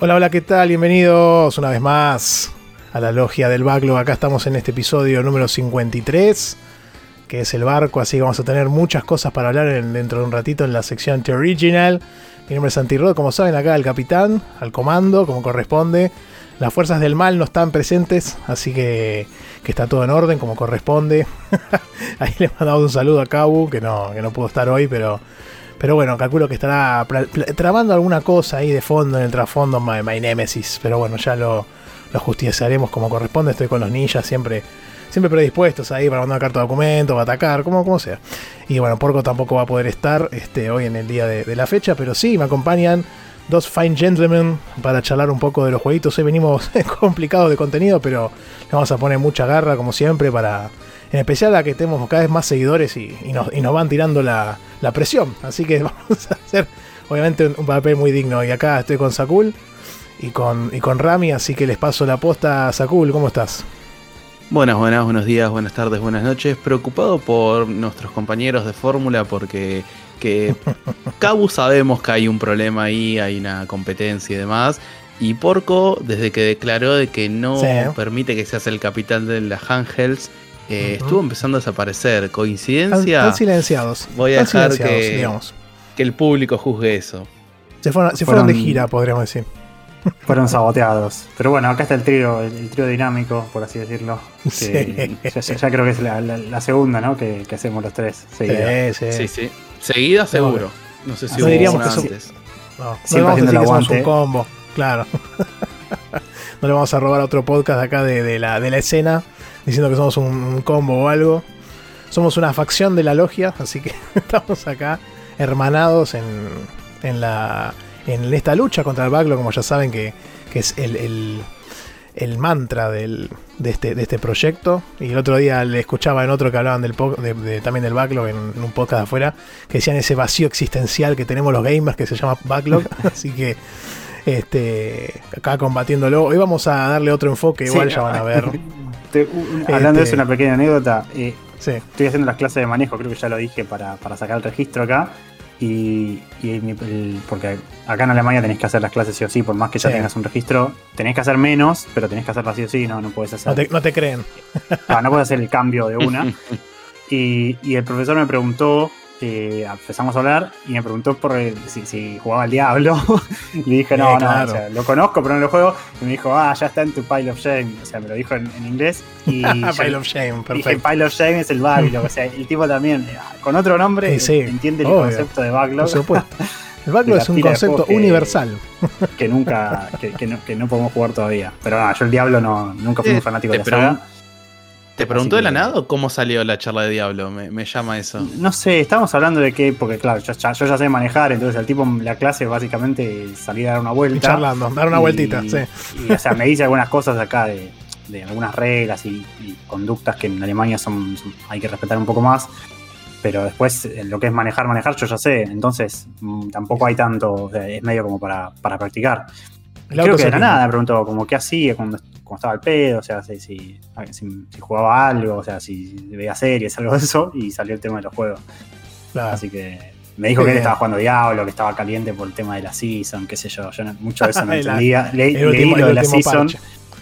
Hola, hola, ¿qué tal? Bienvenidos una vez más a la logia del backlog. Acá estamos en este episodio número 53, que es el barco, así que vamos a tener muchas cosas para hablar en- dentro de un ratito en la sección The Original. Mi nombre es Santi Rod, como saben, acá el capitán, al comando, como corresponde. Las fuerzas del mal no están presentes, así que, que está todo en orden, como corresponde. Ahí le mandamos un saludo a Kabu, que no, que no pudo estar hoy, pero pero bueno, calculo que estará tramando alguna cosa ahí de fondo en el trasfondo My, My Nemesis. Pero bueno, ya lo, lo justiciaremos como corresponde. Estoy con los ninjas siempre, siempre predispuestos ahí para mandar carta de documento, para atacar, como, como sea. Y bueno, Porco tampoco va a poder estar este, hoy en el día de, de la fecha, pero sí, me acompañan dos fine gentlemen para charlar un poco de los jueguitos. Hoy venimos complicados de contenido, pero le vamos a poner mucha garra, como siempre, para, en especial a que tenemos cada vez más seguidores y, y nos, y nos van tirando la, la presión. Así que vamos a hacer, obviamente, un, un papel muy digno. Y acá estoy con Sakul y con, y con Rami, así que les paso la posta. Sakul, ¿cómo estás? Buenas, buenas, buenos días, buenas tardes, buenas noches. Preocupado por nuestros compañeros de fórmula porque que Cabu sabemos que hay un problema ahí, hay una competencia y demás. Y Porco, desde que declaró de que no Sí. permite que seas el capitán de las Handhelds, eh, estuvo empezando a desaparecer. ¿Coincidencia? están silenciados. Voy a dejar que- digamos. Que el público juzgue eso. Se fueron, se fueron de gira, podríamos decir. Fueron saboteados. Pero bueno, acá está el trío, el, el trío dinámico, por así decirlo. Que Sí. ya, ya- ya creo que es la, la- la segunda, ¿no? Que, que hacemos los tres. seguida. Sí, sí. Sí, sí. Seguida seguro. No sé si No hubo diríamos una que son- antes. No, no Siempre le vamos a decir que somos un combo. Claro. no le vamos a robar a otro podcast acá de, de la, de la escena diciendo que somos un, combo o algo. Somos una facción de la logia, así que estamos acá hermanados en, en, la, en esta lucha contra el backlog, como ya saben que, que es el, el- el mantra del, de, este, de este proyecto. Y el otro día le escuchaba en otro que hablaban del de- de- también del backlog, en, en un podcast de afuera, que decían ese vacío existencial que tenemos los gamers que se llama backlog. Así que este acá combatiéndolo. Hoy vamos a darle otro enfoque, igual Sí, ya van a ver. Te- un- hablando de eso, Este- una pequeña anécdota. eh, Sí. estoy haciendo las clases de manejo, creo que ya lo dije, para, para sacar el registro acá. Y, y mi- el- porque acá en Alemania tenés que hacer las clases sí o sí, por más que ya Sí. tengas un registro, tenés que hacer menos, pero tenés que hacerlas sí o sí, no, no puedes hacer. No te, no te creen. Ah, no puedes hacer el cambio de una. Y, y el profesor me preguntó, eh, empezamos a hablar, y me preguntó por el- si, si jugaba al Diablo. le dije, no, Eh, no, claro. o sea, lo conozco, pero no lo juego. Y me dijo, ah, ya está en tu pile of shame. O sea, me lo dijo en, en inglés. Y Pile of shame, dije, perfecto. pile of shame es el backlog. O sea, el tipo también, eh, con otro nombre, Sí, sí, entiende el concepto de backlog. Por supuesto. El backlog es un concepto que- universal. que nunca, que, que no, que no podemos jugar todavía. Pero no, yo el Diablo no, nunca fui Eh, un fanático de la saga. ¿Te preguntó de la nada o cómo salió la charla de Diablo? Me, me llama eso. No sé, estamos hablando de que, porque claro, yo ya, yo ya sé manejar, entonces el tipo en la clase básicamente salir a dar una Y vuelta. charlando, dar una y- vueltita, sí. Y, o sea, me dice algunas cosas acá de, de algunas reglas y, y conductas que en Alemania son, son- hay que respetar un poco más. Pero después, lo que es manejar, manejar, yo ya sé. Entonces, mm, tampoco hay tanto, o sea, es medio como para, para practicar. El Creo que de la nada me preguntó como qué hacía cuando, cuando estaba al pedo, o sea, si, si, si- si jugaba algo, o sea, si veía series, algo de eso, y salió el tema de los juegos. Claro. Así que me dijo que él bien. estaba jugando Diablo, que estaba caliente por el tema de la season, qué sé yo. Yo no- mucho de eso no entendía. Leí, El leí último, lo el de la season. Sí,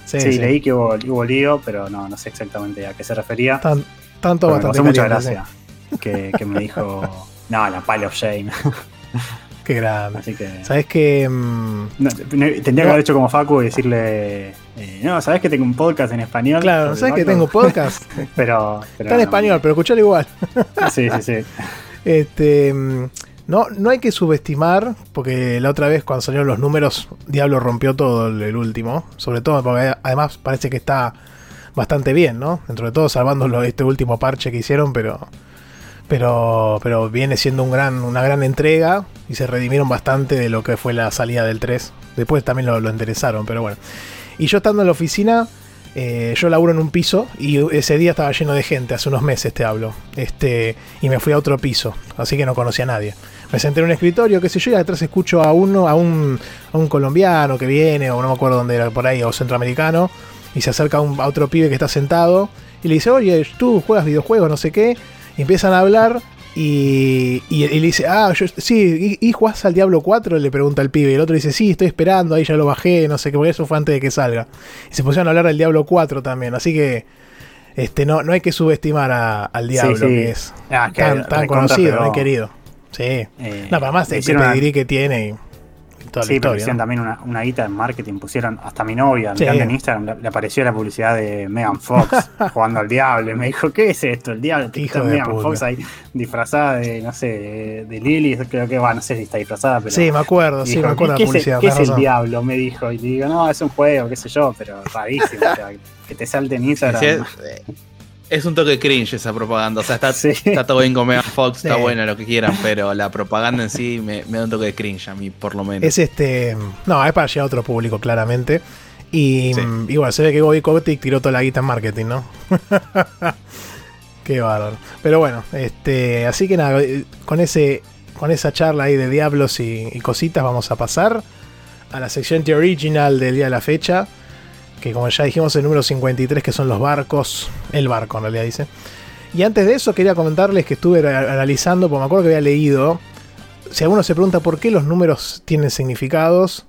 Sí, sí. leí que hubo, hubo lío, pero no, no sé exactamente a qué se refería. Tan- tanto Pero me bastante causó mucha caliente, gracia que, que me dijo, no, la pile of shame. Qué grande. Así que ¿Sabes que mm, no, tendría que haber hecho como Facu y decirle, eh, no, ¿sabes que tengo un podcast en español? Claro, ¿sabes que Backlog?" tengo podcast? Pero, pero Está en no. español, pero escuchalo igual. Sí, sí, sí. Este, mm, no, no hay que subestimar, porque la otra vez cuando salieron los números, Diablo rompió todo el, el último. Sobre todo porque además parece que está bastante bien, ¿no? Dentro de todo, salvando lo- este último parche que hicieron, pero, Pero, pero viene siendo un gran, una gran entrega y se redimieron bastante de lo que fue la salida del 3. Después también lo, lo enderezaron, pero bueno. Y yo estando en la oficina, eh, yo laburo en un piso y ese día estaba lleno de gente, hace unos meses te hablo. Este, y me fui a otro piso, así que no conocía a nadie. Me senté en un escritorio, qué sé yo, y detrás escucho a uno, a un, a un colombiano que viene, o no me acuerdo dónde era por ahí, o centroamericano, y se acerca a, un, a otro pibe que está sentado y le dice, oye, tú juegas videojuegos, no sé qué. Y empiezan a hablar y, y, y le dice, ah, yo, sí, ¿y, y jugás al Diablo 4? Le pregunta el pibe. Y el otro dice, sí, estoy esperando, ahí ya lo bajé, no sé qué, porque eso fue antes de que salga. Y se pusieron a hablar del Diablo 4 también, así que este no, no hay que subestimar a- al Diablo, Sí, sí. que es Ah, que tan, conocido, muy querido. Sí. Eh, no, pero además el pedigrí que tiene y toda Sí, la pero hicieron ¿no? también una, una guita en marketing. Pusieron hasta mi novia, Sí. mirando en Instagram, le, le apareció la publicidad de Megan Fox jugando al diablo. Y me dijo, ¿qué es esto? El diablo, de Megan puta. Fox ahí disfrazada de, no sé, de, de Lily. Creo que va, no sé si está disfrazada, pero. Sí, me acuerdo, sí, dijo, me acuerdo de ¿qué, la es el- publicidad. ¿Qué es el diablo? Me dijo. Y le digo, no, es un juego, qué sé yo, pero rarísimo. o sea, que te salte en Instagram. Sí, es, un toque cringe esa propaganda. O sea, está, Sí. está todo bien con Megan Fox, está Sí. bueno lo que quieran, pero la propaganda en sí me, me da un toque de cringe a mí, por lo menos. Es este. No, es para llegar a otro público, claramente. Y, Sí. mm, y bueno, se ve que Bobby Kotick tiró toda la guita en marketing, ¿no? Qué bárbaro. Pero bueno, este. Así que nada, con ese. Con esa charla ahí de diablos y, y cositas, vamos a pasar a la sección The Original del día de la fecha. Que como ya dijimos, el número 53, que son los barcos. El barco, en realidad dice. Y antes de eso, quería comentarles que estuve analizando, porque me acuerdo que había leído. Si alguno se pregunta por qué los números tienen significados,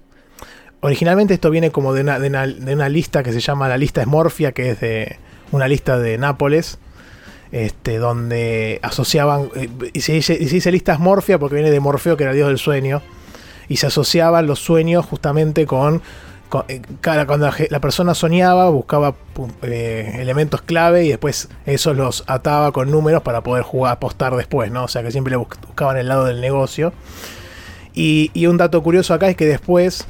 originalmente esto viene como de una, de una- lista que se llama la lista Esmorfia, que es de una lista de Nápoles, este, donde asociaban, eh, y se, dice, lista Esmorfia porque viene de Morfeo, que era el dios del sueño, y se asociaban los sueños justamente con, cuando la, persona soñaba, buscaba eh, elementos clave y después esos los ataba con números para poder jugar, apostar después, ¿no? O sea que siempre le bus- buscaban el lado del negocio. Y, un dato curioso acá es que después,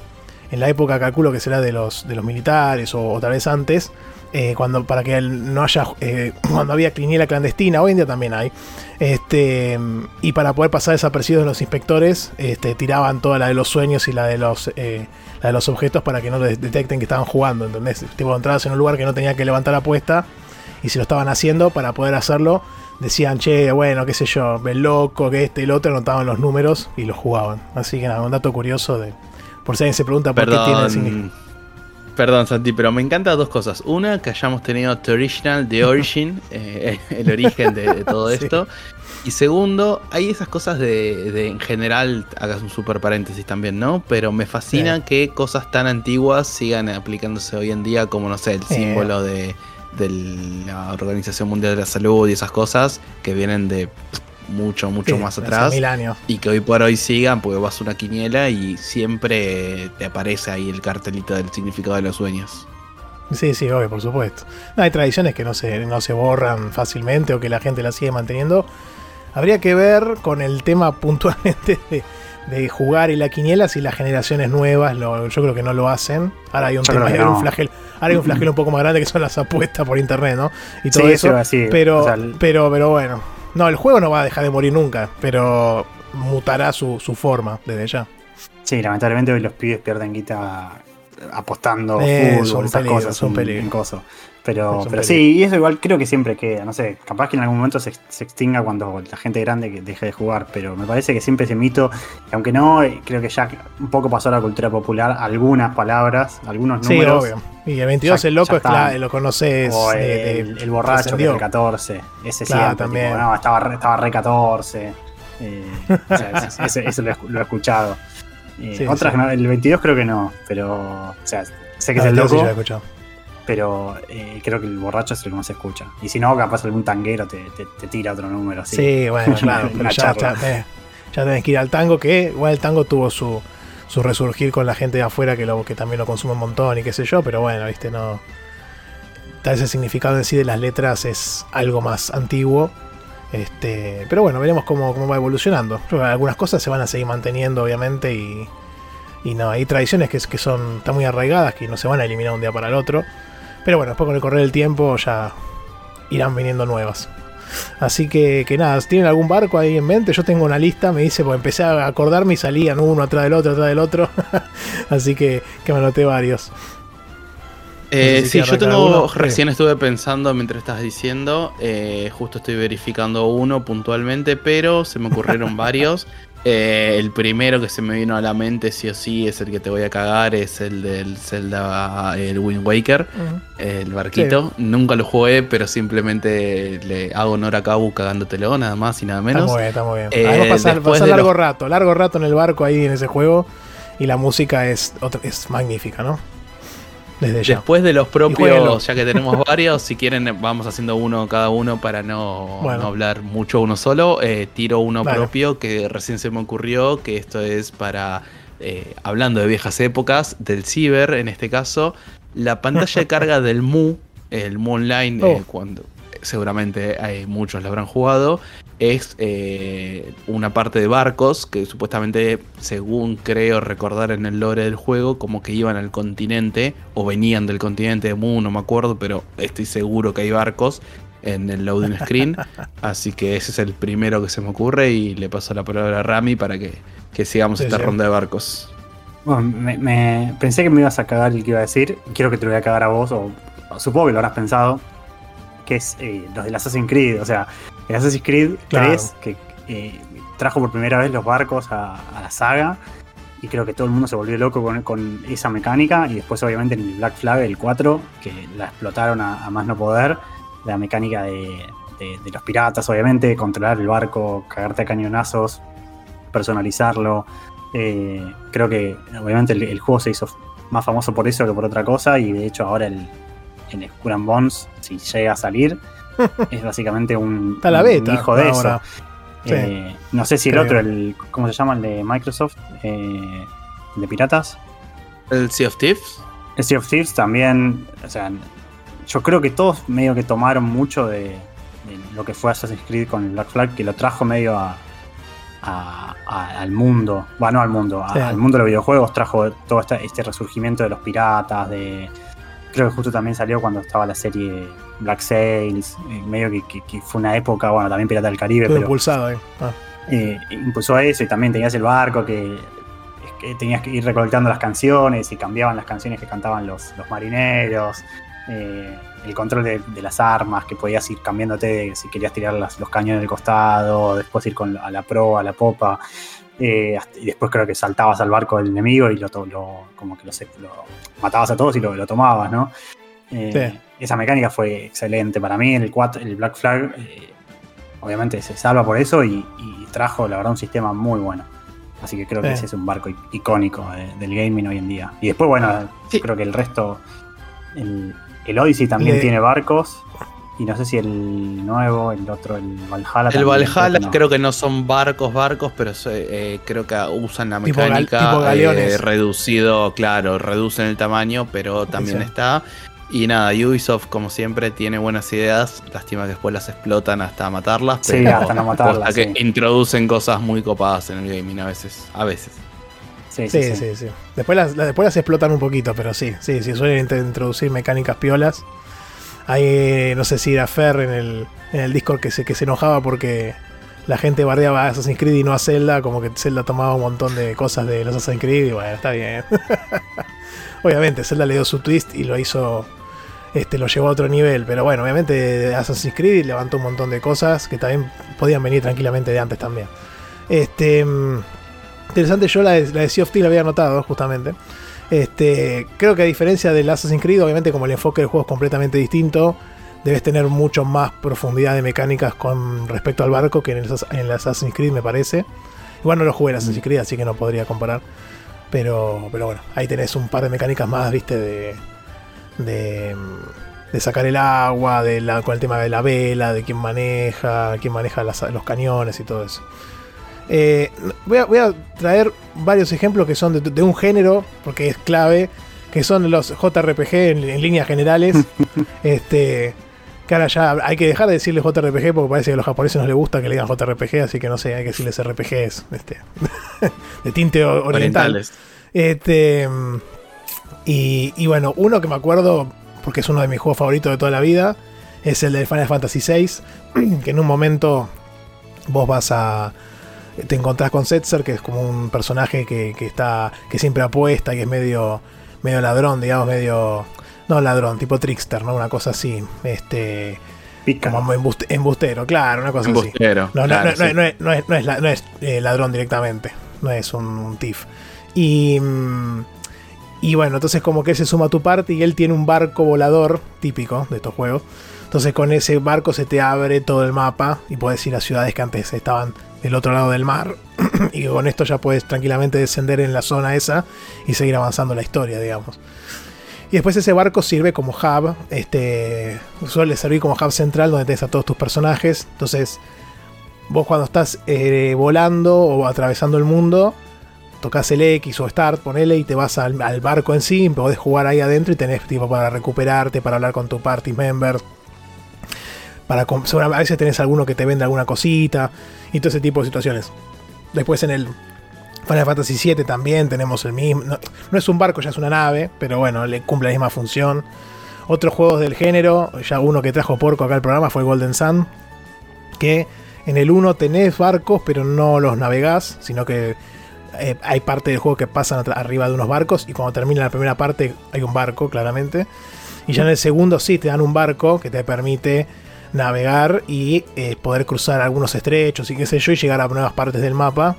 en la época calculo que será de los, de los militares o, o tal vez antes, eh, cuando para que no haya eh, cuando había quiniela clandestina, hoy en día también hay, este y para poder pasar desapercibidos los inspectores, este, tiraban toda la de los sueños y la de los eh, la de los objetos para que no de- detecten que estaban jugando, ¿entendés? Tipo entrabas en un lugar que no tenía que levantar apuesta y si lo estaban haciendo para poder hacerlo decían, che, bueno, qué sé yo, el loco, que este y el otro, anotaban los números y los jugaban. Así que nada, un dato curioso de. Por si alguien se pregunta por qué tiene el significado. Perdón. Perdón, Santi, pero me encantan dos cosas. Una, que hayamos tenido The Original, The Origin, eh, el origen de, de todo Sí. esto. Y segundo, hay esas cosas de, de, en general, hagas un super paréntesis también, ¿no? Pero me fascina Sí. que cosas tan antiguas sigan aplicándose hoy en día, como, no sé, el Sí. símbolo de, de la Organización Mundial de la Salud y esas cosas que vienen de mucho, mucho Sí, más atrás mil años. y que hoy por hoy sigan porque vas a una quiniela y siempre te aparece ahí el cartelito del significado de los sueños. Sí, sí, obvio, por supuesto. No, hay tradiciones que no se, no se borran fácilmente o que la gente las sigue manteniendo. Habría que ver con el tema puntualmente de, de jugar y la quiniela si las generaciones nuevas, lo- yo creo que no lo hacen. Ahora hay un Yo tema, hay un flagelo, ahora hay un flagelo un poco más grande que son las apuestas por internet, ¿no? Y todo Sí, eso. pero, o sea, el- pero, pero bueno. No, el juego no va a dejar de morir nunca, pero mutará su, su forma desde ya. Sí, lamentablemente hoy los pibes pierden guita apostando Eh, fútbol, esas peligro, cosas, en coso. Pero, pero sí, y eso igual creo que siempre queda, no sé, capaz que en algún momento se, se extinga cuando la gente grande que deje de jugar, pero me parece que siempre ese mito, y aunque no, eh, creo que ya un poco pasó a la cultura popular, algunas palabras, algunos Sí, números, obvio. Y el 22 Ya- el loco es cla- está. lo conoces. o de- el, el borracho que es el 14, ese Claro, siempre, también. tipo, no, estaba, re- estaba re 14, eh, o sea, ese- lo he, lo he escuchado. Eh, Sí, otras sí. no, el 22 creo que no, pero, o sea, sé que es el loco, pero eh, creo que el borracho es el que más se escucha. Y si no, capaz algún tanguero te, te- te tira otro número. así. Sí, bueno, claro. Pero ya, eh, ya tenés que ir al tango, que igual el tango tuvo su, su resurgir con la gente de afuera que, lo, que también lo consume un montón y qué sé yo, pero bueno, viste, no. Tal vez el significado en sí de las letras es algo más antiguo. Este, pero bueno, veremos cómo, cómo va evolucionando. Algunas cosas se van a seguir manteniendo, obviamente, y, y no, hay tradiciones que, que son están muy arraigadas, que no se van a eliminar un día para el otro. Pero bueno, después con el correr del tiempo ya irán viniendo nuevas. Así que, que nada, ¿tienen algún barco ahí en mente? Yo tengo una lista, me dice, pues empecé a acordarme y salían uno atrás del otro, atrás del otro. Así que, que me anoté varios. Eh, No sé si sí, yo tengo, alguno. recién estuve pensando mientras estabas diciendo, eh, justo estoy verificando uno puntualmente, pero se me ocurrieron varios. Eh, el primero que se me vino a la mente, sí o sí, es el que te voy a cagar, es el del Zelda, el Wind Waker, el barquito. Nunca lo jugué, pero simplemente le hago honor a Kabu cagándotelo, nada más y nada Está menos. muy bien, está muy bien. Eh, pasar, pasar de largo los- rato, largo rato en el barco ahí en ese juego. Y la música es, otra- es magnífica, ¿no? Desde ya. Después de los propios, ya que tenemos varios, si quieren vamos haciendo uno cada uno para no, Bueno. no hablar mucho uno solo. Eh, tiro uno propio que recién se me ocurrió, que esto es para, eh, hablando de viejas épocas, del ciber en este caso, la pantalla de carga del Mu, el Mu Online, eh, Oh. cuando seguramente hay muchos lo habrán jugado, es eh, una parte de barcos que supuestamente, según creo recordar en el lore del juego, como que iban al continente o venían del continente de Mu, no me acuerdo, pero estoy seguro que hay barcos en el loading screen. Así que ese es el primero que se me ocurre y le paso la palabra a Rami para que, que sigamos Sí, esta sí. ronda de barcos. Bueno, me, me- pensé que me ibas a cagar el que iba a decir. Quiero que te lo voy a cagar a vos, o, o supongo que lo habrás pensado. Que es eh, los del Assassin's Creed. O sea, el Assassin's Creed Claro. 3, que eh, trajo por primera vez los barcos a, a la saga. Y creo que todo el mundo se volvió loco con, con esa mecánica. Y después, obviamente, en el Black Flag, el 4, que la explotaron a, a más no poder. La mecánica de, de- de los piratas, obviamente, controlar el barco, cagarte a cañonazos, personalizarlo. Eh, creo que obviamente el, el juego se hizo más famoso por eso que por otra cosa y de hecho ahora el, el Skull Bones, si llega a salir, es básicamente un, Está la un beta hijo de ahora. eso. Sí. Eh, no sé si el otro, el, ¿cómo se llama? El de Microsoft, eh, el de Piratas. ¿El Sea of Thieves? El Sea of Thieves también, o sea, yo creo que todos medio que tomaron mucho de, de lo que fue Assassin's Creed con el Black Flag, que lo trajo medio a, a- a- al mundo, bueno, no al mundo, a- Sí. al mundo de los videojuegos, trajo todo este, este resurgimiento de los piratas, de... Creo que justo también salió cuando estaba la serie Black Sails, eh, medio que, que- que fue una época, bueno, también Pirata del Caribe, Estuvo pero impulsado ahí. Ah. eh, impulsó a eso y también tenías el barco que, que tenías que ir recolectando las canciones y cambiaban las canciones que cantaban los, los marineros, eh, el control de, de las armas, que podías ir cambiándote de si querías tirar las- los cañones del costado, después ir con, a la proa, a la popa, eh, y después creo que saltabas al barco del enemigo y lo, lo- como que lo, lo matabas a todos y lo, lo tomabas, ¿no? Eh, Sí. Esa mecánica fue excelente para mí, el, el Black Flag eh, obviamente se salva por eso y, y trajo, la verdad, un sistema muy bueno. Así que creo que ese es un barco icónico de- del gaming hoy en día. Y después, bueno, Sí. creo que el resto, el, el Odyssey también Le- tiene barcos. Y no sé si el nuevo, el otro, el Valhalla. El también, Valhalla no. creo que no son barcos, barcos, pero se- eh, creo que usan la Tipo gal- mecánica tipo eh, galeones. reducido, claro, reducen el tamaño, pero también Sí. está. Y nada, Ubisoft como siempre tiene buenas ideas, lástima que después las explotan hasta matarlas, Sí, pero hasta no matarlas, que sí. introducen cosas muy copadas en el gaming a veces, a veces. Sí, sí, Sí, sí. sí, sí. Después las, las- después las explotan un poquito, pero sí, sí, sí, suelen int- introducir mecánicas piolas. Ahí, no sé si era Fer en el, en el Discord que se, que se enojaba porque la gente bardeaba a Assassin's Creed y no a Zelda, como que Zelda tomaba un montón de cosas de los Assassin's Creed y bueno, está bien. obviamente, Zelda le dio su twist y lo hizo, este, lo llevó a otro nivel, pero bueno, obviamente Assassin's Creed levantó un montón de cosas que también podían venir tranquilamente de antes también. Este, mm, interesante, yo la de, la de Sea of Thieves la había notado justamente. Este, creo que a diferencia del Assassin's Creed, obviamente como el enfoque del juego es completamente distinto, debes tener mucho más profundidad de mecánicas con respecto al barco que en el, en el Assassin's Creed me parece. Igual no lo jugué el Assassin's Creed, así que no podría comparar. Pero, pero bueno, ahí tenés un par de mecánicas más, viste, de, de, de sacar el agua, de la, con el tema de la vela, de quién maneja, quién maneja las- los cañones y todo eso. Eh, voy, a, voy a traer varios ejemplos que son de, de un género, porque es clave, que son los JRPG en, en líneas generales. este, que ahora ya hay que dejar de decirles JRPG porque parece que a los japoneses no les gusta que le digan JRPG, así que no sé, hay que decirles RPGs este, de tinte oriental. Orientales. Este, y, y bueno, uno que me acuerdo, porque es uno de mis juegos favoritos de toda la vida, es el de Final Fantasy VI, que en un momento vos vas a te encontrás con Setzer, que es como un personaje que, que, está que siempre apuesta y que es medio medio ladrón, digamos, medio no ladrón, tipo trickster, ¿no? Una cosa así, este como embustero, claro, una cosa así. No, no, no, no, es, eh, ladrón directamente, no es un, un TIF. Y, mm, y bueno, entonces como que él se suma tu parte y él tiene un barco volador típico de estos juegos. Entonces con ese barco se te abre todo el mapa y puedes ir a ciudades que antes estaban del otro lado del mar. y con esto ya puedes tranquilamente descender en la zona esa y seguir avanzando la historia, digamos. Y después ese barco sirve como hub, este, suele servir como hub central donde tenés a todos tus personajes. Entonces, vos cuando estás eh, volando o atravesando el mundo, tocas el X o Start, ponele y te vas al, barco en sí, podés jugar ahí adentro y tenés tiempo para recuperarte, para hablar con tu party member. Para, a veces tenés alguno que te vende alguna cosita y todo ese tipo de situaciones. Después en el Final Fantasy VII también tenemos el mismo. No, es un barco, ya es una nave, pero bueno, le cumple la misma función. Otros juegos del género, ya uno que trajo Porco acá al programa fue Golden Sun, que en el 1 tenés barcos, pero no los navegás, sino que eh, hay parte del juego que pasan arriba de unos barcos y cuando termina la primera parte hay un barco, claramente. Y ya en el segundo sí te dan un barco que te permite navegar y eh, poder cruzar algunos estrechos y qué sé yo y llegar a nuevas partes del mapa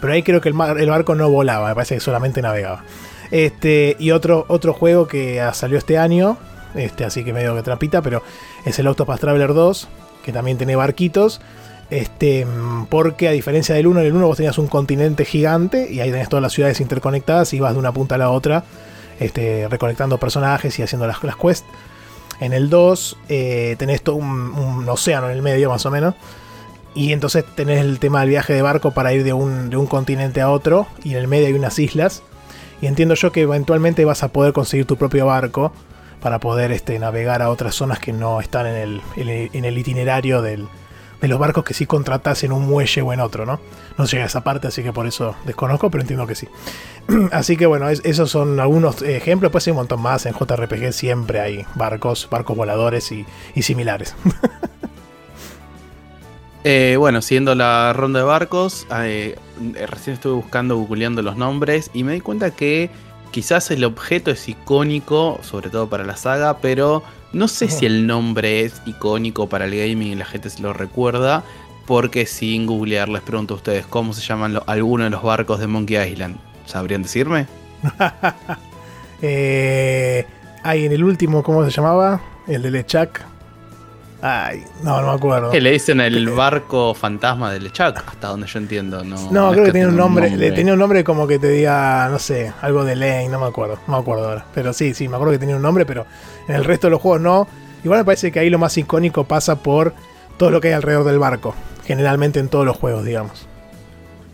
pero ahí creo que el, barco no volaba, me parece que solamente navegaba. Este, y otro, otro juego que salió este año, este, así que medio que trapita, pero es el Octopath Traveler 2, que también tiene barquitos. Este, porque a diferencia del 1, en el 1 vos tenías un continente gigante y ahí tenés todas las ciudades interconectadas y vas de una punta a la otra, este, recolectando personajes y haciendo las, las quests. En el 2 eh, tenés todo un, océano en el medio, más o menos. Y entonces tenés el tema del viaje de barco para ir de un, de un continente a otro. Y en el medio hay unas islas. Y entiendo yo que eventualmente vas a poder conseguir tu propio barco para poder este, navegar a otras zonas que no están en el, en el itinerario del, de los barcos que sí contratas en un muelle o en otro, ¿no? No llega a esa parte, así que por eso desconozco, pero entiendo que sí. así que bueno, esos son algunos ejemplos, pues hay un montón más. En JRPG siempre hay barcos, barcos voladores y, similares. Eh, bueno, siguiendo la ronda de barcos, eh, recién estuve buscando, googleando los nombres y me di cuenta que quizás el objeto es icónico, sobre todo para la saga, pero no sé si el nombre es icónico para el gaming y la gente se lo recuerda, porque sin googlear les pregunto a ustedes cómo se llaman algunos de los barcos de Monkey Island. ¿Sabrían decirme? eh, ahí en el último, ¿cómo se llamaba? El de Lechak. Ay, no, no me acuerdo. Que le dicen el barco fantasma de Lechak, hasta donde yo entiendo. No, no, creo que, tenía un nombre, tenía un nombre como que te diga, no sé, algo de Lane, no me acuerdo, no me acuerdo ahora. Pero sí, sí, me acuerdo que tenía un nombre, pero en el resto de los juegos no. Igual me parece que ahí lo más icónico pasa por todo lo que hay alrededor del barco. Generalmente en todos los juegos, digamos.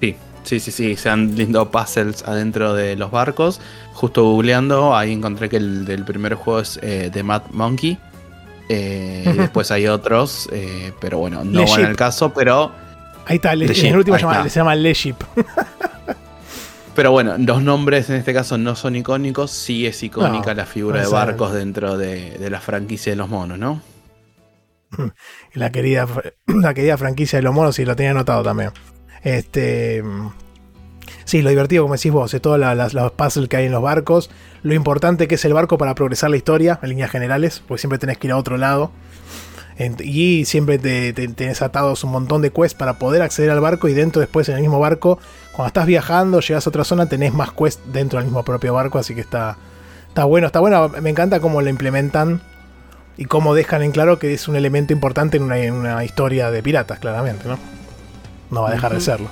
Sí, sí, sí, sí. Se han lindo puzzles adentro de los barcos. Justo googleando, ahí encontré que el del primer juego es eh, The Mad Monkey eh, y después hay otros, eh, pero bueno, no van al caso, pero. Ahí está, el, el último se llama Leship. pero bueno, los nombres en este caso no son icónicos, sí es icónica la figura de barcos dentro de, la franquicia de los monos, ¿no? La querida, la querida franquicia de los monos, sí, lo tenía anotado también. Este. Sí, lo divertido, como decís vos, de todas las, las puzzles que hay en los barcos, lo importante que es el barco para progresar la historia, en líneas generales, porque siempre tenés que ir a otro lado. Y siempre te, tenés atados un montón de quests para poder acceder al barco y dentro después en el mismo barco, cuando estás viajando, llegas a otra zona, tenés más quests dentro del mismo propio barco, así que está, está bueno, está bueno, me encanta cómo lo implementan y cómo dejan en claro que es un elemento importante en una, en una historia de piratas, claramente, ¿no? No va a dejar de serlo.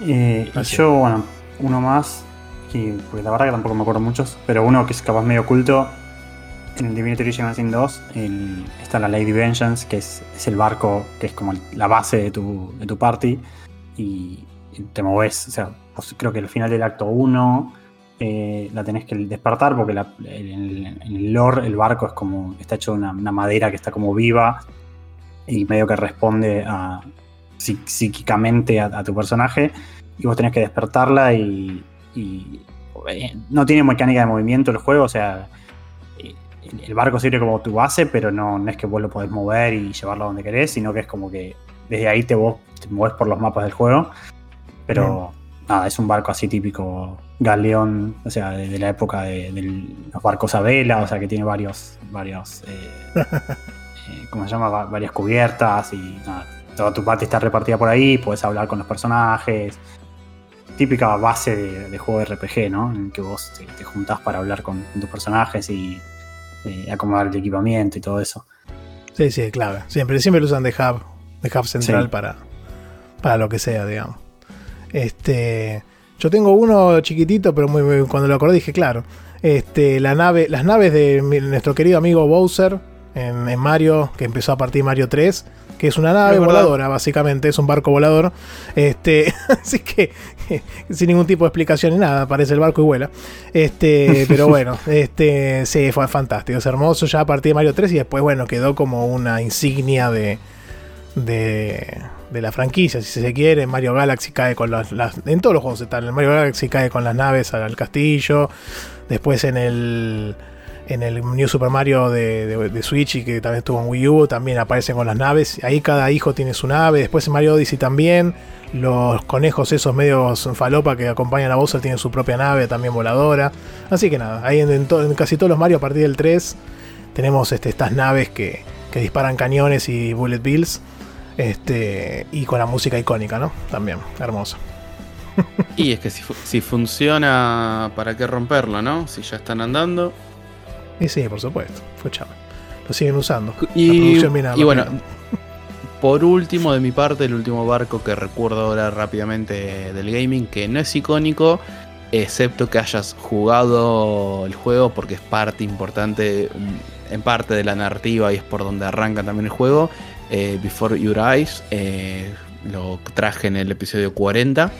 Eh, y yo, bueno, uno más, que, porque la verdad que tampoco me acuerdo muchos, pero uno que es capaz medio oculto. En el Divinity Original Sin 2 está la Lady Vengeance, que es, el barco que es como la base de tu, de tu party. Y, te moves, o sea, creo que al final del acto 1 eh, la tenés que despertar porque en, el lore el barco es como está hecho de una, madera que está como viva y medio que responde a, psíquicamente a, tu personaje y vos tenés que despertarla y, eh, no tiene mecánica de movimiento el juego, o sea, el barco sirve como tu base, pero no, no es que vos lo podés mover y llevarlo donde querés, sino que es como que desde ahí te, vos, te mueves por los mapas del juego. Pero nada, es un barco así típico galeón, o sea, de, de la época de, de los barcos a vela, o sea, que tiene varios, varios, eh, eh, ¿cómo se llama? Va- Varias cubiertas y nada, toda tu parte está repartida por ahí, puedes hablar con los personajes. Típica base de, de juego de RPG, ¿no? En que vos te, te juntás para hablar con, con tus personajes y eh, acomodar el equipamiento y todo eso. Sí, sí, clave. Siempre, siempre lo usan de hub, de hub central Sí. para, para lo que sea, digamos. Este, yo tengo uno chiquitito, pero muy, muy- cuando lo acordé dije, claro. Este, la nave, las naves de mi- nuestro querido amigo Bowser en, en Mario, que empezó a partir Mario 3, que es una nave Es voladora, básicamente, es un barco volador. Este, así que sin ningún tipo de explicación ni nada, aparece el barco y vuela. Este, pero bueno, este, sí, fue fantástico, es hermoso ya a partir de Mario 3 y después, bueno, quedó como una insignia de, de, de la franquicia, si se quiere. Mario Galaxy cae con las, las- En todos los juegos están. En Mario Galaxy cae con las naves al, al castillo. Después en el. En el New Super Mario de, de- Switch y que también estuvo en Wii U, también aparecen con las naves. Ahí cada hijo tiene su nave. Después en Mario Odyssey también. Los conejos esos medios falopa que acompañan a Bowser tienen su propia nave, también voladora. Así que nada, ahí en, casi todos los Mario a partir del 3 tenemos este, estas naves que, que disparan cañones y bullet bills. Este, y con la música icónica, ¿no? También, hermoso. Y es que si funciona, ¿para qué romperlo, no? Si ya están andando. Y sí, por supuesto, escuchame. Lo siguen usando. Y, bueno, por último, de mi parte, el último barco que recuerdo ahora rápidamente del gaming, que no es icónico, excepto que hayas jugado el juego, porque es parte importante, mm, en parte de la narrativa y es por donde arranca también el juego. eh, Before Your Eyes, eh, lo traje en el episodio 40.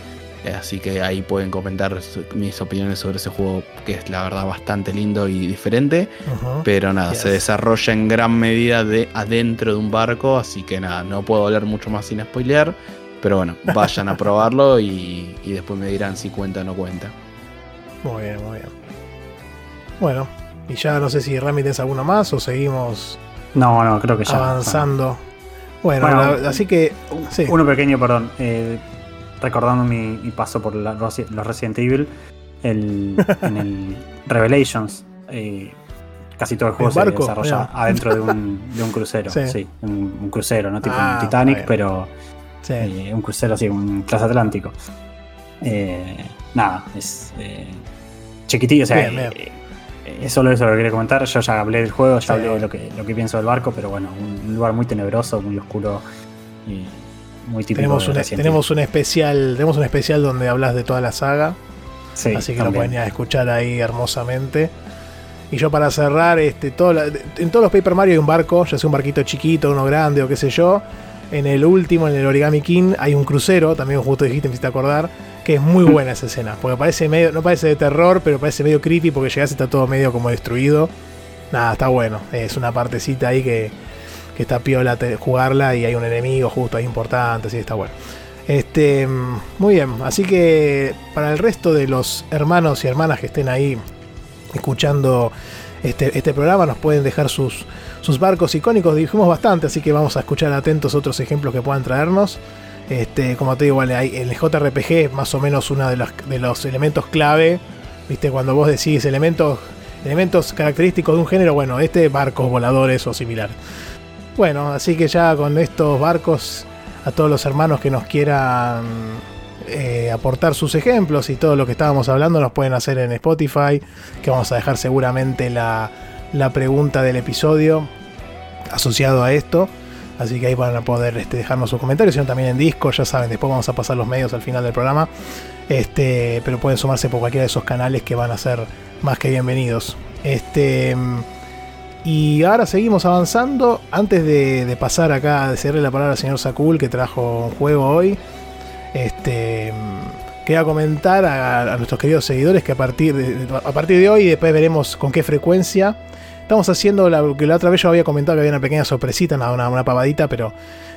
Eh, Así que ahí pueden comentar su- mis opiniones sobre ese juego, que es la verdad bastante lindo y diferente. Pero nada, Yes. se desarrolla en gran medida de adentro de un barco, así que nada, no puedo hablar mucho más sin spoilear. Pero bueno, vayan a probarlo y, y después me dirán si cuenta o no cuenta. Muy bien, muy bien. Bueno, y ya no sé si Rami alguno más o seguimos No, no, creo que ya. avanzando. Bueno, Bueno, la- así que. Sí. Uno pequeño, perdón. eh, recordando mi, mi paso por la- los Resident Evil, el, en el Revelations, eh, casi todo el juego ¿El se desarrolla Mira. adentro de un, de un crucero. Sí. Sí, un, un crucero, no tipo Ah, un Titanic, pero Sí. eh, un crucero así, un transatlántico. Eh, nada, es eh, chiquitillo, o sea, Bien, bien. es solo eso lo que quería comentar. Yo ya hablé del juego, ya Sí. hablé de lo que, lo que pienso del barco, pero bueno, un, un lugar muy tenebroso, muy oscuro y muy típico. Tenemos un, tenemos un especial. Tenemos un especial donde hablas de toda la saga. Sí, así que lo pueden ir a escuchar ahí hermosamente. Y yo para cerrar, este, todo la- en todos los Paper Mario hay un barco, ya sea un barquito chiquito, uno grande o qué sé yo. En el último, en el Origami King, hay un crucero, también justo dijiste, me hiciste acordar, que es muy buena esa escena. Porque parece medio, no parece de terror, pero parece medio creepy porque llegás y está todo medio como destruido. Nada, está bueno. Es una partecita ahí que, que está piola jugarla y hay un enemigo justo ahí importante, así está bueno. Este, mm, muy bien, así que para el resto de los hermanos y hermanas que estén ahí escuchando este, este programa, nos pueden dejar sus, sus barcos icónicos. Dijimos bastante, así que vamos a escuchar atentos otros ejemplos que puedan traernos. Este, como te digo, vale, hay- el JRPG es más o menos uno de los, de los elementos clave. Viste, cuando vos decís elementos, elementos característicos de un género, bueno, este barcos voladores o similar. Bueno, así que ya con estos barcos, a todos los hermanos que nos quieran eh, aportar sus ejemplos y todo lo que estábamos hablando, nos pueden hacer en Spotify, que vamos a dejar seguramente la, la pregunta del episodio asociado a esto. Así que ahí van a poder este, dejarnos sus comentarios, sino también en Discord, ya saben, después vamos a pasar los medios al final del programa. Este, pero pueden sumarse por cualquiera de esos canales que van a ser más que bienvenidos. Este, y ahora seguimos avanzando. Antes de, pasar acá, de cederle la palabra al señor Sakul, que trajo un juego hoy. Este, quería comentar a, nuestros queridos seguidores que a partir de, a partir de hoy, después veremos con qué frecuencia, estamos haciendo lo que la otra vez yo había comentado que había una pequeña sorpresita, una, una, pavadita, pero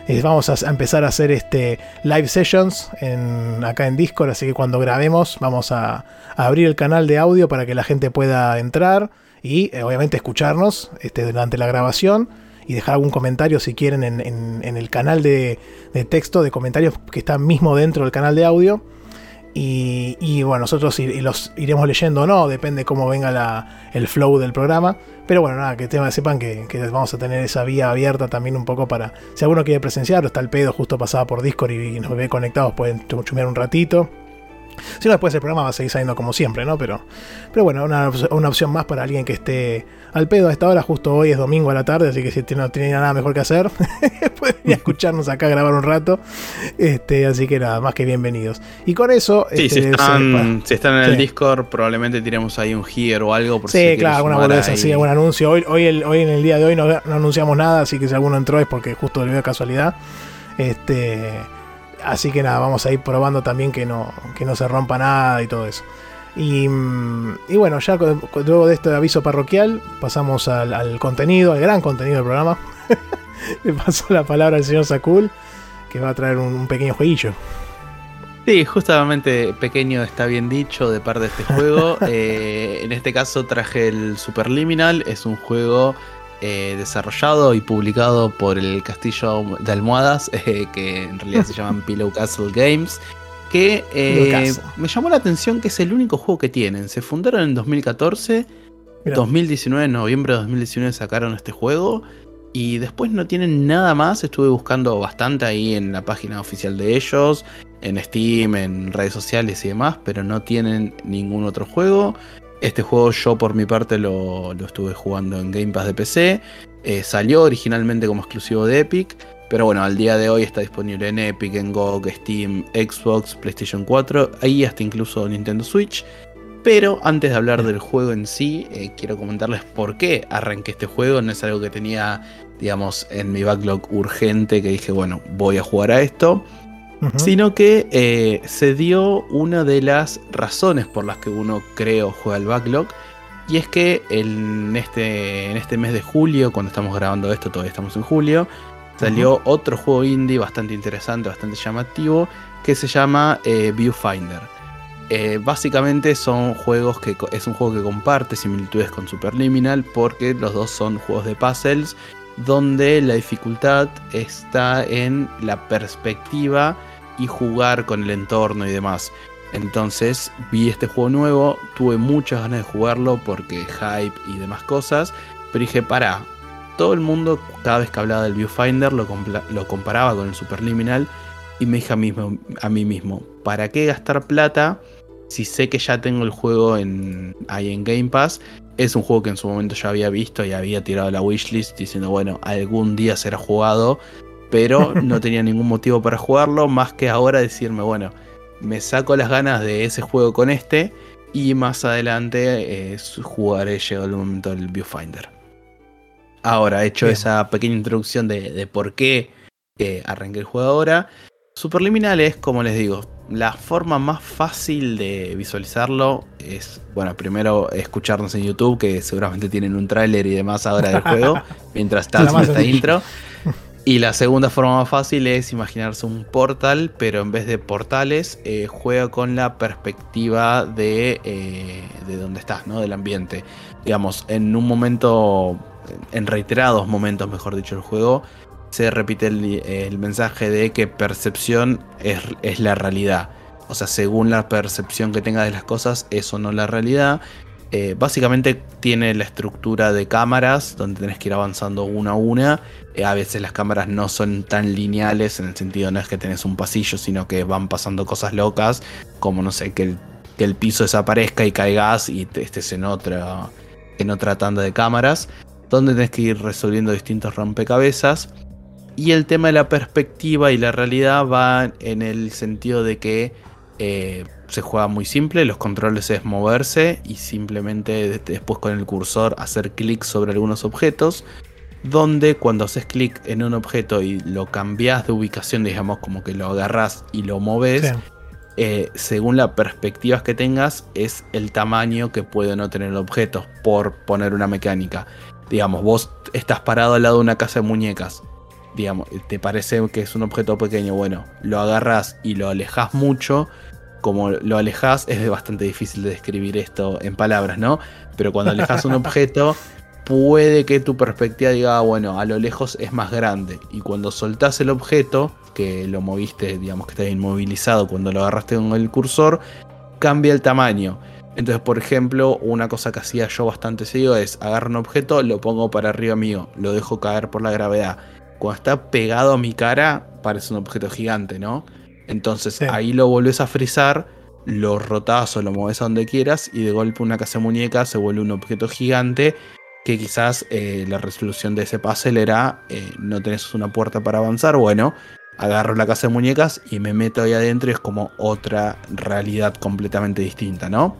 eh, vamos a, empezar a hacer este live sessions en, acá en Discord, así que cuando grabemos vamos a abrir el canal de audio para que la gente pueda entrar y eh, obviamente escucharnos este, durante la grabación y dejar algún comentario si quieren en, el canal de, texto de comentarios que está mismo dentro del canal de audio. Y, bueno, nosotros los iremos leyendo o no, depende cómo venga el flow del programa. Pero bueno, nada, que sepan que, vamos a tener esa vía abierta también un poco para. Si alguno quiere presenciar, está el pedo justo pasaba por Discord y, nos ve conectados, pueden chumear un ratito. Si no, después el programa va a seguir saliendo como siempre, ¿no? Pero, pero bueno, una, una opción más para alguien que esté al pedo a esta hora. Justo hoy es domingo a la tarde, así que si no tiene nada mejor que hacer, pueden escucharnos acá grabar un rato. Este, así que nada, más que bienvenidos. Y con eso. Sí, si, este, están, si, están, en el Discord, probablemente tiremos ahí un here o algo. Por sí, claro, alguna boludez así, algún anuncio. Hoy, hoy, el, hoy en el día de hoy no, no anunciamos nada, así que si alguno entró es porque justo le veo casualidad. Este. Así que nada, vamos a ir probando también que no, que no se rompa nada y todo eso. Y, bueno, ya luego de este aviso parroquial, pasamos al, contenido, al gran contenido del programa. Le paso la palabra al señor Sakul, que va a traer un, pequeño jueguillo. Sí, justamente pequeño está bien dicho de parte de este juego. Eh, en este caso traje el Superliminal, es un juego eh, desarrollado y publicado por el Castillo de Almohadas, eh, que en realidad se llaman Pillow Castle Games, que eh, me llamó la atención que es el único juego que tienen. Se fundaron en 2014, 2019, en noviembre de 2019 sacaron este juego. Y después no tienen nada más. Estuve buscando bastante ahí en la página oficial de ellos, en Steam, en redes sociales y demás, pero no tienen ningún otro juego. Este juego yo por mi parte lo, estuve jugando en Game Pass de PC. Eh, salió originalmente como exclusivo de Epic. Pero bueno, al día de hoy está disponible en Epic, en GOG, Steam, Xbox, PlayStation 4, ahí hasta incluso Nintendo Switch. Pero antes de hablar del juego en sí, eh, quiero comentarles por qué arranqué este juego. No es algo que tenía, digamos, en mi backlog urgente que dije, bueno, voy a jugar a esto sino que eh, se dio una de las razones por las que uno creo juega el backlog. Y es que en este, en este mes de julio, cuando estamos grabando esto, todavía estamos en julio, salió otro juego indie bastante interesante, bastante llamativo, que se llama eh, Viewfinder. Eh, básicamente son juegos que es un juego que comparte similitudes con Superliminal porque los dos son juegos de puzzles donde la dificultad está en la perspectiva y jugar con el entorno y demás. Entonces vi este juego nuevo, tuve muchas ganas de jugarlo porque hype y demás cosas, pero dije, para, todo el mundo cada vez que hablaba del Viewfinder lo, lo comparaba con el Superliminal y me dije a, mismo, a mí mismo, ¿para qué gastar plata si sé que ya tengo el juego en, ahí en Game Pass? Es un juego que en su momento ya había visto y había tirado la wishlist diciendo, bueno, algún día será jugado pero no tenía ningún motivo para jugarlo, más que ahora decirme, bueno, me saco las ganas de ese juego con este y más adelante eh, jugaré, llegado el momento del Viewfinder. Ahora, hecho esa pequeña introducción de, por qué eh, arranqué el juego ahora, Superliminal es, como les digo, la forma más fácil de visualizarlo es, bueno, primero escucharnos en YouTube, que seguramente tienen un tráiler y demás ahora del juego, mientras está esta intro. Y la segunda forma más fácil es imaginarse un portal, pero en vez de portales, eh, juega con la perspectiva de, eh, de donde estás, ¿no? Del ambiente. Digamos, en un momento, en reiterados momentos, mejor dicho, el juego, se repite el, mensaje de que percepción es, es, la realidad. O sea, según la percepción que tengas de las cosas, eso no es la realidad. Eh, básicamente tiene la estructura de cámaras donde tenés que ir avanzando una a una. Eh, a veces las cámaras no son tan lineales en el sentido no es que tenés un pasillo, sino que van pasando cosas locas, como no sé, que el, piso desaparezca y caigas y estés en otra, en otra tanda de cámaras, donde tenés que ir resolviendo distintos rompecabezas. Y el tema de la perspectiva y la realidad va en el sentido de que eh, se juega muy simple, los controles es moverse y simplemente después con el cursor hacer clic sobre algunos objetos, donde cuando haces clic en un objeto y lo cambias de ubicación, digamos como que lo agarras y lo moves, eh, según las perspectivas que tengas, es el tamaño que puede no tener el objeto, por poner una mecánica. Digamos, vos estás parado al lado de una casa de muñecas. Digamos, te parece que es un objeto pequeño, bueno, lo agarras y lo alejas mucho como lo alejas, es bastante difícil de describir esto en palabras, ¿no? Pero cuando alejas un objeto, puede que tu perspectiva diga, ah, bueno, a lo lejos es más grande. Y cuando soltás el objeto, que lo moviste, digamos que está inmovilizado cuando lo agarraste con el cursor, cambia el tamaño. Entonces, por ejemplo, una cosa que hacía yo bastante seguido es agarrar un objeto, lo pongo para arriba mío, lo dejo caer por la gravedad. Cuando está pegado a mi cara, parece un objeto gigante, ¿no? Entonces ahí lo volvés a frizar, lo rotás o lo mueves a donde quieras y de golpe una casa muñeca se vuelve un objeto gigante que quizás eh, la resolución de ese puzzle era eh, no tenés una puerta para avanzar, bueno, agarro la casa de muñecas y me meto ahí adentro y es como otra realidad completamente distinta, ¿no?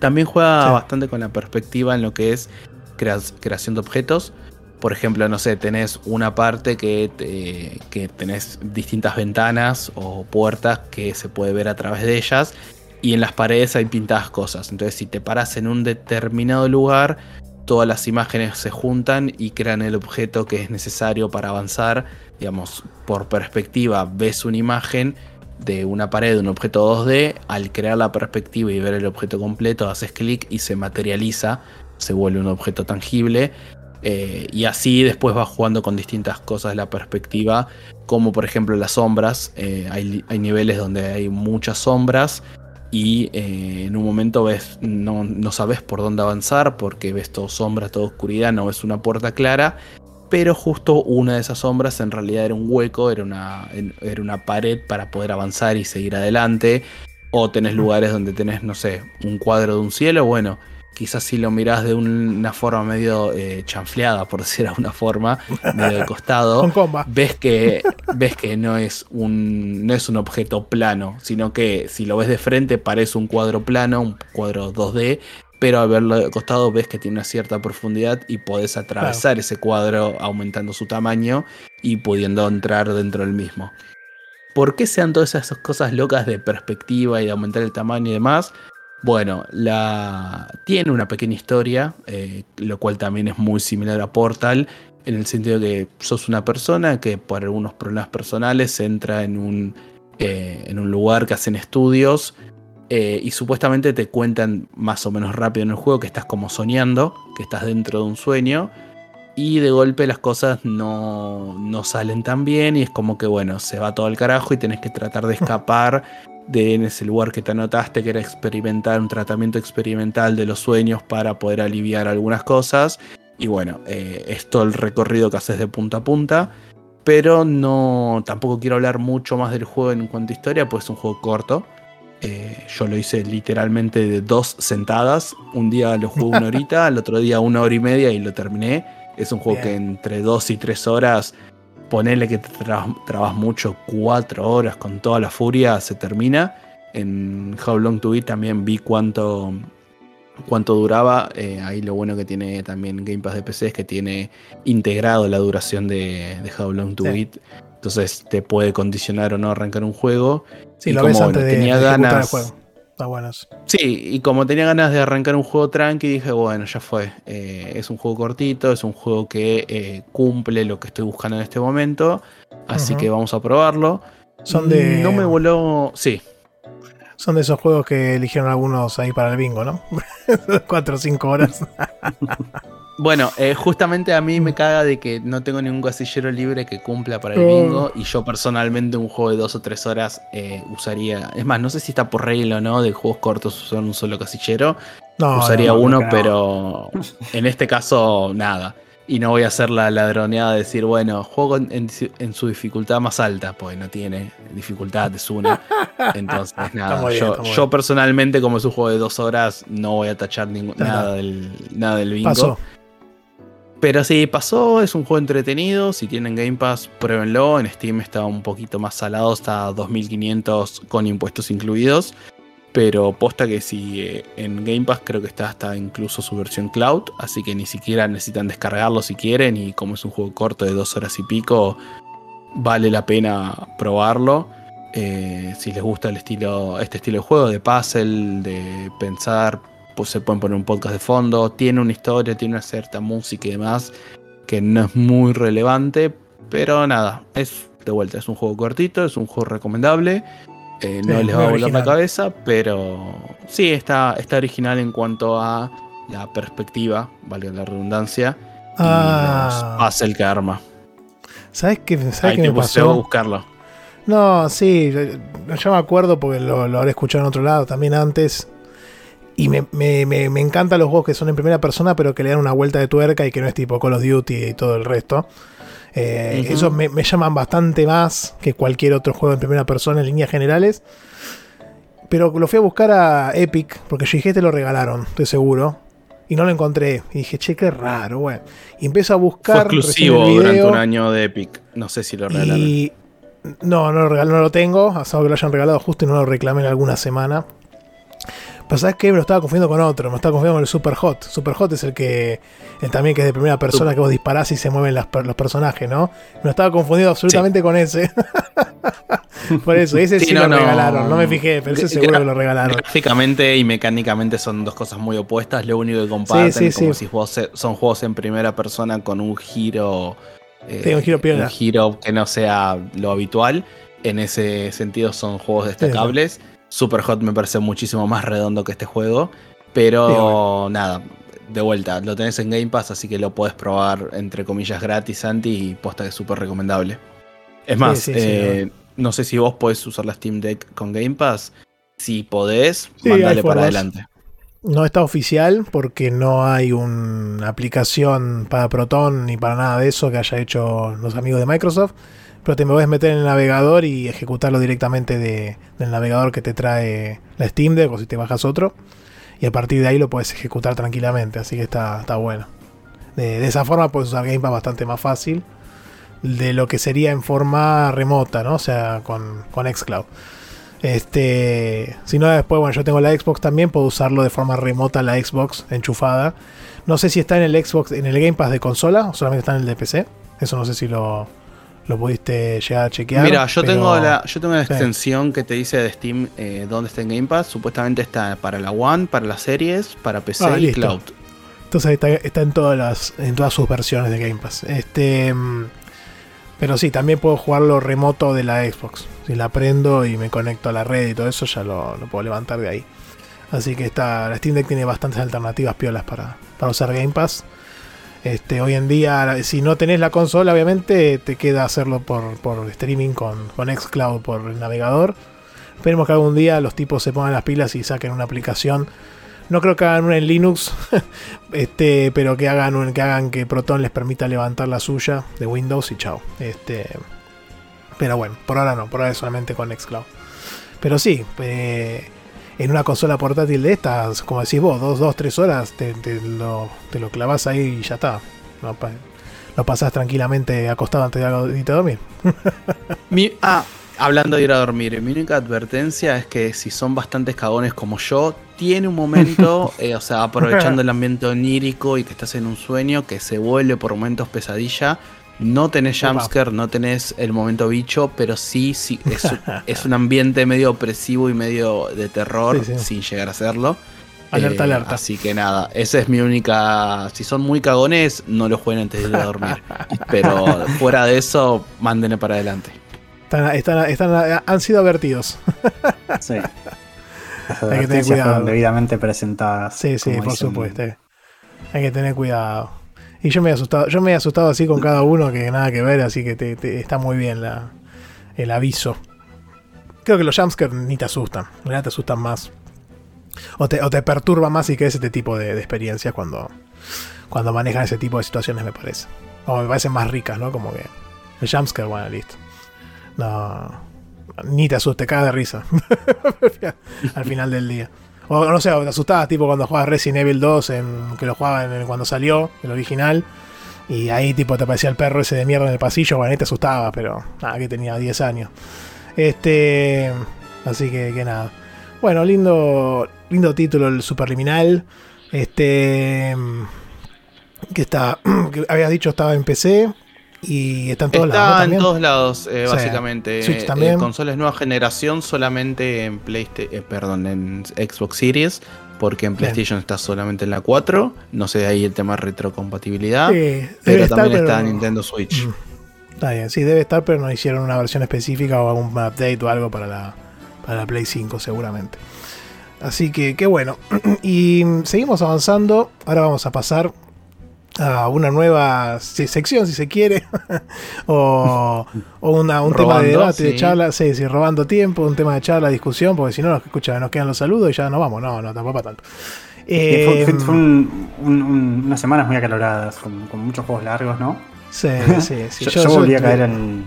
También juega bastante con la perspectiva en lo que es creación de objetos. Por ejemplo, no sé, tenés una parte que, que tenés distintas ventanas o puertas que se puede ver a través de ellas. Y en las paredes hay pintadas cosas. Entonces, si te paras en un determinado lugar, todas las imágenes se juntan y crean el objeto que es necesario para avanzar. Digamos, por perspectiva, ves una imagen de una pared, un objeto 2D, al crear la perspectiva y ver el objeto completo, haces clic y se materializa, se vuelve un objeto tangible. Eh, y así después vas jugando con distintas cosas de la perspectiva, como por ejemplo las sombras. Eh, hay, niveles donde hay muchas sombras y eh, en un momento ves, no, no sabes por dónde avanzar porque ves todo sombra, toda oscuridad, no ves una puerta clara pero justo una de esas sombras en realidad era un hueco, era una, era una pared para poder avanzar y seguir adelante. O tenés lugares donde tenés, no sé, un cuadro de un cielo, bueno, quizás si lo mirás de una forma medio eh, chanfleada, por decir de alguna forma, medio de costado, ves que, ves que no, es un, no es un objeto plano, sino que si lo ves de frente parece un cuadro plano, un cuadro 2D, pero al verlo de costado ves que tiene una cierta profundidad y podés atravesar ese cuadro aumentando su tamaño y pudiendo entrar dentro del mismo. ¿Por qué sean todas esas cosas locas de perspectiva y de aumentar el tamaño y demás? Bueno, la... tiene una pequeña historia, eh, lo cual también es muy similar a Portal, en el sentido que sos una persona que por algunos problemas personales entra en un, eh, en un lugar que hacen estudios eh, y supuestamente te cuentan más o menos rápido en el juego que estás como soñando, que estás dentro de un sueño. Y de golpe las cosas no, no salen tan bien y es como que bueno, se va todo al carajo y tenés que tratar de escapar de en ese lugar que te anotaste, que era experimentar un tratamiento experimental de los sueños para poder aliviar algunas cosas. Y bueno, eh, es todo el recorrido que haces de punta a punta. Pero no, tampoco quiero hablar mucho más del juego en cuanto a historia, pues es un juego corto. Eh, yo lo hice literalmente de dos sentadas. Un día lo jugué una horita, al otro día una hora y media y lo terminé. Es un juego que entre dos y tres horas, ponele que te trabas mucho, cuatro horas con toda la furia, se termina. En How Long to Beat también vi cuánto, cuánto duraba. Eh, ahí lo bueno que tiene también Game Pass de PC es que tiene integrado la duración de, How Long to Beat. Entonces te puede condicionar o no arrancar un juego. Sí, lo ves antes de, tenía ganas. juego. Está. Sí, y como tenía ganas de arrancar un juego tranqui, dije, bueno, ya fue. Eh, es un juego cortito, es un juego que eh, cumple lo que estoy buscando en este momento. Así que vamos a probarlo. Son de. No me voló. Sí. Son de esos juegos que eligieron algunos ahí para el bingo, ¿no? Cuatro o cinco horas. Bueno, eh, justamente a mí me caga de que no tengo ningún casillero libre que cumpla para el bingo. Y yo personalmente un juego de dos o tres horas eh, usaría. Es más, no sé si está por regla o no de juegos cortos usar un solo casillero. No, usaría uno, pero en este caso nada. Y no voy a hacer la ladroneada de decir, bueno, juego en, su dificultad más alta, pues no tiene dificultad, es una. Entonces, nada. yo, personalmente, como es un juego de dos horas, no voy a tachar nada, del, nada del bingo. Pero sí, pasó, es un juego entretenido. Si tienen Game Pass, pruébenlo. En Steam está un poquito más salado, está 2500 con impuestos incluidos. Pero posta que si eh, en Game Pass creo que está hasta incluso su versión cloud. Así que ni siquiera necesitan descargarlo si quieren. Y como es un juego corto de dos horas y pico, vale la pena probarlo. Eh, si les gusta el estilo, este estilo de juego, de puzzle, de pensar pues se pueden poner un podcast de fondo, tiene una historia, tiene una cierta música y demás, que no es muy relevante, pero nada, es de vuelta, es un juego cortito, es un juego recomendable. Eh, no les va a volar la cabeza, pero sí, está, está original en cuanto a la perspectiva, valga la redundancia, y Ah. los puzzle que arma. ¿Sabes qué, ¿sabes Ahí qué te me puse a pasó? buscarlo. No, sí, yo me acuerdo porque lo, lo habré escuchado en otro lado también antes. Y me, me, me, me encantan los juegos que son en primera persona, pero que le dan una vuelta de tuerca y que no es tipo Call of Duty y todo el resto. Eh. Eso me, me llaman bastante más que cualquier otro juego en primera persona en líneas generales. Pero lo fui a buscar a Epic, porque yo dije, te lo regalaron, estoy seguro. Y no lo encontré. Y dije, che, qué raro, bueno. Y empiezo a Fue buscar. recién exclusivo el durante un año de Epic. No sé si lo regalaron. Y no, no lo, regal- no lo tengo. Hasta que lo hayan regalado justo y no lo reclamé en alguna semana. Pero sabes qué, me lo estaba confundiendo con otro. Me estaba confundiendo con el Super Hot. Super Hot es el que el también que es de primera persona que vos disparás y se mueven las los personajes, ¿no? Me lo estaba confundiendo absolutamente con ese. Por eso, ese sí, Sí, lo no, regalaron. No me fijé, pero ese Gra- seguro que lo regalaron. Gráficamente y mecánicamente son dos cosas muy opuestas. Lo único que comparten Sí, es como si fuese- son juegos en primera persona con un giro. eh, un giro un giro que no sea lo habitual. En ese sentido son juegos destacables. Super Hot me parece muchísimo más redondo que este juego. Pero Sí, nada, de vuelta, lo tenés en Game Pass, así que lo puedes probar entre comillas gratis, Santi, y posta que es súper recomendable. Es más, sí, sí, eh, no sé si vos podés usar la Steam Deck con Game Pass. Si podés, mandale para adelante. No está oficial porque no hay una aplicación para Proton ni para nada de eso que haya hecho los amigos de Microsoft. Pero te me puedes meter en el navegador y ejecutarlo directamente de- del navegador que te trae la Steam Deck o si te bajas otro. Y a partir de ahí lo puedes ejecutar tranquilamente. Así que está, está bueno. De, de esa forma puedes usar Game Pass bastante más fácil de lo que sería en forma remota, ¿no? O sea, con, con Xcloud. Este, si no, después, bueno, yo tengo la Xbox también, puedo usarlo de forma remota la Xbox enchufada. No sé si está en el Xbox, en el Game Pass de consola o solamente está en el de PC. Eso no sé si lo, lo pudiste llegar a chequear. Mira, yo pero- tengo la, yo tengo la Sí. extensión que te dice de Steam eh, dónde está en Game Pass. Supuestamente está para la One, para las series, para PC Ah, y listo. Cloud. Entonces está, está en todas las en todas sus versiones de Game Pass. Este, mm, pero sí, también puedo jugarlo remoto de la Xbox. Si la prendo y me conecto a la red y todo eso, ya lo, lo puedo levantar de ahí. Así que está, la Steam Deck tiene bastantes alternativas piolas para, para usar Game Pass. Este, hoy en día, si no tenés la consola, obviamente te queda hacerlo por, por streaming con, con Xcloud por el navegador. Esperemos que algún día los tipos se pongan las pilas y saquen una aplicación. No creo que hagan una en Linux, este, pero que hagan, que hagan que Proton les permita levantar la suya de Windows y chao. Este, pero bueno, por ahora no, por ahora es solamente con Xcloud. Pero sí, eh, en una consola portátil de estas, como decís vos, dos, dos, tres horas, te, te lo, te lo clavas ahí y ya está. Lo, pa- lo pasás tranquilamente acostado antes de irte a dormir. Mi- ah, hablando de ir a dormir, mi única advertencia es que si son bastantes cagones como yo, tiene un momento, eh, o sea, aprovechando el ambiente onírico y que estás en un sueño, que se vuelve por momentos pesadilla. No tenés jumpscare, no tenés el momento bicho, pero sí, sí es, es un ambiente medio opresivo y medio de terror, Sí, sí. sin llegar a serlo. Alerta, Eh, alerta. Así que nada, esa es mi única. Si son muy cagones, no lo jueguen antes de ir a dormir. Pero fuera de eso, mándenle para adelante. Están, están, están- han sido advertidos. Sí. Las tener advertencias cuidado. fueron debidamente presentadas. Sí, sí, por dicen. supuesto. Hay que tener cuidado. Y yo me he asustado, yo me he asustado así con cada uno que nada que ver, así que te- está muy bien la, el aviso. Creo que los jumpscares ni te asustan, realidad te asustan más. O te, o te perturba más y que es este tipo de, experiencias cuando, cuando manejan ese tipo de situaciones, me parece. O me parecen más ricas, ¿no? Como que el jumpscare, bueno, listo. No, ni te asustes, cagas de risa. Al final del día. O no sé, te asustabas tipo cuando jugabas Resident Evil 2, en, que lo jugaba en cuando salió, el original. Y ahí tipo te aparecía el perro ese de mierda en el pasillo, bueno, ahí te asustaba, pero nada, que tenía 10 años. Este. Así que, que nada. Bueno, lindo. Lindo título, el Superliminal. Este. Que está. Que habías dicho estaba en PC. Y está en todos Está lados. ¿no? en todos lados, eh, Sí. básicamente. Switch Eh, también. consolas nueva generación solamente en PlayStation, perdón, en Xbox Series, porque en Bien. PlayStation está solamente en la 4. No sé ahí el tema retrocompatibilidad. Sí, pero estar, también está en Nintendo Switch. Mm. Está bien, sí, debe estar, pero no hicieron una versión específica o algún update o algo para la, para la Play 5 seguramente. Así que qué bueno. y seguimos avanzando. Ahora vamos a pasar a una nueva sección, si se quiere, o, un tema de debate, de charla, sí, sí, robando tiempo, un tema de charla, discusión, porque si no, escucha, nos quedan los saludos y ya nos vamos. No, no, tampoco para tanto. Eh, fue, unas semanas muy acaloradas, con, muchos juegos largos, ¿no? Sí, sí, sí. yo, volví a caer en,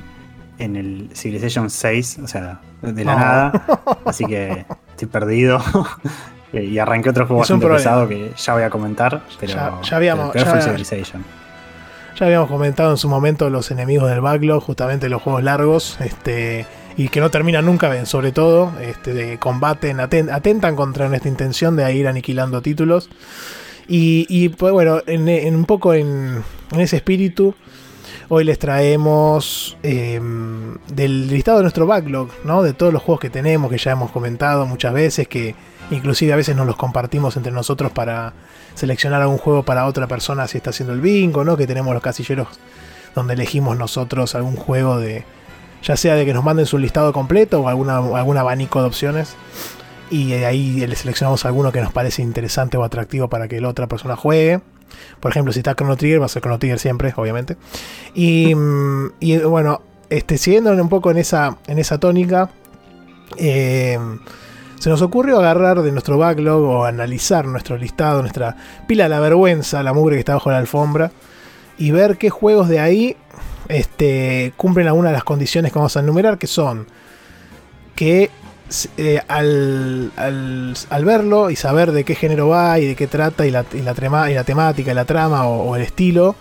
en, el Civilization 6, o sea, de la nada, así que estoy perdido. Y arranqué otro juego bastante pesado que ya voy a comentar, pero ya, habíamos, ya, habíamos comentado en su momento los enemigos del backlog, justamente los juegos largos, este y que no terminan nunca, sobre todo, este, combaten, atentan contra nuestra intención de ir aniquilando títulos. Y, pues bueno, en, un poco en, ese espíritu, hoy les traemos em, del listado de nuestro backlog, ¿no? De todos los juegos que tenemos, que ya hemos comentado muchas veces, que Inclusive a veces nos los compartimos entre nosotros para seleccionar algún juego para otra persona si está haciendo el bingo, ¿no? Que tenemos los casilleros donde elegimos nosotros algún juego de. Ya sea de que nos manden su listado completo o alguna, algún abanico de opciones. Y ahí le seleccionamos alguno que nos parece interesante o atractivo para que la otra persona juegue. Por ejemplo, si está Chrono Trigger, va a ser Chrono Trigger siempre, obviamente. Y, y bueno, este, siguiendo un poco en esa, en esa tónica. Eh, se nos ocurrió agarrar de nuestro backlog o analizar nuestro listado, nuestra pila de la vergüenza, la mugre que está bajo la alfombra, y ver qué juegos de ahí este, cumplen algunas de las condiciones que vamos a enumerar, que son que eh, al, verlo y saber de qué género va y de qué trata y la, y la, temática y la trama o, el estilo,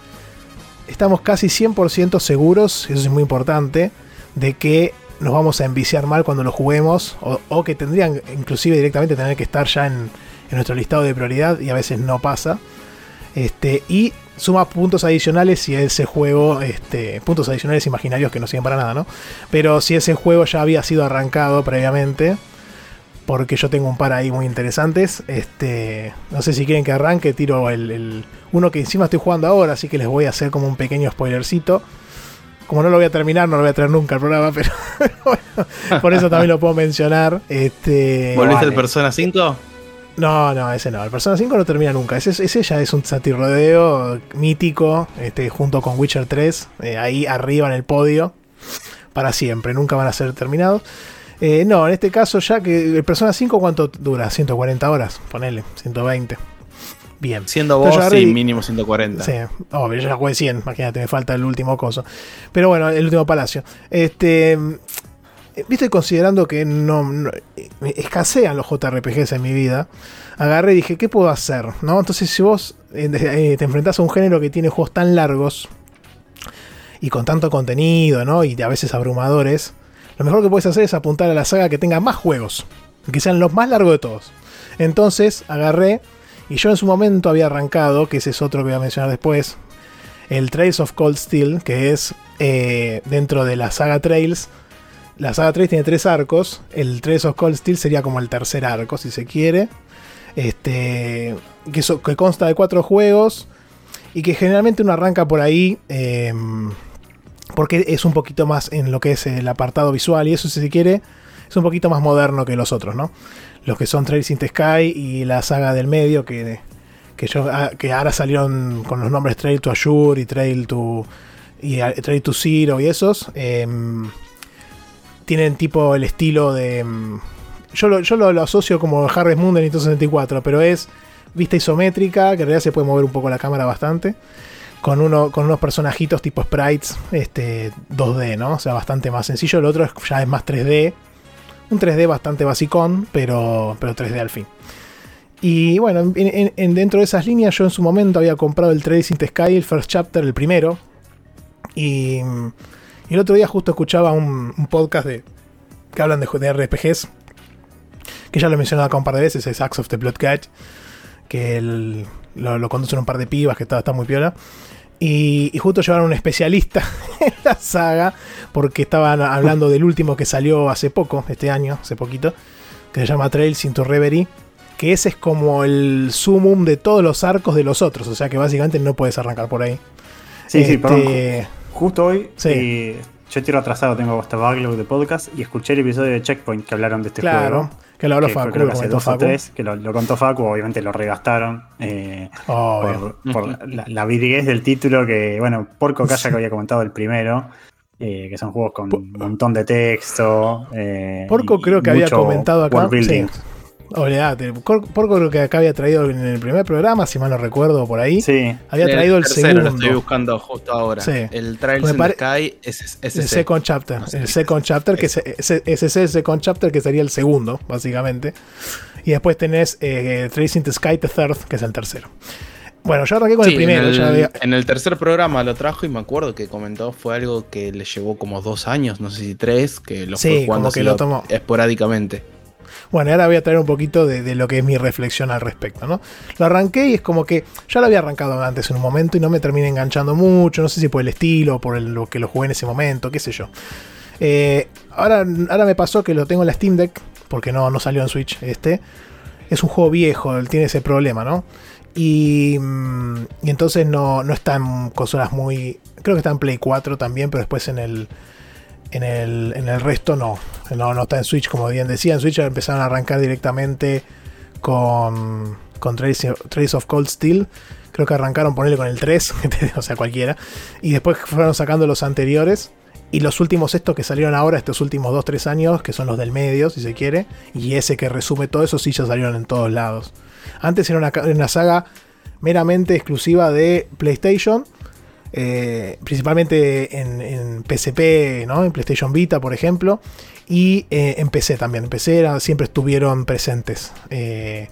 estamos casi 100% seguros, eso es muy importante, de que nos vamos a enviciar mal cuando lo juguemos o, que tendrían inclusive directamente tener que estar ya en, nuestro listado de prioridad y a veces no pasa. Este, y suma puntos adicionales si ese juego, este, puntos adicionales imaginarios que no sirven para nada, ¿no? Pero si ese juego ya había sido arrancado previamente, porque yo tengo un par ahí muy interesantes, este, no sé si quieren que arranque, tiro el, el uno que encima estoy jugando ahora, así que les voy a hacer como un pequeño spoilercito. Como no lo voy a terminar, no lo voy a traer nunca al programa, pero bueno, por eso también lo puedo mencionar. Este, ¿Volviste al Persona 5? No, no, ese no. El Persona 5 no termina nunca. Ese, ese ya es un satirrodeo mítico, este, junto con Witcher 3, eh, ahí arriba en el podio, para siempre. Nunca van a ser terminados. Eh, no, en este caso ya que el Persona 5, ¿cuánto dura? 140 horas, ponele, 120. Bien. Siendo vos, sí, mínimo 140. Sí, obvio, yo ya jugué 100, imagínate, me falta el último coso. Pero bueno, el último palacio. Este. Viste, considerando que no, escasean los JRPGs en mi vida, agarré y dije, ¿qué puedo hacer? ¿No? Entonces, si vos eh, eh, te enfrentás a un género que tiene juegos tan largos y con tanto contenido, ¿no? Y a veces abrumadores, lo mejor que puedes hacer es apuntar a la saga que tenga más juegos, que sean los más largos de todos. Entonces, agarré y yo en su momento había arrancado, que ese es otro que voy a mencionar después, el Trails of Cold Steel, que es eh, dentro de la saga Trails. La saga Trails tiene tres arcos. El Trails of Cold Steel sería como el tercer arco, si se quiere. Este, que, consta de cuatro juegos y que generalmente uno arranca por ahí. Em, porque es un poquito más en lo que es el apartado visual y eso si se quiere es un poquito más moderno que los otros, ¿no? los que son Trails in the Sky y la saga del medio que, que, ah, ahora salieron con los nombres Trail to Azure y Trail to, y ah, Trail to Zero y esos. Em, tienen tipo el estilo de... Em, yo, lo, yo lo, asocio como Harvest Moon de Nintendo 64, pero es vista isométrica, que en realidad se puede mover un poco la cámara bastante. Con, uno, con unos personajitos tipo sprites este, 2D, ¿no? O sea, bastante más sencillo. El otro ya es más 3D un 3D bastante basicón, pero, pero 3D al fin. Y bueno, en, dentro de esas líneas yo en su momento había comprado el Trading the Sky, el First Chapter, el primero. Y, el otro día justo escuchaba un, podcast de, que hablan de, de, RPGs, que ya lo he mencionado acá un par de veces, es Axe of the Blood Catch, que lo, lo, conducen un par de pibas, que está, está muy piola. Y, justo llevaron un especialista en la saga, porque estaban hablando del último que salió hace poco, este año, hace poquito, que se llama Trails into Reverie, que ese es como el sumum de todos los arcos de los otros, o sea que básicamente no puedes arrancar por ahí. Sí, sí, perdón. Justo hoy, sí. Eh, yo estoy retrasado, tengo hasta backlog de podcast y escuché el episodio de Checkpoint que hablaron de este Claro, juego. que lo habló que Facu, creo lo que hace dos o tres, que lo, lo contó Facu, obviamente lo regastaron. eh, por, por la, la virguez del título que, bueno, Porco Calla que había comentado el primero, eh, que son juegos con un montón de texto. eh, Porco creo que había comentado acá. world building. Sí. Olvídate. Cor- Porco creo que acá había traído en el primer programa, si mal no recuerdo por ahí. Sí, Había traído el tercero, Lo segundo. estoy buscando justo ahora. Sí. El Trials in the Sky es, el second chapter. No sé el second es. chapter, que es, es el second chapter que sería el segundo, básicamente. Y después tenés eh, Tracing the Sky the Third, que es el tercero. Bueno, yo arranqué con Sí, el primero. en, el, ya había- en el tercer programa lo trajo y me acuerdo que comentó fue algo que le llevó como dos años, no sé si tres, que lo Sí, fue jugando como que así lo tomó. esporádicamente. Bueno, ahora voy a traer un poquito de, lo que es mi reflexión al respecto, ¿no? Lo arranqué y es como que ya lo había arrancado antes en un momento y no me terminé enganchando mucho, no sé si por el estilo, por el- lo que lo jugué en ese momento, qué sé yo. Eh, ahora, ahora me pasó que lo tengo en la Steam Deck, porque no, no salió en Switch este. Es un juego viejo, él tiene ese problema, ¿no? Y, mm, y entonces no, no está en consolas muy... Creo que está en Play 4 también, pero después en el, en el, en el resto no. no. No está en Switch, como bien decía. En Switch empezaron a arrancar directamente con, con Trace, of Cold Steel. Creo que arrancaron ponerle con el 3, o sea, cualquiera. Y después fueron sacando los anteriores. Y los últimos estos que salieron ahora, estos últimos 2-3 años, que son los del medio, si se quiere. Y ese que resume todo eso, sí ya salieron en todos lados. Antes era una, una saga meramente exclusiva de PlayStation. Eh, principalmente en, en PSP, ¿no? en PlayStation Vita, por ejemplo, y eh, en PC también. En PC siempre estuvieron presentes. Eh,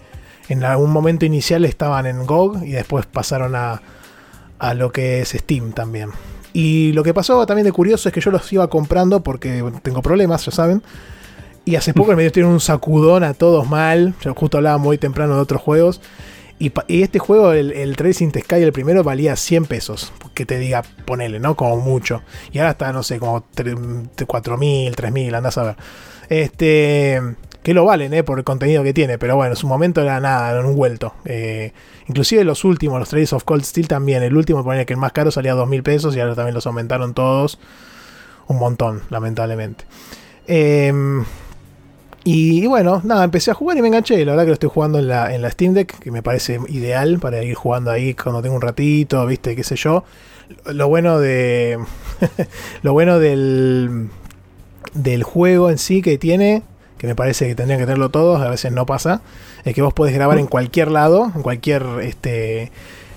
en algún momento inicial estaban en GOG y después pasaron a, a lo que es Steam también. Y lo que pasó también de curioso es que yo los iba comprando porque tengo problemas, ya saben. Y hace poco me dieron un sacudón a todos mal. Yo justo hablaba muy temprano de otros juegos. Y, este juego, el, el Tracing the el primero, valía 100 pesos. Que te diga, ponele, ¿no? Como mucho. Y ahora está, no sé, como 4.000, 3.000, andás a ver. Este. Que lo valen, ¿eh? Por el contenido que tiene. Pero bueno, en su momento era nada, era un vuelto. Eh, inclusive los últimos, los Trails of Cold Steel también. El último, ponele que el más caro salía 2.000 pesos. Y ahora también los aumentaron todos. Un montón, lamentablemente. Em, y, bueno, nada, empecé a jugar y me enganché. La verdad que lo estoy jugando en la, en la Steam Deck, que me parece ideal para ir jugando ahí cuando tengo un ratito, viste, qué sé yo. Lo bueno de. lo bueno del. del juego en sí que tiene, que me parece que tendrían que tenerlo todos, a veces no pasa, es que vos podés grabar en cualquier lado, en cualquier. este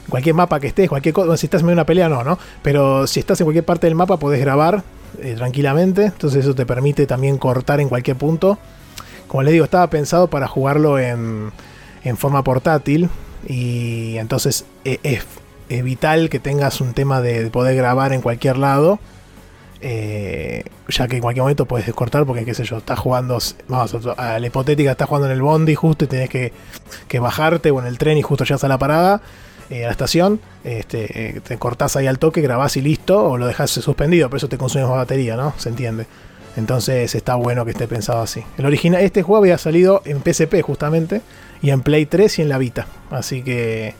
cualquier mapa que estés, cualquier cosa, si estás en una pelea no, ¿no? Pero si estás en cualquier parte del mapa podés grabar eh, tranquilamente, entonces eso te permite también cortar en cualquier punto. Como les digo, estaba pensado para jugarlo en, en forma portátil y entonces eh, es, vital que tengas un tema de poder grabar en cualquier lado. eh, ya que en cualquier momento puedes cortar porque qué sé yo, estás jugando, vamos a la hipotética, estás jugando en el bondi justo y tenés que, que bajarte o en el tren y justo llegas a la parada, eh, a la estación, este, eh, te cortás ahí al toque, grabás y listo, o lo dejás suspendido, pero eso te consume más batería, ¿no? Se entiende. Entonces está bueno que esté pensado así. El original, este juego había salido en PSP justamente, y en Play 3 y en la Vita. Así que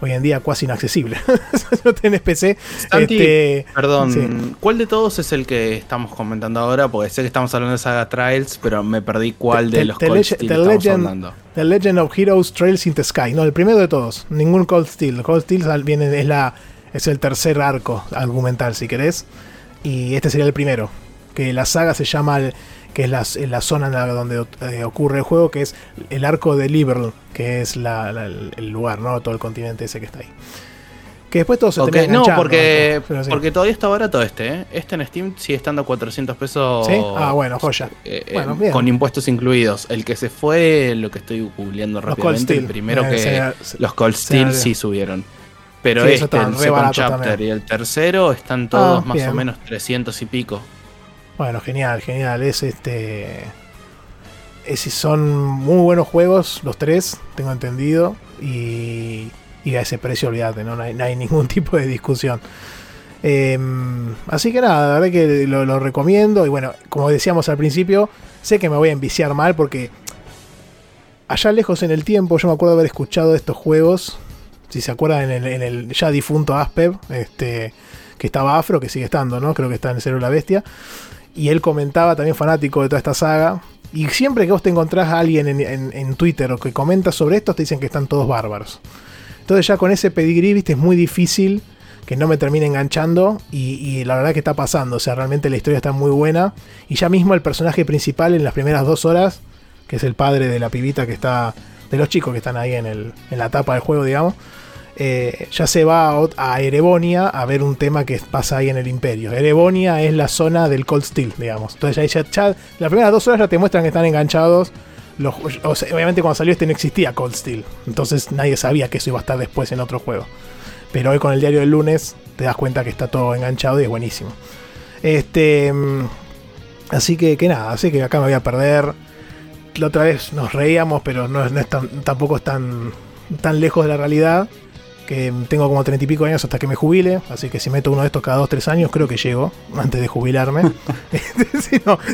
hoy en día casi inaccesible. no tenés PC. Santi, este, Perdón, sí. ¿cuál de todos es el que estamos comentando ahora? Porque sé que estamos hablando de Saga Trials, pero me perdí cuál de los Cold Steel The estamos Legend- hablando. The Legend of Heroes Trails in the Sky. No, el primero de todos. Ningún Cold Steel. Cold Steel viene, es, la, es el tercer arco argumental, si querés. Y este sería el primero. Que la saga se llama, que es la, la zona donde eh, ocurre el juego, que es el arco de Liberl, que es la- la- el lugar, ¿no? Todo el continente ese que está ahí. Que después todo se Ok, termina no, porque, ¿no? Sí. porque todavía está barato este, ¿eh? Este en Steam sigue estando a 400 pesos. ¿Sí? Ah, bueno, joya. eh, eh, Bueno, bien. con impuestos incluidos. El que se fue, lo que estoy googleando rápidamente, el primero Eh, que los Cold Steel sí subieron. Pero Sí, este, el Second Chapter también. y el tercero están todos Ah, más bien. o menos 300 y pico. Bueno, genial, genial. Es este. Es, son muy buenos juegos, los tres, tengo entendido. Y, y a ese precio, olvídate, ¿no? No, hay, ningún tipo de discusión. Em, así que nada, la verdad que lo, recomiendo. Y bueno, como decíamos al principio, sé que me voy a enviciar mal porque allá lejos en el tiempo, yo me acuerdo haber escuchado estos juegos. Si se acuerdan, en el, en el ya difunto Aspev, este, que estaba Afro, que sigue estando, ¿no? Creo que está en Cero la Bestia. Y él comentaba, también fanático de toda esta saga. Y siempre que vos te encontrás a alguien en, en- Twitter o que comenta sobre esto, te dicen que están todos bárbaros. Entonces ya con ese pedigrí, viste, es muy difícil que no me termine enganchando y, y la verdad que está pasando, o sea, realmente la historia está muy buena y ya mismo el personaje principal en las primeras dos horas, que es el padre de la pibita que está, de los chicos que están ahí en, el, en la tapa del juego, digamos, eh, ya se va a, Erebonia a ver un tema que pasa ahí en el imperio. Erebonia es la zona del Cold Steel, digamos. Entonces ya, ya, ya- las primeras dos horas ya te muestran que están enganchados. Obviamente cuando salió este no existía Cold Steel, entonces nadie sabía que eso iba a estar después en otro juego. Pero hoy con el diario del lunes te das cuenta que está todo enganchado y es buenísimo. Este, mm, así que, que nada, así que acá me voy a perder. La otra vez nos reíamos, pero no es tan- tampoco es tan, tan lejos de la realidad. Que tengo como treinta y pico años hasta que me jubile, así que si meto uno de estos cada dos tres años, creo que llego antes de jubilarme.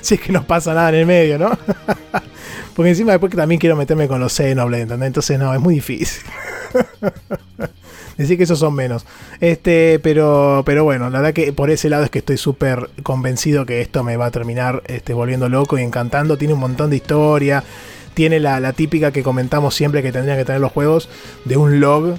si, es que no pasa nada en el medio, ¿no? Porque encima después que también quiero meterme con los Xenoblade, ¿entendés? Entonces no, es muy difícil. Decir que esos son menos. Este, pero, pero bueno, la verdad que por ese lado es que estoy súper convencido que esto me va a terminar este, volviendo loco y encantando. Tiene un montón de historia. Tiene la, la típica que comentamos siempre que tendrían que tener los juegos de un log.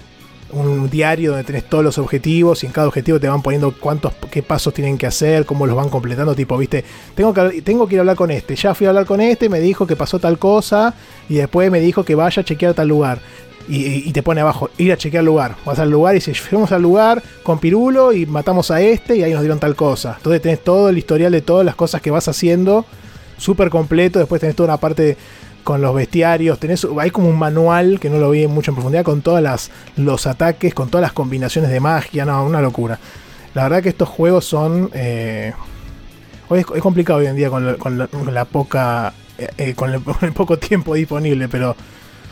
Un diario donde tenés todos los objetivos y en cada objetivo te van poniendo cuántos, qué pasos tienen que hacer, cómo los van completando. Tipo, viste, tengo que, tengo que ir a hablar con este. Ya fui a hablar con este, me dijo que pasó tal cosa y después me dijo que vaya a chequear tal lugar. Y, y- te pone abajo, ir a chequear lugar. Vas al lugar y dices, fuimos al lugar con Pirulo y matamos a este y ahí nos dieron tal cosa. Entonces tenés todo el historial de todas las cosas que vas haciendo, súper completo. Después tenés toda una parte con los bestiarios. Tenés, hay como un manual que no lo vi mucho en profundidad con todos los ataques, con todas las combinaciones de magia. No, una locura. La verdad que estos juegos son... eh, es, complicado hoy en día con la poca... eh, eh, con, el, con el poco tiempo disponible, pero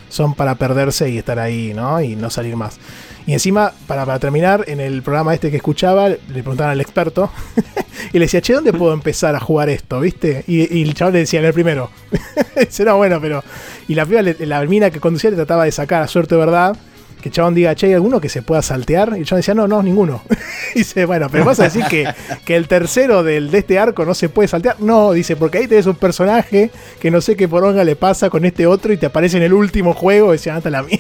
son para perderse y estar ahí, ¿no? Y no salir más. Y encima, para, para terminar, en el programa este que escuchaba, le preguntaban al experto y le decía, che, ¿dónde puedo empezar a jugar esto? ¿Viste? Y, y el chaval le decía, en el primero. Dice, no, bueno, pero. Y la, piba la mina que conducía le trataba de sacar a suerte verdad. Que chabón diga, che, ¿hay alguno que se pueda saltear? Y el chabón decía, no, no, ninguno. y dice, bueno, pero vas a decir que, que el tercero del, de este arco no se puede saltear. No, dice, porque ahí tenés un personaje que no sé qué poronga le pasa con este otro y te aparece en el último juego. Y decía, anda la mía.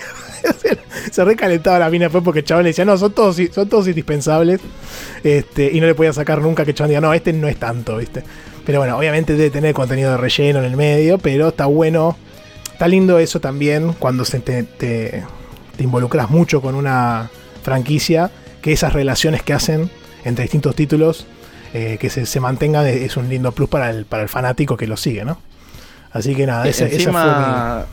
se recalentaba la mina después porque el chabón le decía, no, son todos, son todos indispensables. Este, y no le podía sacar nunca que el chabón diga, no, este no es tanto, ¿viste? Pero bueno, obviamente debe tener contenido de relleno en el medio, pero está bueno. Está lindo eso también cuando se te, involucras mucho con una franquicia, que esas relaciones que hacen entre distintos títulos, eh, que se, se mantengan, es un lindo plus para el, para el fanático que lo sigue, ¿no? Así que nada, ese, esa Encima,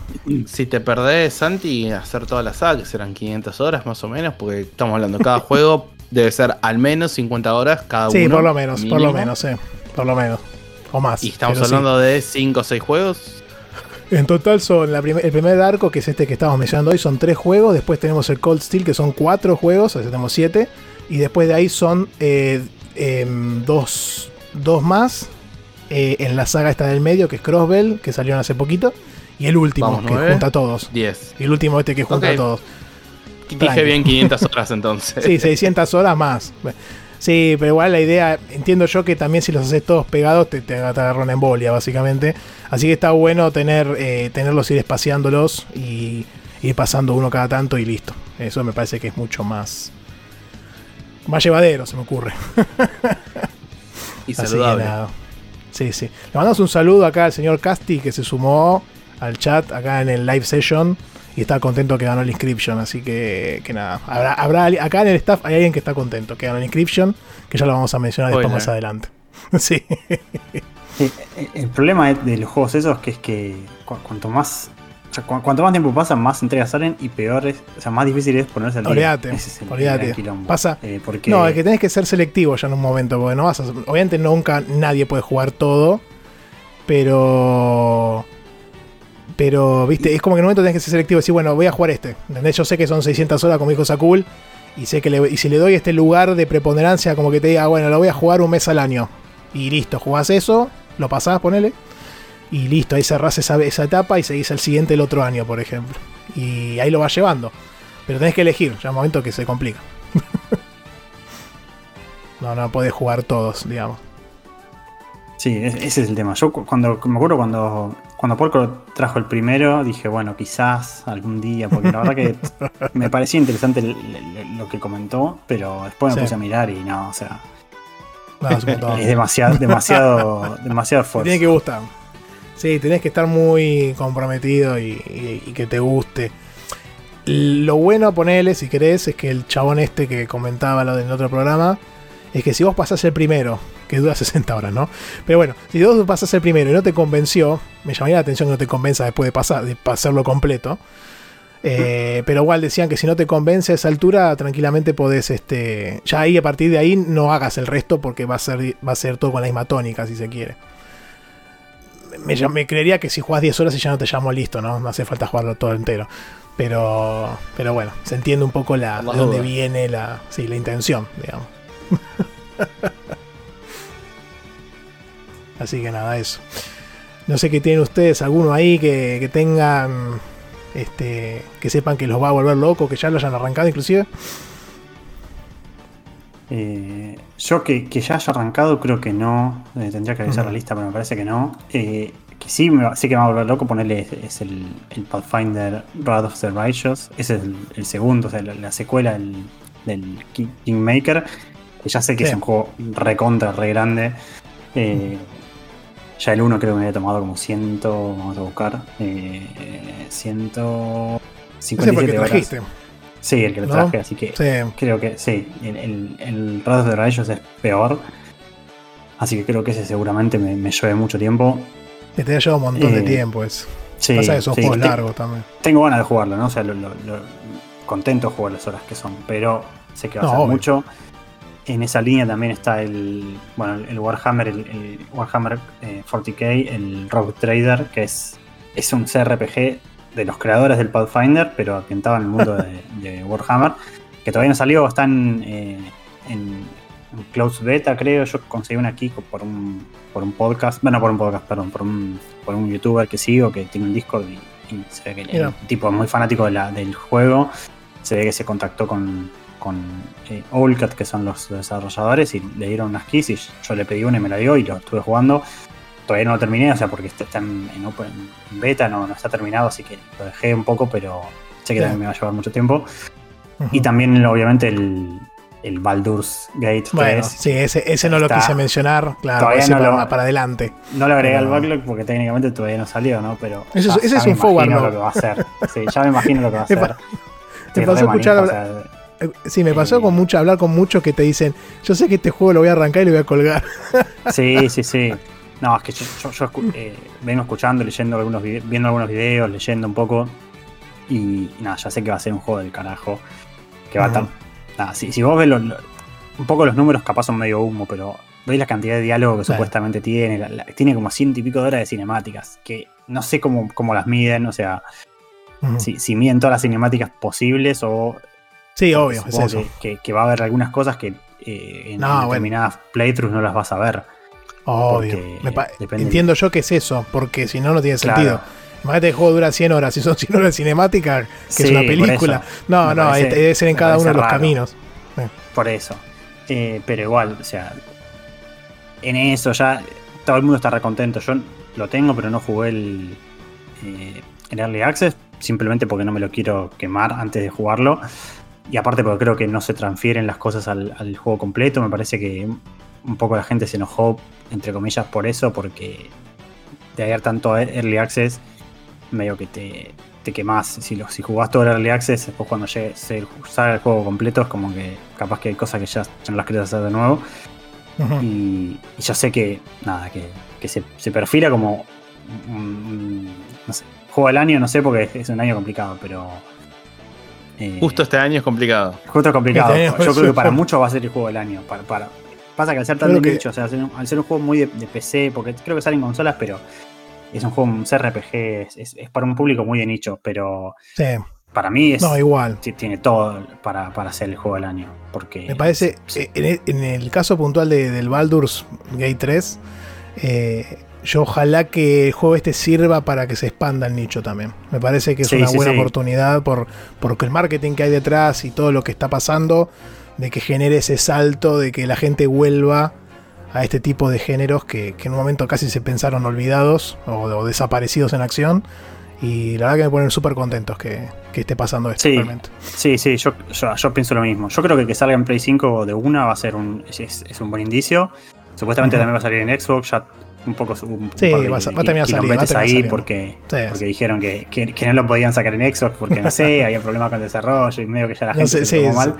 si te perdés, Santi, hacer toda la saga, que serán 500 horas más o menos, porque estamos hablando, cada juego debe ser al menos 50 horas cada fue mi- Sí, uno. por lo menos, por lo menos, sí, por lo menos. O más. Y estamos sí. hablando de 5 o 6 juegos. En total son la prim- el primer arco, que es este que estamos mencionando hoy, son tres juegos. Después tenemos el Cold Steel, que son cuatro juegos, o sea, tenemos siete. Y después de ahí son eh, em, dos, dos más. Eh, en la saga esta del medio, que es Crossbell, que salieron hace poquito. Y el último, Vamos, que junta a todos. 10. Y el último este que junta a todos. Dije Tranqui. bien 500 horas entonces. Sí, 600 horas más. Sí, pero igual la idea, entiendo yo que también si los haces todos pegados te, te, agarra una embolia, básicamente. Así que está bueno tener eh, tenerlos, ir espaciándolos y ir pasando uno cada tanto y listo. Eso me parece que es mucho más. Más llevadero, se me ocurre. y Así que saludable. nada. Sí, sí. Le mandamos un saludo acá al señor Casti que se sumó al chat acá en el live session y está contento que ganó el inscription. Así que, que nada. Habrá, habrá acá en el staff hay alguien que está contento que ganó el inscription, que ya lo vamos a mencionar después más adelante. sí. Sí, el problema de, los juegos esos que es que cu- cuanto más o sea, cu- cuanto más tiempo pasa, más entregas salen y peores, o sea, más difícil es ponerse al día. Olvídate, es olvídate. Pasa- Eh, porque No, es que tenés que ser selectivo ya en un momento, porque no vas a. Obviamente nunca nadie puede jugar todo, pero. Pero, viste, es como que en un momento tenés que ser selectivo y decir, bueno, voy a jugar este. ¿Entendés? Yo sé que son 600 horas, como dijo Sakul, y sé que le, y si le doy este lugar de preponderancia, como que te diga, bueno, lo voy a jugar un mes al año. Y listo, jugás eso, lo pasás, ponele, y listo, ahí cerrás esa, esa etapa y seguís el siguiente el otro año, por ejemplo. Y ahí lo vas llevando. Pero tenés que elegir, ya es un momento que se complica. No, no podés jugar todos, digamos. Sí, es- ese es el tema. Yo cu- cuando me acuerdo cuando cuando Porco trajo el primero, dije, bueno, quizás algún día, porque la verdad que me parecía interesante lo que comentó, pero después me Sí. puse a mirar y no, o sea, No, es es demasiado, demasiado, demasiado Te esfuerzo. tiene que gustar. Sí, tenés que estar muy comprometido y, y- y que te guste. Lo bueno, ponele, si querés, es que el chabón este que comentaba lo del otro programa, es que si vos pasás el primero, que dura 60 horas, ¿no? Pero bueno, si vos pasás el primero y no te convenció, me llamaría la atención que no te convenza después de pasar, de pasarlo completo. Eh, pero igual decían que si no te convence a esa altura, tranquilamente podés, este, ya ahí a partir de ahí no hagas el resto porque va a ser, va a ser todo con la misma tónica si se quiere. Me, creería que si jugás 10 horas y ya no te llamo listo, ¿no? No hace falta jugarlo todo entero. Pero, pero bueno, se entiende un poco la, de dónde viene la, sí, la intención, digamos. Así que nada, eso. No sé qué tienen ustedes, alguno ahí que, que tengan, este, que sepan que los va a volver locos, que ya lo hayan arrancado inclusive. Eh, yo que, que ya haya arrancado, creo que no. Eh, tendría que revisar la lista, pero me parece que no. Eh, que sí, me, sí que me va a volver loco ponerle es, es el, el Pathfinder Wrath of the Righteous. Ese es el, el segundo, o sea, la, la secuela del, del Ki- Kingmaker. Que ya sé que Sí. es un juego recontra, re grande. Ya el 1 creo que me había tomado como 100, vamos a buscar, eh, eh, 157 Ese porque horas. trajiste. Sí, el que lo ¿No? traje, así que Sí. Creo que sí, el, el, el of the Righteous es peor. Así que creo que ese seguramente me, me lleve mucho tiempo. Que te ha llevado un montón de Eh, tiempo. Es. Sí, Pasa que son sí, juegos te- largos también. Tengo ganas de jugarlo, ¿no? O sea, lo, lo- lo- contento de jugar las horas que son, pero sé que va No, a ser obvio. mucho. En esa línea también está el, bueno, el Warhammer, el, el Warhammer eh, 40k, el Rogue Trader, que es, es un CRPG de los creadores del Pathfinder, pero ambientado en el mundo de, de Warhammer, que todavía no salió, están eh, en, en close beta, creo. Yo conseguí una aquí por un, por un podcast, bueno, por un podcast, perdón, por un, por un youtuber que sigo, que tiene un Discord y, y se ve que el, tipo es muy fanático de la- del juego. Se ve que se contactó con, con eh, Owlcat, que son los desarrolladores, y le dieron unas keys y yo le pedí una y me la dio y lo estuve jugando. Todavía no lo terminé, o sea, porque está en, en open- en beta, no, no está terminado, así que lo dejé un poco, pero sé que Sí. también me va a llevar mucho tiempo. Y también, obviamente, el, el Baldur's Gate 3. Bueno, sí, ese, ese no lo quise mencionar, claro, Todavía ese no para, lo- para adelante. No lo agregué al backlog porque técnicamente todavía no salió, ¿no? Pero Ese ya- es- ese ya es me un forward, ¿no? lo que va a hacer. Sí, ya me imagino lo que va a hacer. Estoy pasó escuchar o sea, Eh, Sí, me pasó Eh, con mucho, hablar con muchos que te dicen, yo sé que este juego lo voy a arrancar y lo voy a colgar. Sí, sí, sí. No, es que yo, escu- eh, vengo escuchando, leyendo algunos viendo algunos videos, leyendo un poco. Y nada, ya sé que va a ser un juego del carajo. Que va a estar. Nada, si, si vos ves los- un poco los números, capaz son medio humo, pero veis la cantidad de diálogo que supuestamente tiene. la- la- tiene como ciento y pico de horas de cinemáticas. Que no sé cómo, cómo las miden, o sea, si, si miden todas las cinemáticas posibles o. Sí, obvio, es eso. Que, que- que va a haber algunas cosas que eh, en, No, en bueno. determinadas playthroughs no las vas a ver. Obvio. Me Entiendo yo que es eso, porque si no, no tiene Claro. sentido. Imagínate que el juego dura 100 horas, si son 100 horas de cinemática, que Sí, es una película. No, Me no, parece- este debe ser en cada uno de los raro. caminos. Por eso. Eh, pero igual, o sea, en eso ya todo el mundo está recontento. Yo lo tengo, pero no jugué el, eh, el Early Access, simplemente porque no me lo quiero quemar antes de jugarlo. Y aparte porque creo que no se transfieren las cosas al, al juego completo. Me parece que un poco la gente se enojó, entre comillas, por eso, porque de haber tanto Early Access, medio que te, te quemás. Si, lo, si jugás todo el Early Access, después cuando llegue, se salga el juego completo, es como que capaz que hay cosas que ya, ya no las querés hacer de nuevo. Y, y yo sé que, nada, que, que se, se perfila como un, un- no sé, juego del año, no sé, porque es, es un año complicado, pero. eh, Justo este año es complicado. Justo es complicado. Este Yo creo que para muchos va a ser el juego del año. Para, para- Pasa que al ser tan de que- nicho, o sea, al ser un, juego muy de, de PC, porque creo que sale en consolas, pero es un juego, un CRPG, es, es- es para un público muy de nicho, pero Sí, para mí es, no, igual. ti- tiene todo para, para ser el juego del año. Porque Me parece, sí. eh, en el, en el caso puntual de- del Baldur's Gate 3, eh, yo ojalá que el juego este sirva para que se expanda el nicho también. Me parece que es Sí, una sí, buena sí. oportunidad por, porque el marketing que hay detrás y todo lo que está pasando de que genere ese salto, de que la gente vuelva a este tipo de géneros que, que en un momento casi se pensaron olvidados o, o desaparecidos en acción. Y la verdad que me ponen súper contentos que, que, esté pasando esto. Sí, realmente. sí, sí yo, yo, yo, pienso lo mismo. Yo creo que que salga en Play 5 de una va a ser un, es, es un buen indicio. Supuestamente uh -huh. también va a salir en Xbox, ya un poco un, sí, un va, a, va a terminar saliendo ahí porque, sí, porque dijeron que, que, que, no lo podían sacar en Xbox porque no sé, había problemas con el desarrollo y medio que ya la gente no sé, se sí, tomó mal.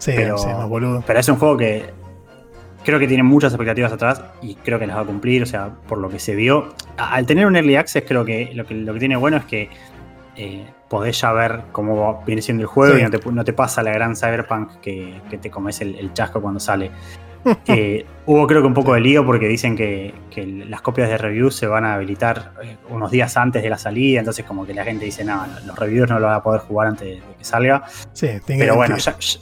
Sí, pero, sí, más boludo. pero es un juego que creo que tiene muchas expectativas atrás y creo que las va a cumplir, o sea, por lo que se vio. Al tener un early access, creo que lo que, lo que tiene bueno es que eh, podés ya ver cómo viene siendo el juego sí. y no te, no te, pasa la gran cyberpunk que, que te comes el, el, chasco cuando sale. eh, hubo creo que un poco de lío porque dicen que, que las copias de reviews se van a habilitar eh, unos días antes de la salida, entonces como que la gente dice, no, los reviews no lo van a poder jugar antes de que salga. Sí, Pero bueno, ya, ya,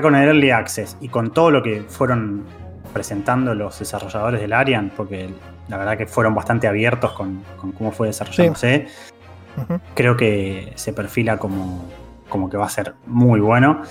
con el Early Access y con todo lo que fueron presentando los desarrolladores del Arian, porque la verdad que fueron bastante abiertos con, con cómo fue desarrollándose, sí. uh -huh. creo que se perfila como, como que va a ser muy bueno.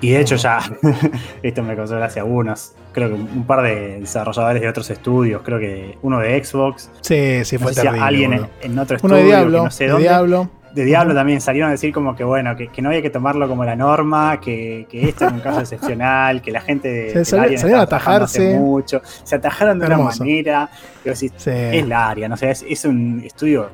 Y de hecho ya, esto me causó gracia a unos, creo que un par de desarrolladores de otros estudios, creo que uno de Xbox. Sí, sí, fue no sé si alguien en, en, otro estudio, uno de Diablo, no sé de dónde. Diablo. De Diablo también salieron a decir como que bueno, que, que, no había que tomarlo como la norma, que, que esto es un caso excepcional, que la gente de, se salió, salieron a atajarse mucho, se atajaron de Hermoso. una manera, sí. es la área, no sé, es, es un estudio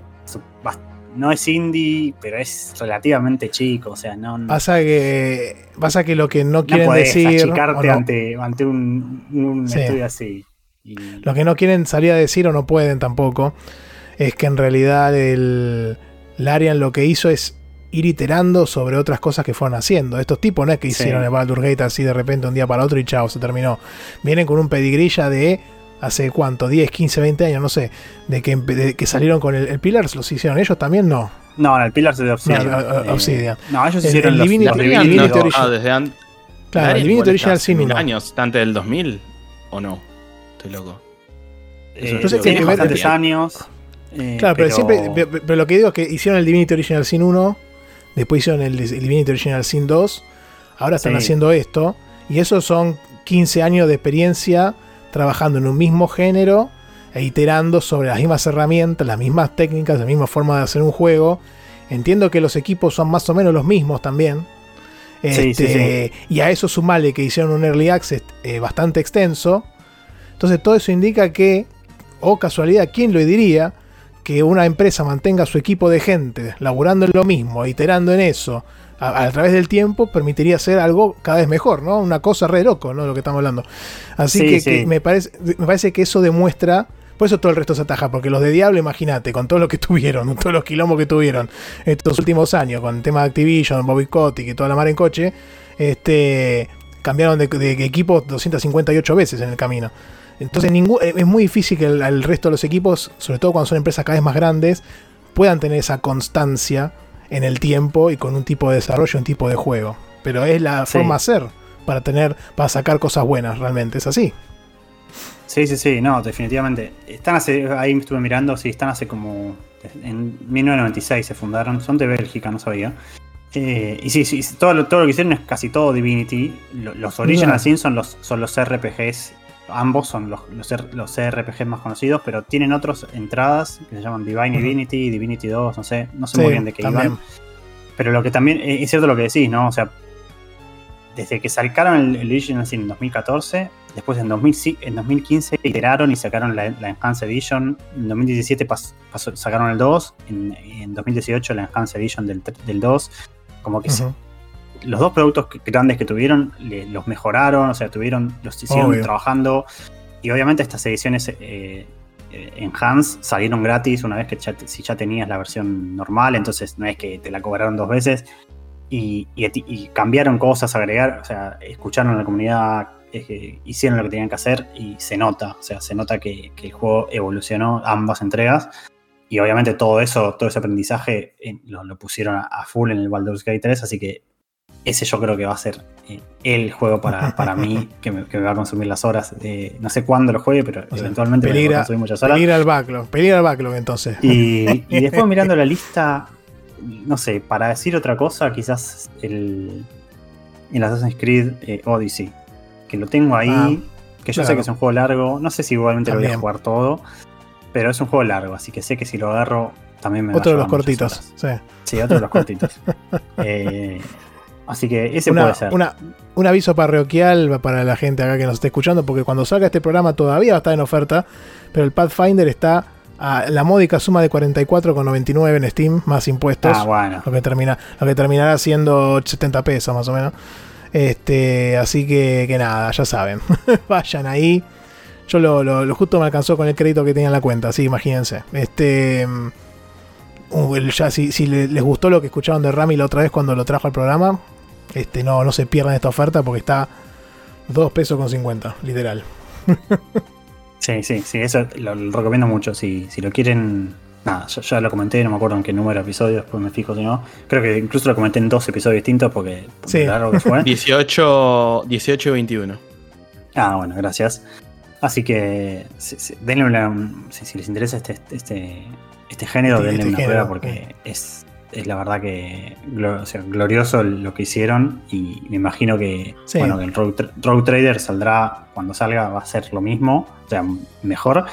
no es indie, pero es relativamente chico, o sea, no... Pasa que, pasa que lo que no quieren no decir... achicarte no. ante, ante un, un sí. estudio así. Y... Lo que no quieren salir a decir o no pueden tampoco es que en realidad el Larian lo que hizo es ir iterando sobre otras cosas que fueron haciendo. Estos tipos no es que hicieron sí. el Baldur Gate así de repente un día para otro y chao, se terminó. Vienen con un pedigrilla de hace cuánto, 10, 15, 20 años, no sé, de que, de que salieron con el, el Pillars, ¿los hicieron ellos también? No. No, el Pillars es de Obsidian. No, eh, Obsidian. no ellos hicieron el, el Divinity, los, Divinity, Divinity Original. Ah, desde an... Claro, el Divinity Original Sin no. años, antes del 2000 o no? Estoy loco. Eh, Entonces tiene que bastantes años. Eh, claro, pero, pero, siempre, pero lo que digo es que hicieron el Divinity Original Sin 1, después hicieron el, el Divinity Original Sin 2, ahora están sí. haciendo esto, y esos son 15 años de experiencia trabajando en un mismo género e iterando sobre las mismas herramientas, las mismas técnicas, la misma forma de hacer un juego. Entiendo que los equipos son más o menos los mismos también. Este, sí, sí, sí. Y a eso sumale que hicieron un early access eh, bastante extenso. Entonces todo eso indica que, o oh casualidad, ¿quién lo diría? Que una empresa mantenga su equipo de gente laburando en lo mismo, iterando en eso, a, a, través del tiempo permitiría hacer algo cada vez mejor, ¿no? Una cosa re loco, ¿no? Lo que estamos hablando. Así sí, que, sí. que, me, parece, me parece que eso demuestra. Por eso todo el resto se ataja, porque los de Diablo, imagínate, con todo lo que tuvieron, todos los quilombos que tuvieron estos últimos años, con el tema de Activision, Bobby Kotick y toda la mar en coche, este, cambiaron de, de, de equipo 258 veces en el camino. Entonces ningún, es muy difícil que el, el, resto de los equipos, sobre todo cuando son empresas cada vez más grandes, puedan tener esa constancia en el tiempo y con un tipo de desarrollo, un tipo de juego. Pero es la sí. forma de hacer para tener, para sacar cosas buenas, realmente es así. Sí, sí, sí, no, definitivamente. Están hace, ahí me estuve mirando, sí, están hace como, en 1996 se fundaron, son de Bélgica, no sabía. Eh, y sí, sí, todo lo, todo lo que hicieron es casi todo Divinity. Los Original Sin son los, son los RPGs, ambos son los, los, los RPGs más conocidos, pero tienen otras entradas que se llaman Divine. Divinity, Divinity 2, no sé, no sé sí, muy bien de qué también. iban. Pero lo que también, eh, es cierto lo que decís, ¿no? O sea, desde que sacaron el, el en 2014, después en, 2000, en 2015 iteraron y sacaron la, la Enhanced Edition, en 2017 pas, pasó, sacaron el 2, en, en, 2018 la Enhanced Edition del, del 2, como que uh -huh. Los dos productos grandes que tuvieron le, los mejoraron, o sea, tuvieron, los hicieron Obvio. trabajando y obviamente estas ediciones eh, Enhanced salieron gratis una vez que ya, si ya tenías la versión normal, entonces no es que te la cobraron dos veces. Y, y, y cambiaron cosas, agregar, o sea, escucharon a la comunidad, eh, hicieron lo que tenían que hacer y se nota, o sea, se nota que, que el juego evolucionó ambas entregas. Y obviamente todo eso, todo ese aprendizaje eh, lo, lo, pusieron a, a, full en el Baldur's Gate 3, así que ese yo creo que va a ser eh, el juego para, para mí que me, que me, va a consumir las horas. Eh, no sé cuándo lo juegue, pero o sea, eventualmente peligra, me va a consumir muchas horas. Peligra el backlog, peligra el backlog entonces. Y, y después mirando la lista, no sé, para decir otra cosa, quizás el, el Assassin's Creed eh, Odyssey. Que lo tengo ahí. Ah, que yo sé que es un juego largo. No sé si igualmente lo voy a jugar todo. Pero es un juego largo, así que sé que si lo agarro también me va a Otro de los cortitos. Sí. Sí, otro de los cortitos. Eh, así que ese Una- puede ser. una- un aviso parroquial para la gente acá que nos esté escuchando, porque cuando salga este programa todavía va a estar en oferta, pero el Pathfinder está a la módica suma de 44,99 en Steam, más impuestos. Ah, bueno. lo que termina lo que terminará siendo 70 pesos más o menos este así que, que nada ya saben vayan ahí yo lo, lo- lo justo me alcanzó con el crédito que tenía en la cuenta así imagínense este mm, uh, ya si, si le- les gustó lo que escucharon de Rami la otra vez cuando lo trajo al programa este no no se pierdan esta oferta porque está 2 pesos con 50 literal Sí, sí, sí, eso lo, lo recomiendo mucho. Si, si lo quieren, nada, ya, ya lo comenté, no me acuerdo en qué número de episodio, después me fijo si no. Creo que incluso lo comenté en dos episodios distintos porque por Sí. largo que fue. 18, 18 y 21. ah, bueno, gracias. Así que sí, denle una, si, si les interesa este, este, este género, Este- denle este una género, prueba porque es, es la verdad que glo- o sea, glorioso lo que hicieron y me imagino que, Sí. bueno, que el Rogue, Tra- Rogue Trader saldrá cuando salga, va a ser lo mismo, o sea, mejor.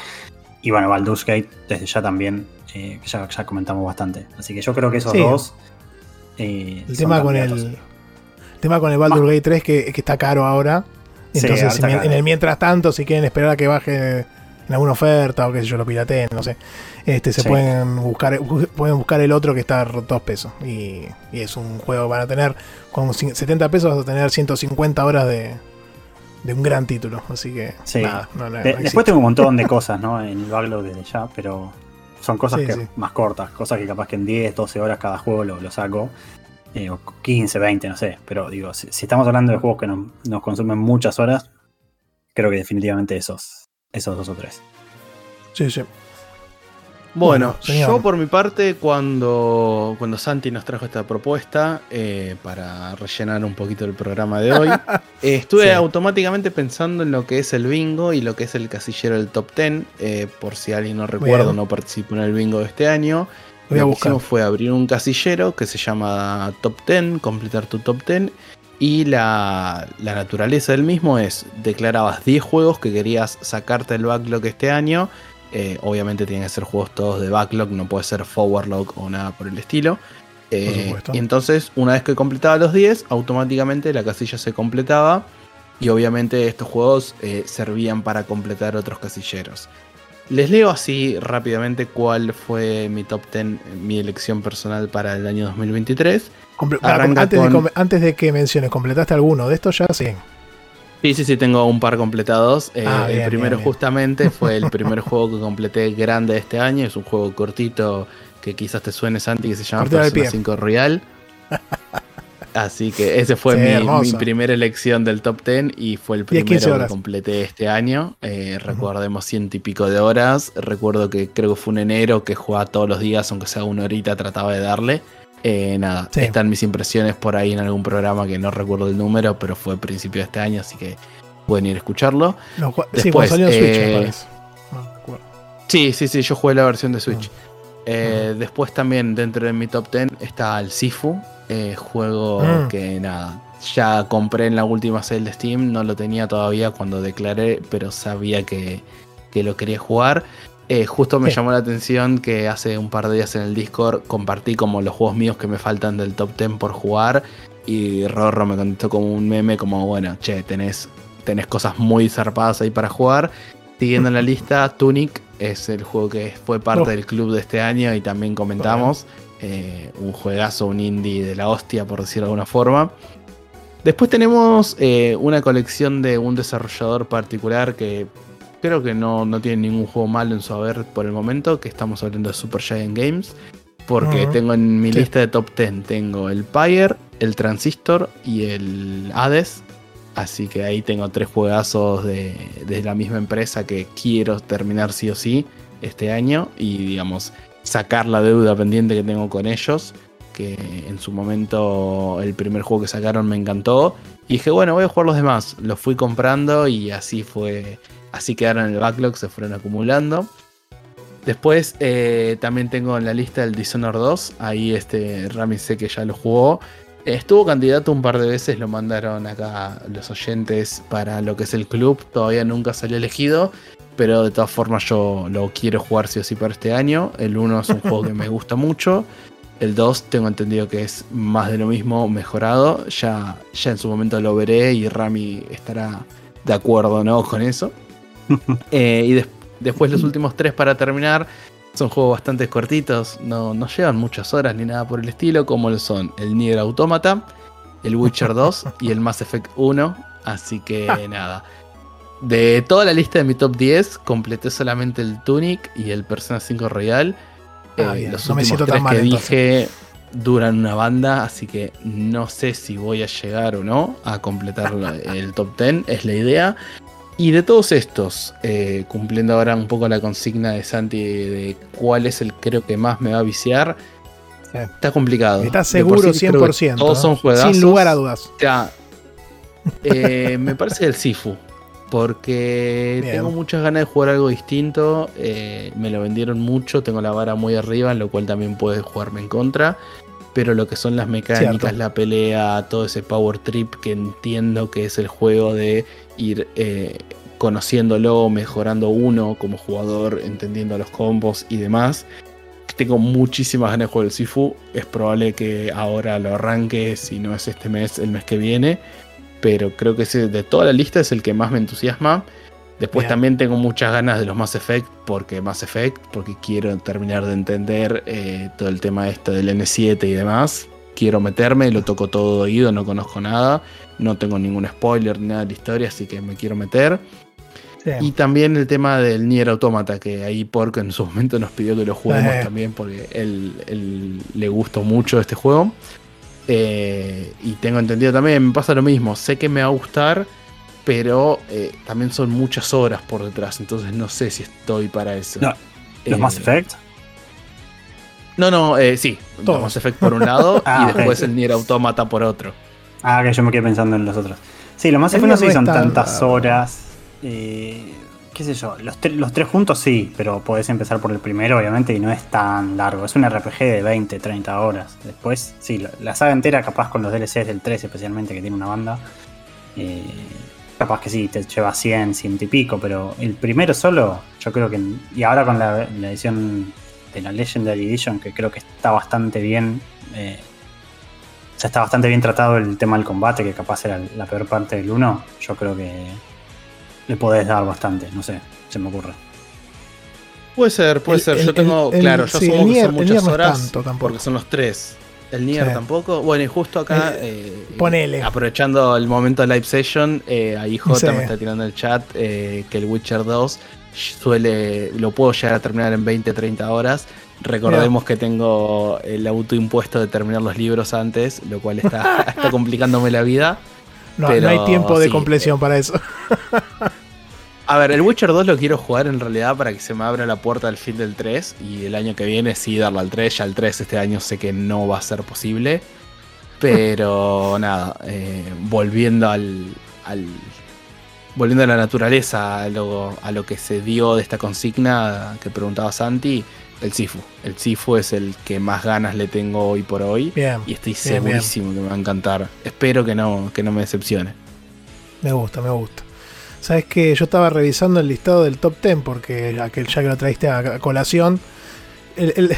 Y bueno, Baldur's Gate desde ya también, eh, que ya, ya comentamos bastante. Así que yo creo que esos Sí. dos... eh, el tema con el, el tema con el Baldur's Gate 3 que, que está caro ahora Entonces, en, el mientras tanto, si quieren esperar a que baje en alguna oferta o qué sé yo, lo pirateen, no sé, este, se Sí. pueden buscar bu- pueden buscar el otro que está a 2 pesos. Y, y es un juego, van a tener, con cin- 70 pesos vas a tener 150 horas de, de un gran título. Así que, Sí. nada, no, no- De- después tengo un montón de cosas, ¿no? En el backlog desde ya, pero son cosas Sí, que más cortas, cosas que capaz que en 10, 12 horas cada juego lo, lo saco. eh, o 15, 20, no sé. Pero digo, si, si estamos hablando de juegos que nos consumen muchas horas, creo que definitivamente esos, esos dos o tres. Sí, sí. Bueno, yo por mi parte, cuando, cuando Santi nos trajo esta propuesta eh, para rellenar un poquito el programa de hoy, eh, estuve Sí. automáticamente pensando en lo que es el bingo y lo que es el casillero del top 10. eh, por si alguien no recuerda, Bien. no participó en el bingo de este año. Lo voy a lo que hicimos fue abrir un casillero que se llama Top 10, completar tu top 10. Y la, la naturaleza del mismo es, declarabas 10 juegos que querías sacarte del backlog este año. Eh, obviamente tienen que ser juegos todos de backlog, no puede ser forwardlog o nada por el estilo. Eh, supuesto. y entonces, una vez que completaba los 10, automáticamente la casilla se completaba. Y obviamente estos juegos eh, servían para completar otros casilleros. Les leo así rápidamente cuál fue mi top 10, mi elección personal para el año 2023. Comple- para- arranca antes, con- de, come- antes de que menciones, ¿completaste alguno de estos ya? Sí. Sí, sí, sí, tengo un par completados. Eh, Ah, bien, el primero bien, bien. justamente fue el primer juego que completé grande de este año. Es un juego cortito que quizás te suene, Santi, que se llama Cortito del Persona pie. 5 Royal. Así que ese fue Sí, mi, mi primera elección del top 10 y fue el 10, 15 primero que completé este año. Eh, recordemos ciento y pico de horas. Recuerdo que creo que fue un enero que jugaba todos los días, aunque sea una horita, trataba de darle. Eh, nada, Sí. están mis impresiones por ahí en algún programa que no recuerdo el número, pero fue a principio de este año, así que pueden ir a escucharlo. No, sí, Después, cuando salió en Switch, me eh, parece. No. Sí, sí, sí, yo jugué la versión de Switch. Mm. Eh, Después también dentro de mi top 10 está el Sifu, eh, juego Mm. que nada, ya compré en la última sale de Steam, no lo tenía todavía cuando declaré, pero sabía que, que lo quería jugar. Eh, justo me Sí. llamó la atención que hace un par de días en el Discord compartí como los juegos míos que me faltan del top 10 por jugar y Rorro me contestó como un meme como, bueno, che, tenés, tenés cosas muy zarpadas ahí para jugar. Siguiendo en la lista, Tunic es el juego que fue parte Oh. del club de este año y también comentamos. Eh, un juegazo, un indie de la hostia, por decirlo de alguna forma. Después tenemos eh, una colección de un desarrollador particular que creo que no, no tiene ningún juego malo en su haber por el momento, que estamos hablando de Super Giant Games. Porque tengo en mi Sí. lista de top 10, tengo el Pyre, el Transistor y el Hades. Así que ahí tengo tres juegazos de, de la misma empresa que quiero terminar sí o sí este año. Y digamos, sacar la deuda pendiente que tengo con ellos. Que en su momento el primer juego que sacaron me encantó. Y dije, bueno, voy a jugar los demás. Los fui comprando y así fue. Así quedaron en el backlog, se fueron acumulando. Después eh, también tengo en la lista el Dishonored 2. Ahí este Rami sé que ya lo jugó. Estuvo candidato un par de veces, lo mandaron acá los oyentes para lo que es el club. Todavía nunca salió elegido, pero de todas formas yo lo quiero jugar sí o sí para este año. El 1 es un juego que me gusta mucho. El 2 tengo entendido que es más de lo mismo mejorado. Ya, ya en su momento lo veré y Rami estará de acuerdo ¿no? con eso. Eh, y después los últimos tres para terminar. Son juegos bastante cortitos, no, no llevan muchas horas ni nada por el estilo, como lo son el Nier Automata, el Witcher 2 y el Mass Effect 1. Así que nada. De toda la lista de mi top 10, completé solamente el Tunic y el Persona 5 Royal. Ah, Eh, los no me últimos siento tres tan mal, que entonces. dije duran una banda, así que no sé si voy a llegar o no a completar el top 10, es la idea. Y de todos estos, eh, cumpliendo ahora un poco la consigna de Santi de, de cuál es el creo que más me va a viciar, Sí. está complicado. Por seguro sí creo que 100%. Todos ¿no? son juegazos. Sin lugar a dudas. O sea, eh, me parece el Sifu. Porque Bien. tengo muchas ganas de jugar algo distinto. eh, me lo vendieron mucho. Tengo la vara muy arriba, en lo cual también puede jugarme en contra. Pero lo que son las mecánicas, Cierto. la pelea, todo ese power trip que entiendo que es el juego de ir eh, conociéndolo, mejorando uno como jugador, entendiendo los combos y demás. Tengo muchísimas ganas de jugar el Sifu. Es probable que ahora lo arranque, si no es este mes, el mes que viene. Pero creo que ese de toda la lista es el que más me entusiasma. Después Bien. también tengo muchas ganas de los Mass Effect, porque Mass Effect, porque quiero terminar de entender eh, todo el tema este del N7 y demás. Quiero meterme, lo toco todo oído, no conozco nada, no tengo ningún spoiler ni nada de la historia, así que me quiero meter. Sí. Y también el tema del Nier Automata, que ahí Porco en su momento nos pidió que lo juguemos también, porque él, él le gustó mucho este juego. Eh, y tengo entendido también, me pasa lo mismo, sé que me va a gustar, pero eh, también son muchas horas por detrás, entonces no sé si estoy para eso. No, ¿Los Eh, Mass Effect? No, no, eh, sí, Todos. los Mass Effect por un lado Ah, y después el Nier Automata por otro. Ah, que yo me quedé pensando en los otros. Sí, los Mass Effect no sé si son tantas horas. eh, qué sé yo, los, los tres juntos sí, pero podés empezar por el primero, obviamente, y no es tan largo. Es un RPG de 20, 30 horas. Después, sí, la, la saga entera, capaz con los DLCs del 3 especialmente, que tiene una banda. eh, capaz que sí, te lleva 100, 100 y pico, pero el primero solo, yo creo que... Y ahora con la, la edición de la Legendary Edition, que creo que está bastante bien. eh, ya está bastante bien tratado el tema del combate, que capaz era la peor parte del 1. Yo creo que le podés dar bastante, no sé, se me ocurre. Puede ser, puede El- ser. el- Yo tengo, el- el- claro, yo sí, que Nier- son muchas no horas tanto tampoco. porque son los tres. El Nier Sí. tampoco. Bueno, y justo acá, eh, ponele. aprovechando el momento de live session, eh, ahí J Sí. me está tirando el chat eh, que el Witcher 2 suele, lo puedo llegar a terminar en 20, 30 horas. Recordemos que tengo el autoimpuesto de terminar los libros antes, lo cual está, está complicándome la vida. No, pero no hay tiempo de sí, compleción para eso. A ver, el Witcher 2 lo quiero jugar en realidad para que se me abra la puerta al fin del 3 y el año que viene sí darle al 3. Ya el 3 este año sé que no va a ser posible. Pero nada, eh, volviendo al, al- Volviendo a la naturaleza, a lo, a lo que se dio de esta consigna que preguntaba Santi, el Sifu. El Sifu es el que más ganas le tengo hoy por hoy. Bien. Y estoy bien, bien. segurísimo que me va a encantar. Espero que no, que no me decepcione. Me gusta, me gusta. Sabes que yo estaba revisando el listado del top 10 porque aquel ya que lo traiste a, colación. El, el,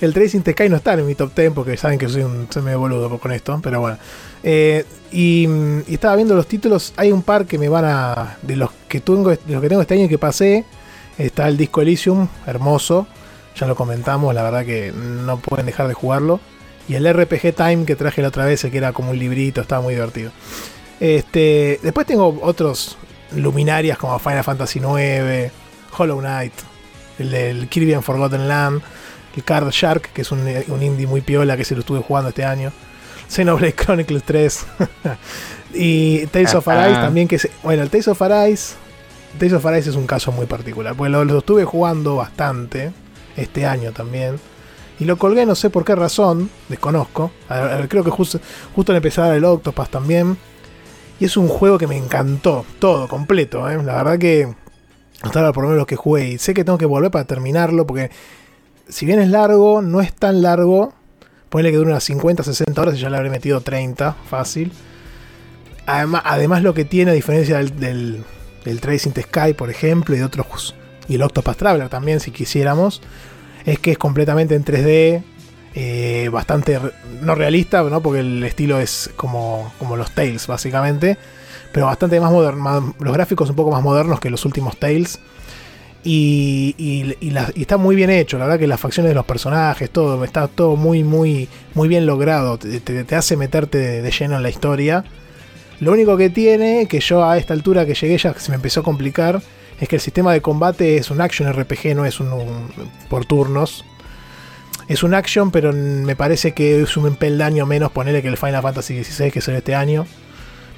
el, el Sky no está en mi top 10 porque saben que soy un soy medio boludo con esto, pero bueno. Eh, y, y estaba viendo los títulos. Hay un par que me van a. De los que tengo, los que tengo este año que pasé. Está el Disco Elysium, hermoso. Ya lo comentamos, la verdad que no pueden dejar de jugarlo. Y el RPG Time que traje la otra vez, el que era como un librito, estaba muy divertido. Este, después tengo otros luminarias como Final Fantasy IX, Hollow Knight, el del Kirby and Forgotten Land, el Card Shark, que es un, un indie muy piola que se lo estuve jugando este año, Xenoblade Chronicles 3 y Tales of Arise Ah. también que se, bueno, el Tales of Arise Tales of Arise es un caso muy particular, porque lo, lo estuve jugando bastante este año también. Y lo colgué, no sé por qué razón, desconozco. A ver, creo que justo, justo le empecé a dar el Octopath también. Y es un juego que me encantó, todo, completo. ¿eh? La verdad que hasta ahora por lo menos que jugué. Y sé que tengo que volver para terminarlo porque si bien es largo, no es tan largo. ponele que dure unas 50, 60 horas y ya le habré metido 30, fácil. Además, además lo que tiene, a diferencia del, del, del Tracing the Sky, por ejemplo, y de otros, y el Octopath Traveler también, si quisiéramos, es que es completamente en 3D, eh, bastante no realista, ¿no? porque el estilo es como, como los Tales, básicamente, pero bastante más moderno, los gráficos un poco más modernos que los últimos Tales. Y, está muy bien hecho, la verdad que las facciones de los personajes, todo, está todo muy, muy, muy bien logrado, te, hace meterte de, lleno en la historia. Lo único que tiene, que yo a esta altura que llegué ya se me empezó a complicar, es que el sistema de combate es un action RPG, no es un- por turnos. Es un action, pero me parece que es un peldaño menos ponerle que el Final Fantasy XVI que salió este año.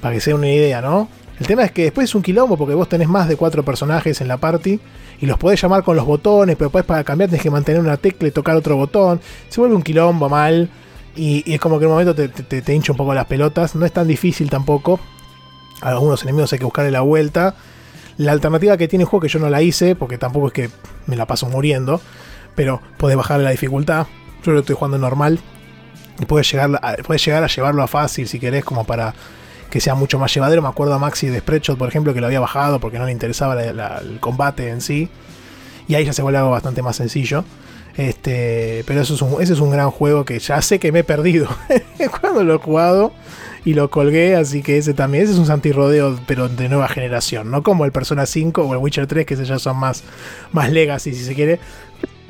Para que sea una idea, ¿no? El tema es que después es un quilombo porque vos tenés más de cuatro personajes en la party y los podés llamar con los botones, pero después para cambiar tenés que mantener una tecla y tocar otro botón. Se vuelve un quilombo mal y, es como que en un momento te, te- te hincha un poco las pelotas. No es tan difícil tampoco. A algunos enemigos hay que buscarle la vuelta. La alternativa que tiene el juego, que yo no la hice, porque tampoco es que me la paso muriendo, pero podés bajarle la dificultad. Yo lo estoy jugando normal. Y puedes llegar, a, puedes llegar a llevarlo a fácil si querés, como para que sea mucho más llevadero. Me acuerdo a Maxi de Spreadshot, por ejemplo, que lo había bajado porque no le interesaba el combate en sí. Y ahí ya se vuelve algo bastante más sencillo. Este, pero eso es un, ese es un gran juego que ya sé que me he perdido cuando lo he jugado y lo colgué, así que ese también, ese es un antirrodeo, pero de nueva generación, no como el Persona 5 o el Witcher 3, que esos ya son más, más legacy si se quiere.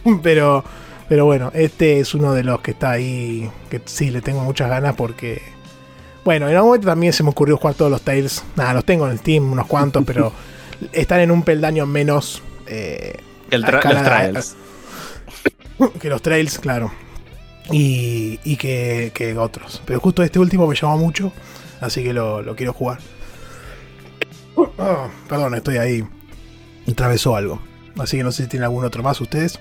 Pero, pero bueno, este es uno de los que está ahí, que sí le tengo muchas ganas porque, bueno, en algún momento también se me ocurrió jugar todos los Tales, nada, los tengo en Steam, unos cuantos, pero están en un peldaño menos... eh, El tra- escala los trials. que los trails, claro. Y, y que, que otros. Pero justo este último me llamó mucho, así que lo, lo quiero jugar. Ah, perdón, estoy ahí. Me atravesó algo. Así que no sé si tienen algún otro más ustedes.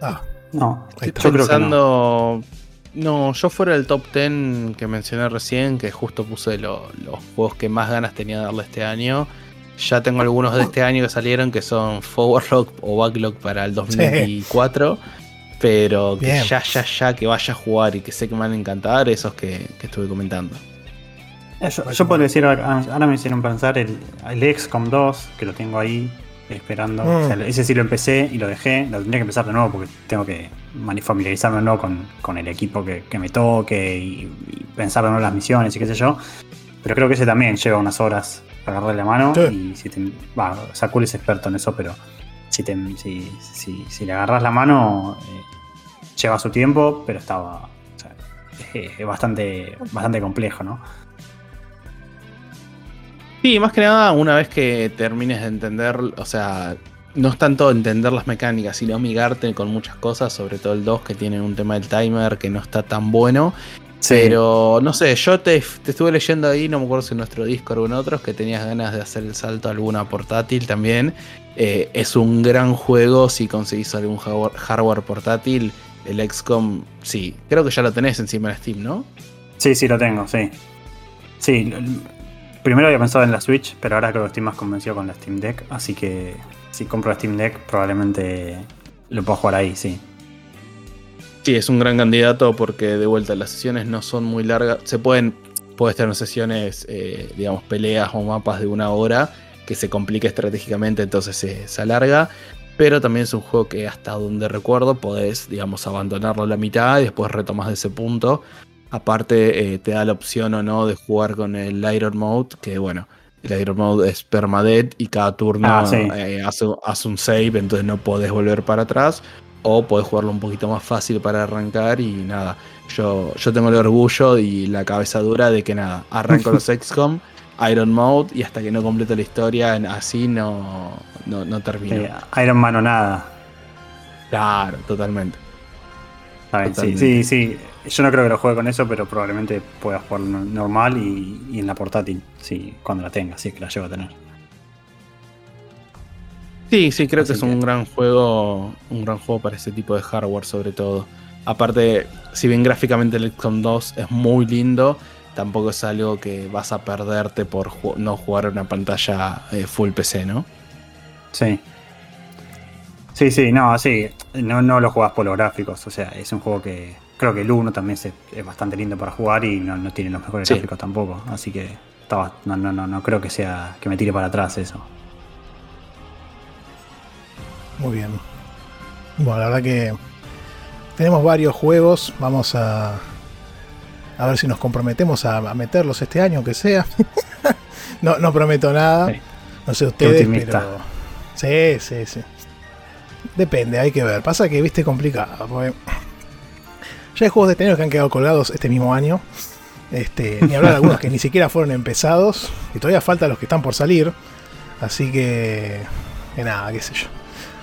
Ah, No, Estoy está. yo creo que no. pensando. No, yo fuera del top 10 que mencioné recién, que justo puse lo- los juegos que más ganas tenía de darle este año. Ya tengo algunos de este año que salieron que son Forward o Backlog para el 2024. Pero que Bien. ya, ya, ya que vaya a jugar y que sé que me van a encantar, esos que, que estuve comentando. Eh, Yo, yo podría decir, ahora, ahora me hicieron pensar el, el XCOM 2, que lo tengo ahí esperando. Mm. O sea, ese sí lo empecé y lo dejé. Lo tendría que empezar de nuevo porque tengo que familiarizarme de nuevo con, con el equipo que, que me toque y, y pensar de nuevo las misiones y qué sé yo. Pero creo que ese también lleva unas horas para agarrarle la mano. Sí. Y si te. Va, Sakul es experto en eso, pero si, te, si, si, si le agarras la mano, eh, lleva su tiempo, pero estaba. o sea, es, es bastante, bastante complejo, ¿no? Sí, más que nada, una vez que termines de entender, o sea, no es tanto entender las mecánicas, sino amigarte con muchas cosas, sobre todo el 2 que tiene un tema del timer que no está tan bueno. Pero no sé, yo te, te estuve leyendo ahí, no me acuerdo si en nuestro Discord o en otros, que tenías ganas de hacer el salto a alguna portátil también. Eh, es un gran juego si conseguís algún hardware, hardware portátil. El XCOM, sí, creo que ya lo tenés encima de Steam, ¿no? Sí, sí, lo tengo, sí. Sí, primero había pensado en la Switch, pero ahora creo que estoy más convencido con la Steam Deck, así que si compro la Steam Deck probablemente lo puedo jugar ahí, sí. Sí, es un gran candidato porque de vuelta las sesiones no son muy largas. Se pueden, puedes tener sesiones, eh, digamos, peleas o mapas de una hora que se complica estratégicamente, entonces se, se alarga. Pero también es un juego que hasta donde recuerdo podés, digamos, abandonarlo a la mitad y después retomas de ese punto. Aparte, eh, te da la opción o no de jugar con el Iron Mode, que bueno, el Iron Mode es permadeath y cada turno Ah, sí. eh, hace, hace un save, entonces no podés volver para atrás. O podés jugarlo un poquito más fácil para arrancar y nada. Yo, yo tengo el orgullo y la cabeza dura de que nada, arranco los XCOM, Iron Mode y hasta que no completo la historia así no, no, no termino. Eh, Iron Man o nada. Claro, totalmente. Sí, Totalmente. sí, sí. Yo no creo que lo juegue con eso, pero probablemente pueda jugarlo no- normal y, y en la portátil, sí, cuando la tenga, si es que la llevo a tener. Sí, sí, creo que es un gran juego, un gran juego para ese tipo de hardware sobre todo. Aparte, si bien gráficamente el XCOM 2 es muy lindo, tampoco es algo que vas a perderte por ju- no jugar en una pantalla eh, full PC, ¿no? Sí. Sí, sí, no, sí. No, no lo jugás por los gráficos. O sea, es un juego que creo que el 1 también es, es bastante lindo para jugar y no, no tiene los mejores Sí. gráficos tampoco. Así que estaba, no, no, no, no creo que sea que me tire para atrás eso. Muy bien. Bueno, la verdad que tenemos varios juegos. Vamos a, a ver si nos comprometemos a, a meterlos este año, aunque sea. no, no prometo nada. Sí. No sé ustedes, pero. Sí, sí, sí. Depende, hay que ver. Pasa que, viste, complicado. Porque ya hay juegos de este año que han quedado colgados este mismo año. Este, ni hablar de algunos que ni siquiera fueron empezados. Y todavía faltan los que están por salir. Así que. Que nada, qué sé yo.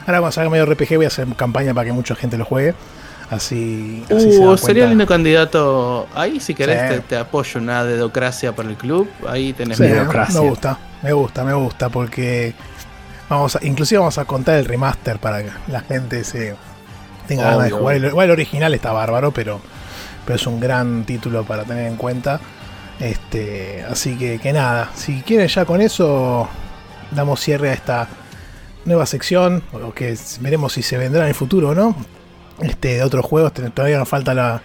Ahora cuando salga medio RPG voy a hacer campaña para que mucha gente lo juegue. Así, así se Uh, dan sería lindo candidato. Ahí, si querés, Sí. te, te apoyo una dedocracia para el club. Ahí tenés Sí, mi democracia. me gusta, me gusta, me gusta porque vamos a, inclusive vamos a contar el remaster para que la gente se tenga ganas de jugar. El, igual el original está bárbaro, pero, pero es un gran título para tener en cuenta. Este, así que, que nada, si quieren ya con eso damos cierre a esta nueva sección, o que veremos si se vendrá en el futuro o no. Este, de otros juegos, todavía nos falta la,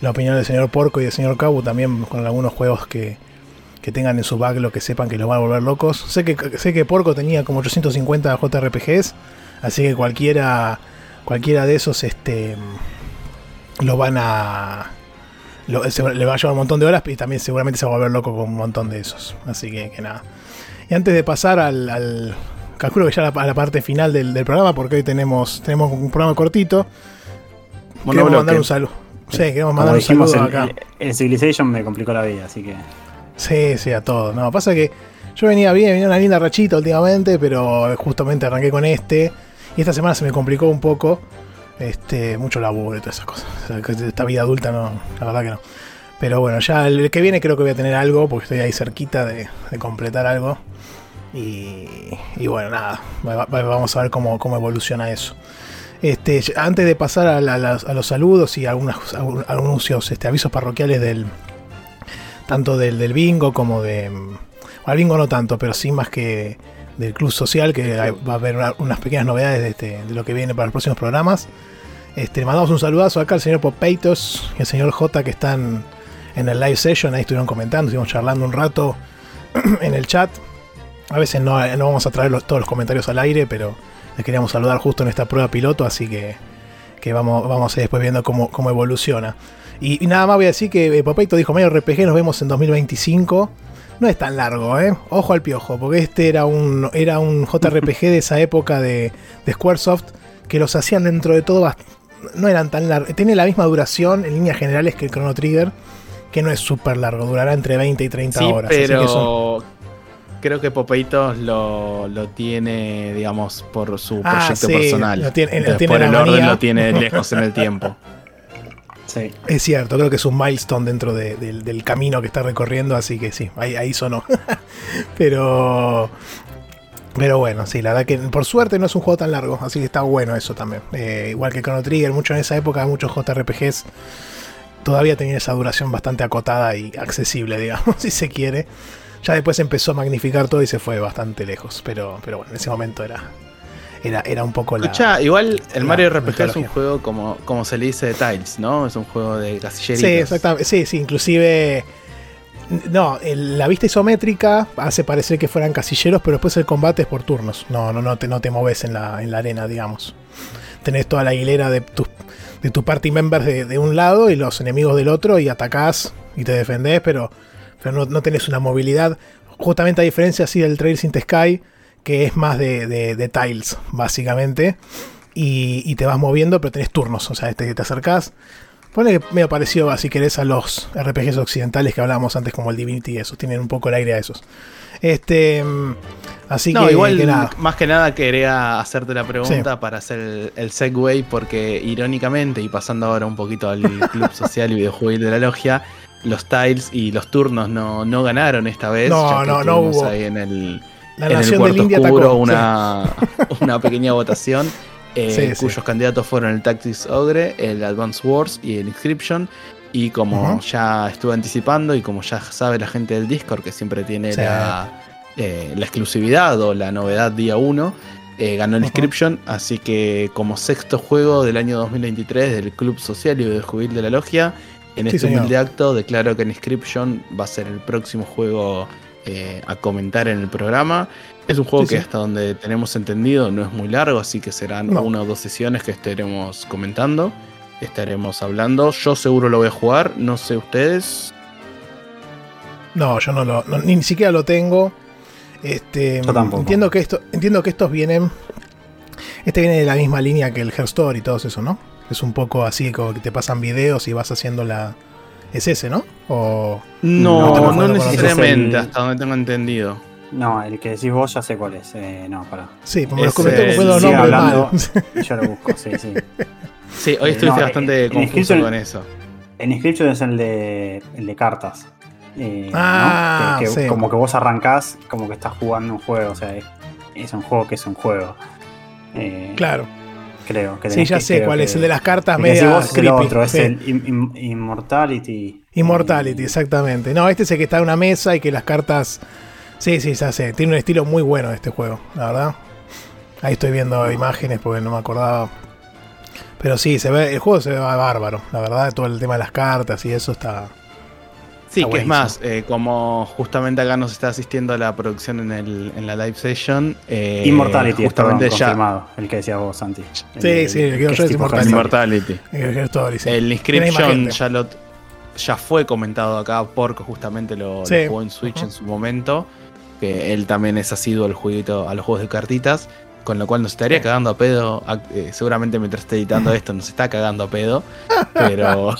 la opinión del señor Porco y del señor Cabu también con algunos juegos que, que tengan en su backlog que sepan que los van a volver locos. Sé que, sé que Porco tenía como 850 JRPGs, así que cualquiera cualquiera de esos este lo van a lo- se- le va a llevar un montón de horas y también seguramente se va a volver loco con un montón de esos. Así que, que nada. Y antes de pasar al, al- calculo que ya a la, a la parte final del, del programa, porque hoy tenemos, tenemos un programa cortito. Queremos mandar un saludo. Sí, queremos Como mandar un saludo en, acá. en Civilization me complicó la vida, así que. Sí, sí, a todo. No, pasa que yo venía bien, venía una linda rachita últimamente, pero justamente arranqué con este. Y esta semana se me complicó un poco. Este, mucho laburo y todas esas cosas. O sea, esta vida adulta no, la verdad que no. Pero bueno, ya el que viene creo que voy a tener algo, porque estoy ahí cerquita de, completar algo. Y, y bueno, nada, va- va- vamos a ver cómo, cómo evoluciona eso. Este, antes de pasar a, a los saludos y algunos anuncios, este, avisos parroquiales del, tanto del, del bingo como de. mm, Al bingo no tanto, pero sí más que del club social, que hay- va a haber una- unas pequeñas novedades de, este- de lo que viene para los próximos programas. Este, le mandamos un saludazo acá al señor Popeitos y al señor J que están en el live session, ahí estuvieron comentando, estuvimos charlando un rato en el chat. A veces no, no vamos a traer los- todos los comentarios al aire, pero les queríamos saludar justo en esta prueba piloto, así que, que vamos, vamos a ir después viendo cómo, cómo evoluciona. Y, y nada más voy a decir que eh, Popeito dijo, medio RPG, nos vemos en 2025. No es tan largo, ¿eh? Ojo al piojo, porque este era un, era un JRPG de esa época de, de Squaresoft, que los hacían dentro de todo, no eran tan largos. Tiene la misma duración en líneas generales que el Chrono Trigger, que no es súper largo, durará entre 20 y 30 Sí, horas. así que son- pero creo que Popeitos lo, lo tiene, digamos, por su Ah, proyecto sí, personal. lo tiene- lo Entonces, tiene por el orden lo tiene lejos en el tiempo. Es cierto, creo que es un milestone dentro de- del, del camino que está recorriendo, así que sí, ahí, ahí sonó. pero. Pero bueno, sí, la verdad que por suerte no es un juego tan largo, así que está bueno eso también. Eh, igual que Chrono Trigger, mucho en esa época, muchos JRPGs todavía tenían esa duración bastante acotada y accesible, digamos, si se quiere. Ya después empezó a magnificar todo y se fue bastante lejos, pero, pero bueno, en ese momento era, era, era un poco la. Escucha, igual el Mario RPG es un juego como, como se le dice de Tiles, ¿no? Es un juego de casilleritos. Sí, exactamente. Sí, sí, inclusive. No, el- la vista isométrica hace parecer que fueran casilleros, pero después el combate es por turnos. No, no, no te, no te moves en la, en la arena, digamos. Tenés toda la hilera de tus de tu party members de, de un lado y los enemigos del otro y atacás y te defendés, pero, pero no, no tenés una movilidad. Justamente a diferencia así del Trails in the Sky, que es más de, de- de tiles, básicamente. Y, y te vas moviendo, pero tenés turnos. O sea, te, te acercás. Pone que medio parecido, si querés, a los RPGs occidentales que hablábamos antes, como el Divinity y esos. Tienen un poco el aire a esos. Este. mm, Así no, que, igual, que nada. más que nada quería hacerte la pregunta Sí. para hacer el, el segue, porque irónicamente, y pasando ahora un poquito al club social y videojuego de la logia, los tiles y los turnos no, no ganaron esta vez. No, ya que no, no hubo. ahí en el, La en el del cuarto India oscuro atacó. una, una pequeña votación. eh, Sí, sí. cuyos candidatos fueron el Tactics Ogre, el Advance Wars y el Inscription. Y como ya estuve anticipando y como ya sabe la gente del Discord que siempre tiene Sí. la, eh, la exclusividad o la novedad día 1, Eh, ganó el. Inscription, así que como sexto juego del año 2023 del Club Social y Videojuegil de la Logia, en Sí, este humilde acto declaro que Inscription va a ser el próximo juego eh, a comentar en el programa. Es un juego Sí, que sí. hasta donde tenemos entendido no es muy largo, así que serán No. una o dos sesiones que estaremos comentando, estaremos hablando. Yo seguro lo voy a jugar, no sé ustedes. No, yo no lo. no- ni, ni siquiera lo tengo. Este, Yo tampoco. Entiendo que esto, entiendo que estos vienen. Este viene de la misma línea que el Herstore y todo eso, ¿no? Es un poco así como que te pasan videos y vas haciendo la. Es ese, ¿no? O. No, No necesariamente, el- hasta donde tengo entendido. No, el que decís vos ya sé cuál es. Eh, no, pará. Sí, me los eh, nombres hablando. mal. Yo lo busco, sí, sí. Sí, hoy Eh, estuviste no, bastante en confuso Inscription- con eso. En Inscription es el de, el de cartas. Eh, Ah, ¿no? Que- que sí. Como que vos arrancás, como que estás jugando un juego. O sea, es, es un juego que es un juego. Eh, claro. Creo que Sí, ya que- sé cuál que- es. El de las cartas el que decís media vos es el creepy. otro, es sí. el Im- Im- Immortality. Immortality, exactamente. No, este es el que está en una mesa y que las cartas. Sí, sí, ya sé. Tiene un estilo muy bueno este juego, la verdad. Ahí estoy viendo imágenes porque no me acordaba. Pero sí, se ve, el juego se ve bárbaro, la verdad. Todo el tema de las cartas y eso está. Sí, que es más, eh, como justamente acá nos está asistiendo a la producción en, el, en la live session. eh, Immortality, justamente ya. confirmado. El que decías vos, Santi. Sí, sí, el que yo es Immortality. Immortality. El. El Inscription ya lo ya fue comentado acá, porque justamente lo, jugó en Switch en su momento. Que él también es asiduo al jueguito, a los juegos de cartitas. Con lo cual nos estaría cagando a pedo. a- eh, seguramente mientras esté editando esto nos está cagando a pedo. Pero,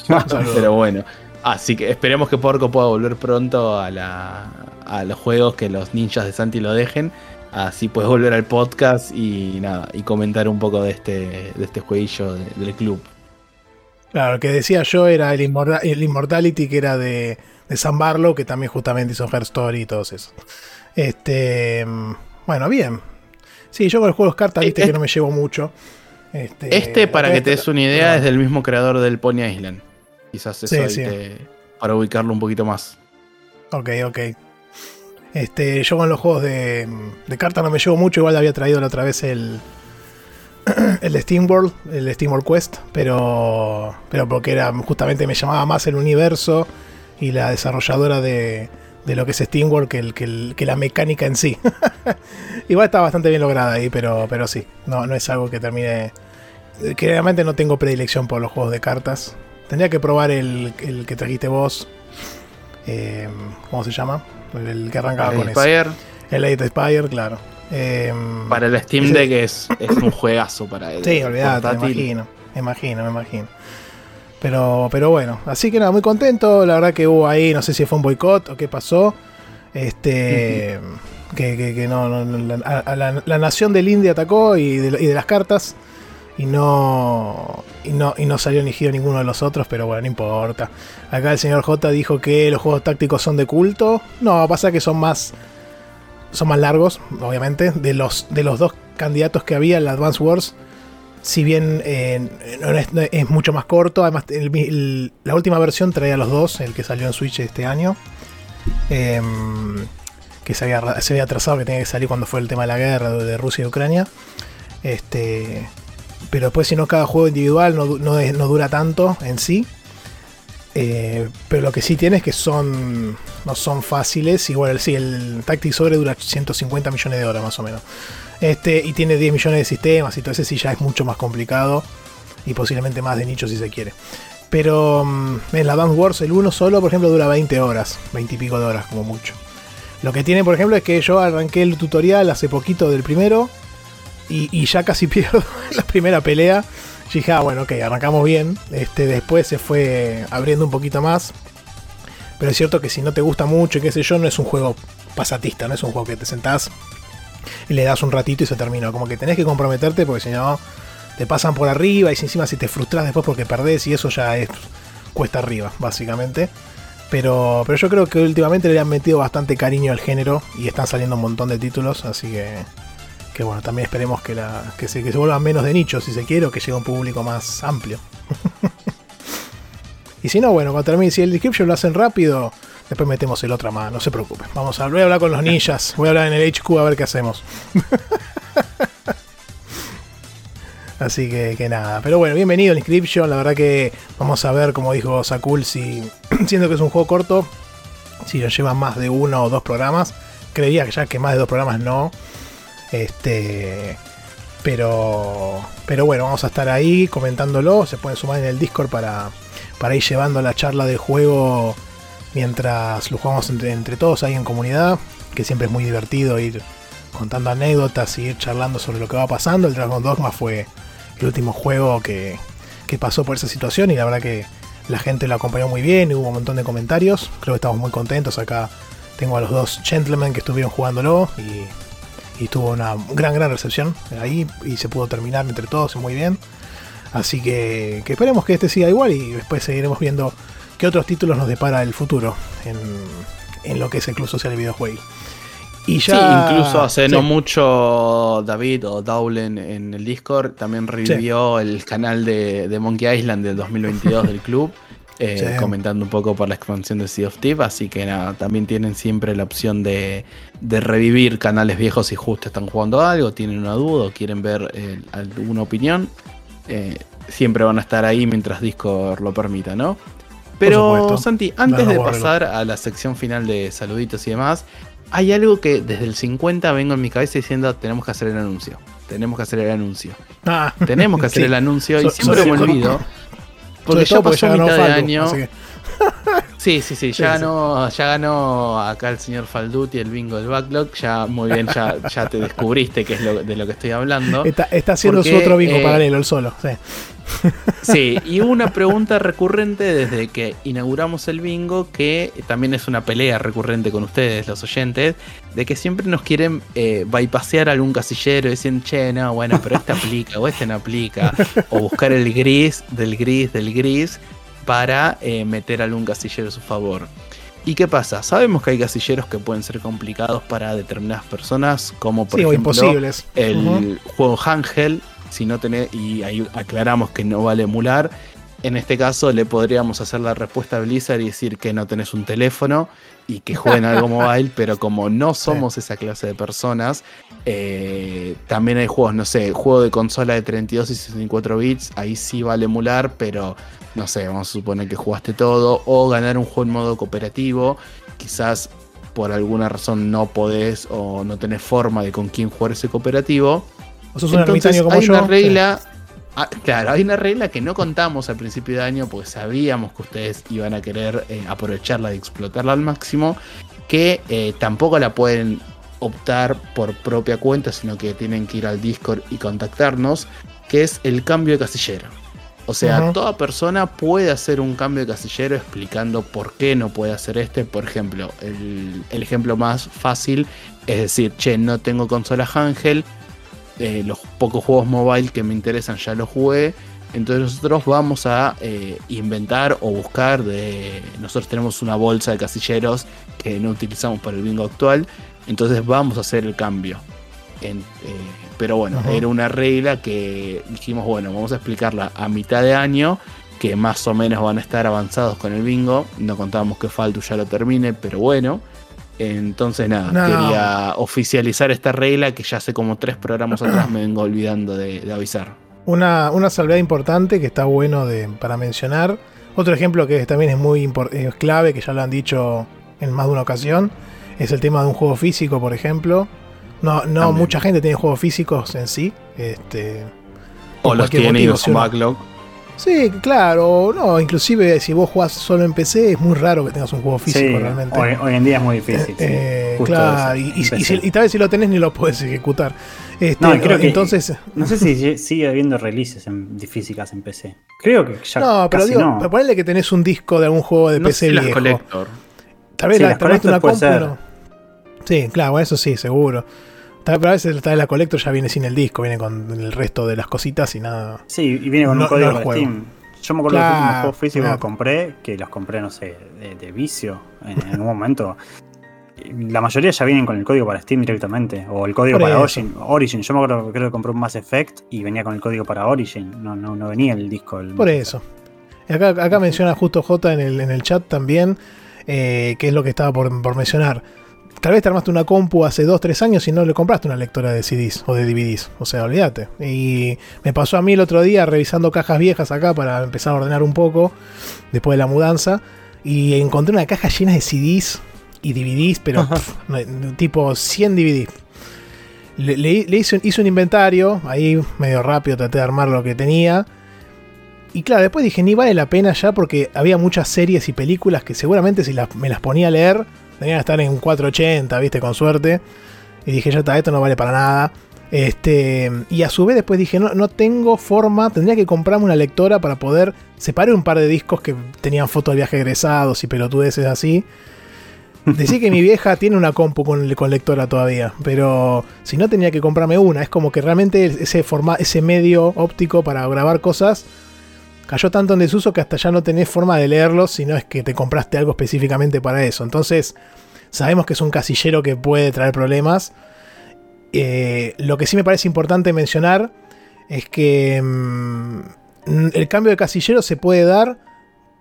pero bueno. Así que esperemos que Porco pueda volver pronto a, la, a los juegos que los ninjas de Santi lo dejen. Así puedes volver al podcast y nada, y comentar un poco de este, de este jueguillo de- del club. Claro, el que decía yo era el, Immorta- el Immortality, que era de, de Sam Barlow, que también justamente hizo Her Story y todos esos. Este. Bueno, bien. Sí, yo con los juegos cartas, viste es- que no me llevo mucho. Este, Este, para que te des una idea, es del mismo creador del Pony Island. Quizás eso Sí, ahí sí. te- para ubicarlo un poquito más. Ok, ok. Este, yo con los juegos de, de cartas no me llevo mucho, igual había traído la otra vez el. El de SteamWorld, el de SteamWorld Quest, pero. Pero porque era justamente me llamaba más el universo y la desarrolladora de, de lo que es SteamWorld que, el, que, el- que la mecánica en sí. igual está bastante bien lograda ahí, pero, pero sí, no, no es algo que termine. Que realmente no tengo predilección por los juegos de cartas. Tendría que probar el, el que trajiste vos. Eh, ¿Cómo se llama? El, el que arrancaba Para con el eso. Spire, El Late Spire, claro. Eh, para el Steam ese- Deck es, es un juegazo para el Sí, olvidate, me imagino. Me imagino, me imagino. Pero, pero bueno, así que nada, muy contento. La verdad que hubo ahí, no sé si fue un boicot o qué pasó. Este. que, que- que no, no- no, la, a- a la- la nación del India atacó y de, y de las cartas. Y no, y no. Y no salió elegido ninguno de los otros, pero bueno, no importa. Acá el señor J dijo que los juegos tácticos son de culto. No, pasa que son más. Son más largos, obviamente. De los, de los dos candidatos que había, el Advance Wars, si bien eh, es, mucho más corto, además la última versión traía los dos, el que salió en Switch este año, em, que se había, se había atrasado, que tenía que salir cuando fue el tema de la guerra de Rusia y Ucrania. Este, pero después, si no, cada juego individual no, no no dura tanto en sí. Eh, pero lo que sí tiene es que son no son fáciles. Igual sí, el Tactics Ogre dura 150 millones de horas más o menos. Este, y tiene 10 millones de sistemas y todo ese sí ya es mucho más complicado. Y posiblemente más de nicho si se quiere. Pero mm, en la Dance Wars el 1 solo, por ejemplo, dura 20 horas. 20 y pico de horas como mucho. Lo que tiene, por ejemplo, es que yo arranqué el tutorial hace poquito del primero. Y, ya casi pierdo la primera pelea. Y dije, ah, bueno, ok, arrancamos bien. Este, después se fue abriendo un poquito más. Pero es cierto que si no te gusta mucho y qué sé yo, no es un juego pasatista, no es un juego que te sentás y le das un ratito y se terminó. Como que tenés que comprometerte porque si no, te pasan por arriba y si encima si te frustras después porque perdés y eso ya es cuesta arriba, básicamente. Pero, pero yo creo que últimamente le han metido bastante cariño al género y están saliendo un montón de títulos, así que, que bueno, también esperemos que, la, que, se, que se vuelvan menos de nicho si se quiere o que llegue a un público más amplio. y si no, bueno, cuando termine, si el description lo hacen rápido, después metemos el otro más, no se preocupen. Vamos a, voy a hablar con los ninjas, voy a hablar en el HQ a ver qué hacemos. Así que, que nada. Pero bueno, bienvenido al Inscription. La verdad que vamos a ver, como dijo Sakul, si siendo que es un juego corto, si lo llevan más de uno o dos programas. Creería que ya que más de dos programas no. Este. Pero. Pero bueno, vamos a estar ahí comentándolo. Se pueden sumar en el Discord para, para ir llevando la charla del juego mientras lo jugamos entre, todos ahí en comunidad. Que siempre es muy divertido ir contando anécdotas y ir charlando sobre lo que va pasando. El Dragon Dogma fue el último juego que, que pasó por esa situación y la verdad que la gente lo acompañó muy bien, hubo un montón de comentarios, creo que estamos muy contentos acá. Tengo a los dos gentlemen que estuvieron jugándolo y, y tuvo una gran, gran recepción ahí y se pudo terminar entre todos muy bien. Así que, que esperemos que este siga igual y después seguiremos viendo qué otros títulos nos depara el futuro en, en lo que es el Club Social de Videojuegos. Y ya, sí, incluso hace sí. no mucho David o Dowlen en el Discord también revivió sí. el canal de, de, Monkey Island del 2022 del club, eh, sí. comentando un poco por la expansión de Sea of Thieves, así que nada, también tienen siempre la opción de, de, revivir canales viejos si justo están jugando algo, tienen una duda o quieren ver eh, alguna opinión, eh, siempre van a estar ahí mientras Discord lo permita, ¿no? Pero Santi, antes no, no, de pasar a la sección final de saluditos y demás, hay algo que desde el 50 vengo en mi cabeza diciendo tenemos que hacer el anuncio. Tenemos que hacer el anuncio. Ah, tenemos que hacer sí. el anuncio y siempre so, me olvido. Porque ya pasó mitad de año. Sí, sí, sí, ya, ganó, ya ganó acá el señor Falduti el bingo del backlog. Ya, muy bien, ya, ya te descubriste que es lo, de lo que estoy hablando. Está, está haciendo porque, su otro bingo eh, paralelo, el solo. Sí. Sí, y una pregunta recurrente desde que inauguramos el bingo, que también es una pelea recurrente con ustedes, los oyentes, de que siempre nos quieren eh, bypasear algún casillero y dicen, che, no, bueno, pero este aplica o este no aplica, o buscar el gris del gris del gris para eh, meter algún casillero a su favor. ¿Y qué pasa? Sabemos que hay casilleros que pueden ser complicados para determinadas personas, como por sí, ejemplo imposibles. el uh -huh. juego Ángel, si no tenés, y ahí aclaramos que no vale emular. En este caso le podríamos hacer la respuesta a Blizzard y decir que no tenés un teléfono y que jueguen algo mobile, pero como no somos esa clase de personas, eh, también hay juegos, no sé, juego de consola de 32 y 64 bits, ahí sí vale emular, pero no sé, vamos a suponer que jugaste todo, o ganar un juego en modo cooperativo, quizás por alguna razón no podés o no tenés forma de con quién jugar ese cooperativo. O sos un Entonces, como hay yo. una regla. Sí. Ah, claro, hay una regla que no contamos al principio de año porque sabíamos que ustedes iban a querer eh, aprovecharla y explotarla al máximo, que eh, tampoco la pueden optar por propia cuenta, sino que tienen que ir al Discord y contactarnos, que es el cambio de casillero. O sea, uh -huh. toda persona puede hacer un cambio de casillero explicando por qué no puede hacer este. Por ejemplo, el, el ejemplo más fácil es decir, che, no tengo consola Ángel, eh, los pocos juegos mobile que me interesan ya los jugué. Entonces nosotros vamos a eh, inventar o buscar de... Nosotros tenemos una bolsa de casilleros que no utilizamos para el bingo actual. Entonces vamos a hacer el cambio. En, eh, pero bueno, era una regla que dijimos, bueno, vamos a explicarla a mitad de año, que más o menos van a estar avanzados con el bingo. No contábamos que Faltu ya lo termine, pero bueno. Entonces nada, no. quería oficializar esta regla que ya hace como tres programas atrás me vengo olvidando de, de avisar. Una, una, salvedad importante que está bueno de, para mencionar. Otro ejemplo que también es muy es clave, que ya lo han dicho en más de una ocasión, es el tema de un juego físico, por ejemplo. No, no mucha gente tiene juegos físicos en sí. Este, o los tiene y su backlog. Sí, claro, no, inclusive si vos jugás solo en PC es muy raro que tengas un juego físico sí, realmente. Hoy, hoy, en día es muy difícil. Eh, sí, claro, y, y, y, y, tal vez si lo tenés ni lo puedes ejecutar. Este, no, creo que, entonces, no sé si sigue habiendo releases en, físicas en PC. Creo que ya. No, pero digo, no. ponele que tenés un disco de algún juego de no PC sé viejo. Las collector. Tal vez, sí, la, vez una compu. No. Sí, claro, eso sí, seguro. A veces trae la Collector ya viene sin el disco, viene con el resto de las cositas y nada. Sí, y viene con no, un código no de Steam. Yo me acuerdo claro, de los últimos juegos físicos claro. que compré, que los compré, no sé, de, de vicio en, en un momento. La mayoría ya vienen con el código para Steam directamente, o el código para Origin. Origin. Yo me acuerdo creo que compré un Mass Effect y venía con el código para Origin, no, no, no venía el disco. El Por eso. Acá, acá menciona justo J en el, en el chat también, eh, que es lo que estaba por, por mencionar tal vez te armaste una compu hace 2, 3 años y no le compraste una lectora de CDs o de DVDs. O sea, olvídate. Y me pasó a mí el otro día revisando cajas viejas acá para empezar a ordenar un poco después de la mudanza. Y encontré una caja llena de CDs y DVDs, pero tipo 100 DVDs. Le, hice, hice, un inventario, ahí medio rápido traté de armar lo que tenía. Y claro, después dije, ni vale la pena ya porque había muchas series y películas que seguramente si me las ponía a leer, tenían que estar en 480, viste, con suerte. Y dije, ya está, esto no vale para nada. Este, y a su vez después dije, no, no tengo forma, tendría que comprarme una lectora para poder separar un par de discos que tenían fotos de viaje egresados y pelotudeces así. Decía que mi vieja tiene una compu con, con, lectora todavía, pero si no tenía que comprarme una, es como que realmente ese, forma, ese medio óptico para grabar cosas cayó tanto en desuso que hasta ya no tenés forma de leerlos, sino es que te compraste algo específicamente para eso. Entonces, sabemos que es un casillero que puede traer problemas. Eh, lo que sí me parece importante mencionar es que mm, el cambio de casillero se puede dar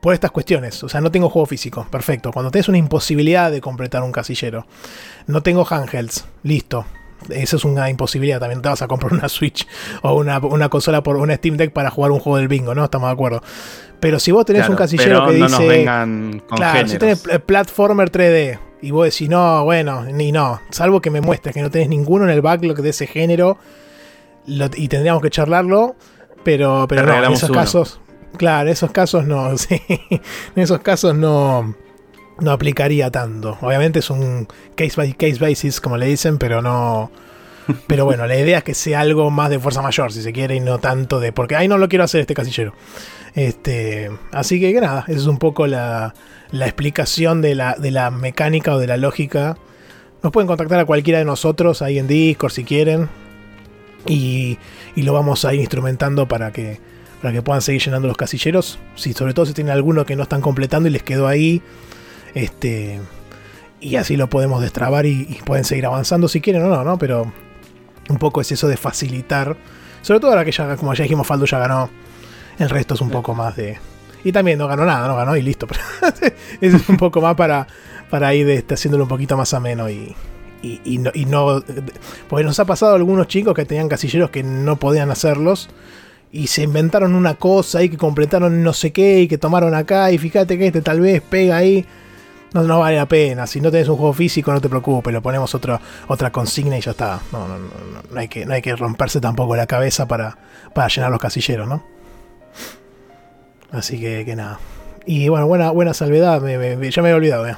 por estas cuestiones. O sea, no tengo juego físico. Perfecto. Cuando tenés una imposibilidad de completar un casillero. No tengo handhelds. Listo. Eso es una imposibilidad. También te vas a comprar una Switch o una, consola por una Steam Deck para jugar un juego del bingo, ¿no? Estamos de acuerdo. Pero si vos tenés un casillero que dice. claro, si tenés platformer 3D y vos decís, no, bueno, ni no. Salvo que me muestres que no tenés ninguno en el backlog de ese género y tendríamos que charlarlo. Pero, pero no, en esos casos. Claro, en esos casos no. Sí, en esos casos no no aplicaría tanto. Obviamente es un case by case basis, como le dicen, pero no. Pero bueno, la idea es que sea algo más de fuerza mayor, si se quiere, y no tanto de. Porque ahí no lo quiero hacer este casillero. Este, así que, nada, esa es un poco la, la explicación de la, de la mecánica o de la lógica. Nos pueden contactar a cualquiera de nosotros ahí en Discord si quieren. Y, y lo vamos a ir instrumentando para que, para que puedan seguir llenando los casilleros. Si, sobre todo si tienen alguno que no están completando y les quedó ahí este, y así lo podemos destrabar y, pueden seguir avanzando si quieren o no, ¿no? Pero un poco es eso de facilitar. Sobre todo ahora que ya, como ya dijimos, Faldo ya ganó. El resto es un poco más de. Y también no ganó nada, no ganó y listo. es un poco más para, para ir este, haciéndolo un poquito más ameno y, y, y, no, y no. Porque nos ha pasado a algunos chicos que tenían casilleros que no podían hacerlos y se inventaron una cosa y que completaron no sé qué y que tomaron acá y fíjate que este tal vez pega ahí no, no vale la pena. Si no tenés un juego físico, no te preocupes, lo ponemos otra otra consigna y ya está. No, no, no, no, hay que, no hay que romperse tampoco la cabeza para, para llenar los casilleros, ¿no? Así que, que nada. Y bueno, buena, buena salvedad, ya me había olvidado. ¿eh?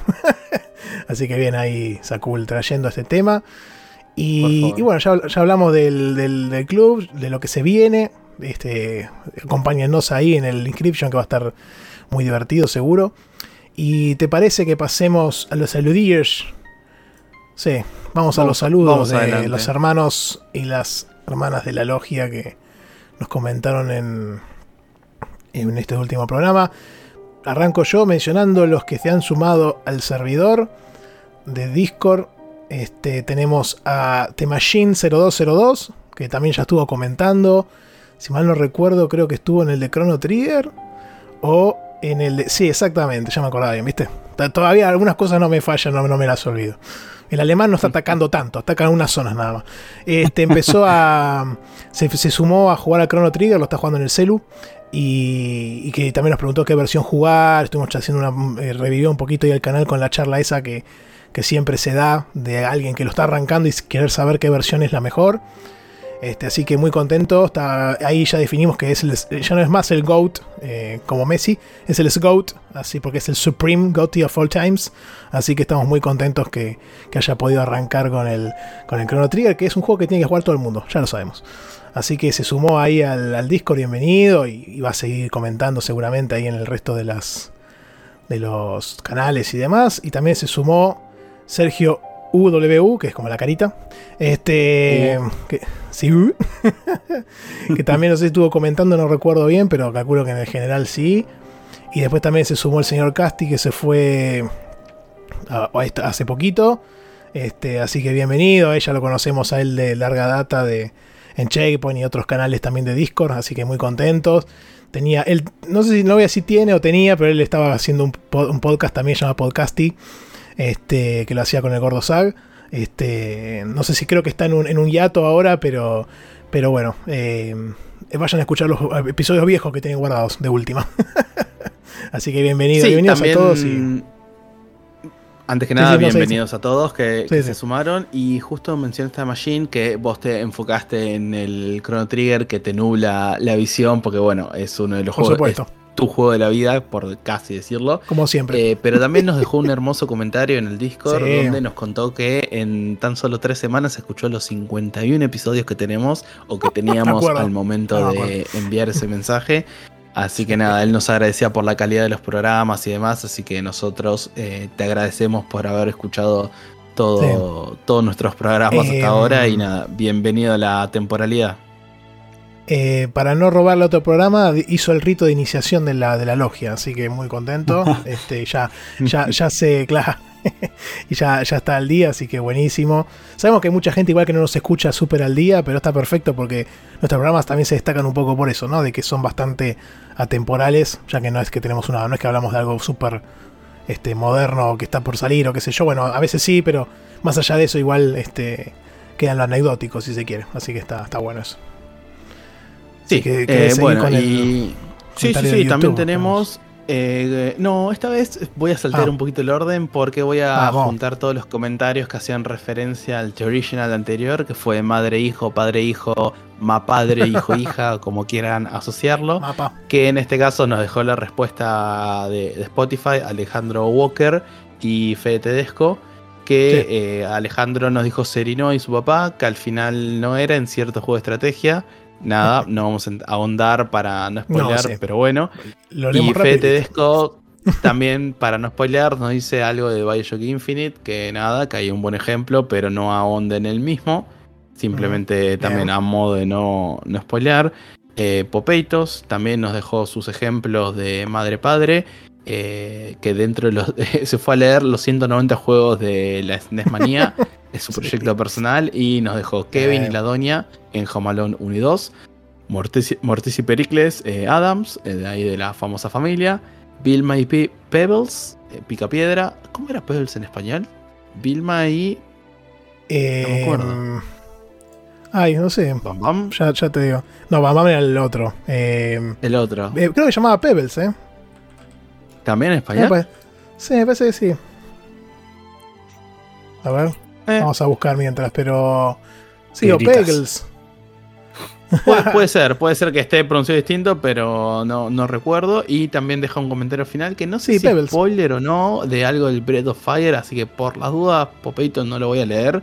Así que bien ahí Sakul trayendo este tema. Y, bueno, ya, ya hablamos del, del, del, club, de lo que se viene. Este, acompáñennos ahí en el inscription que va a estar muy divertido seguro. ¿Y te parece que pasemos a los saludillos? Sí, vamos, a los saludos de los hermanos y las hermanas de la logia que nos comentaron en, en este último programa. Arranco yo mencionando los que se han sumado al servidor de Discord. Este, tenemos a Temajin0202, que también ya estuvo comentando. Si mal no recuerdo, creo que estuvo en el de Chrono Trigger. O en el sí, exactamente, ya me acordaba bien, ¿viste? Todavía algunas cosas no me fallan, no, me las olvido. El alemán no está atacando tanto, ataca en unas zonas nada más. Este, empezó a. Se, sumó a jugar a Chrono Trigger, lo está jugando en el celu. Y, que también nos preguntó qué versión jugar. Estuvimos haciendo una. Eh, revivió un poquito ahí el canal con la charla esa que, que siempre se da de alguien que lo está arrancando y querer saber qué versión es la mejor. Este, así que muy contento. Está, ahí ya definimos que es ya no es más el GOAT eh, como Messi, es el GOAT, así porque es el Supreme GOAT of all times. Así que estamos muy contentos que, haya podido arrancar con el, con el Chrono Trigger, que es un juego que tiene que jugar todo el mundo, ya lo sabemos. Así que se sumó ahí al, al Discord, bienvenido, y, va a seguir comentando seguramente ahí en el resto de las de los canales y demás. Y también se sumó Sergio UW, que es como la carita. Este. Que, sí, que también no sé si estuvo comentando, no recuerdo bien, pero calculo que en el general sí. Y después también se sumó el señor Casti, que se fue hace poquito. Este, así que bienvenido, ella lo conocemos a él de larga data de, en Checkpoint y otros canales también de Discord, así que muy contentos. Tenía, él, no sé si no voy a si tiene o tenía, pero él estaba haciendo un, un podcast también llamado Podcasty este, que lo hacía con el Gordo Sag. Este, no sé si creo que está en un, en un hiato ahora, pero, pero bueno, eh, vayan a escuchar los episodios viejos que tienen guardados de última. Así que bienvenidos, Sí, bienvenidos también, a todos. Y, Antes que nada, sí, no, sí, bienvenidos a todos que, se sumaron. Y justo mencionaste a Machine que vos te enfocaste en el Chrono Trigger que te nubla la visión, porque bueno, es uno de los por juegos, supuesto, es tu juego de la vida, por casi decirlo. como siempre. Eh, pero también nos dejó un hermoso comentario en el Discord Sí. donde nos contó que en tan solo tres semanas escuchó los 51 episodios que tenemos o que teníamos al momento No me de enviar ese mensaje. Así que nada, él nos agradecía por la calidad de los programas y demás, así que nosotros eh, te agradecemos por haber escuchado todo, todos nuestros programas Eh, hasta ahora y nada, bienvenido a la temporalidad. Eh, para no robarle otro programa, hizo el rito de iniciación de la, de la logia, así que muy contento. este, ya, ya, ya se, claro, y ya, ya está al día, así que buenísimo. Sabemos que hay mucha gente igual que no nos escucha súper al día, pero está perfecto porque nuestros programas también se destacan un poco por eso, ¿no? De que son bastante atemporales, ya que no es que tenemos una, no es que hablamos de algo súper este, moderno que está por salir o qué sé yo. Bueno, a veces sí, pero más allá de eso, igual este, quedan lo anecdótico si se quiere. Así que está, está bueno eso. Sí, que- eh, ¿querés seguir bueno, con el y sí, sí, sí, también tenemos. eh, no, esta vez voy a saltar Ah. un poquito el orden porque voy a juntar todos los comentarios que hacían referencia al The Original anterior, que fue madre-hijo, padre-hijo, ma-padre, hijo-hija, como quieran asociarlo. Mapa. Que en este caso nos dejó la respuesta de, de Spotify, Alejandro Walker y Fede Tedesco. Que Sí. eh, Alejandro nos dijo Serino y su papá, que al final no era en cierto juego de estrategia. Nada, no vamos a ahondar para no spoilear, pero bueno. Lo Y Fede. Tedesco también, para no spoilear, nos dice algo de Bioshock Infinite, que nada, que hay un buen ejemplo, pero no ahonda en el mismo. Simplemente Ujú, también a modo de no, no spoilear. Eh, Popeitos también nos dejó sus ejemplos de madre-padre. Eh, que dentro de los. se fue a leer los 190 juegos de la SNES Manía. es su Sí. proyecto personal. Y nos dejó Kevin y Bien. la Doña en Jamalón 1 y 2. Mortis, Mortis y Pericles eh, Adams, eh, de ahí de la famosa familia. Vilma y Pe- Pebbles, eh, Picapiedra. ¿Cómo era Pebbles en español? Vilma y. Eh, no me acuerdo. Ay, no sé. Bam Bam. Ya, ya te digo. No, Bam Bam era el otro. Eh, El otro. eh, creo que se llamaba Pebbles, ¿eh? ¿También en Me español? pare- Sí, me parece que sí. A ver, Eh, vamos a buscar mientras, pero. Sí, o. Pegels. puede, puede ser, puede ser que esté pronunciado distinto, pero no, no recuerdo. Y también deja un comentario final que no sé Sí, si Pebbles. spoiler o no de algo del Breath of Fire, así que por las dudas, Popeito no lo voy a leer.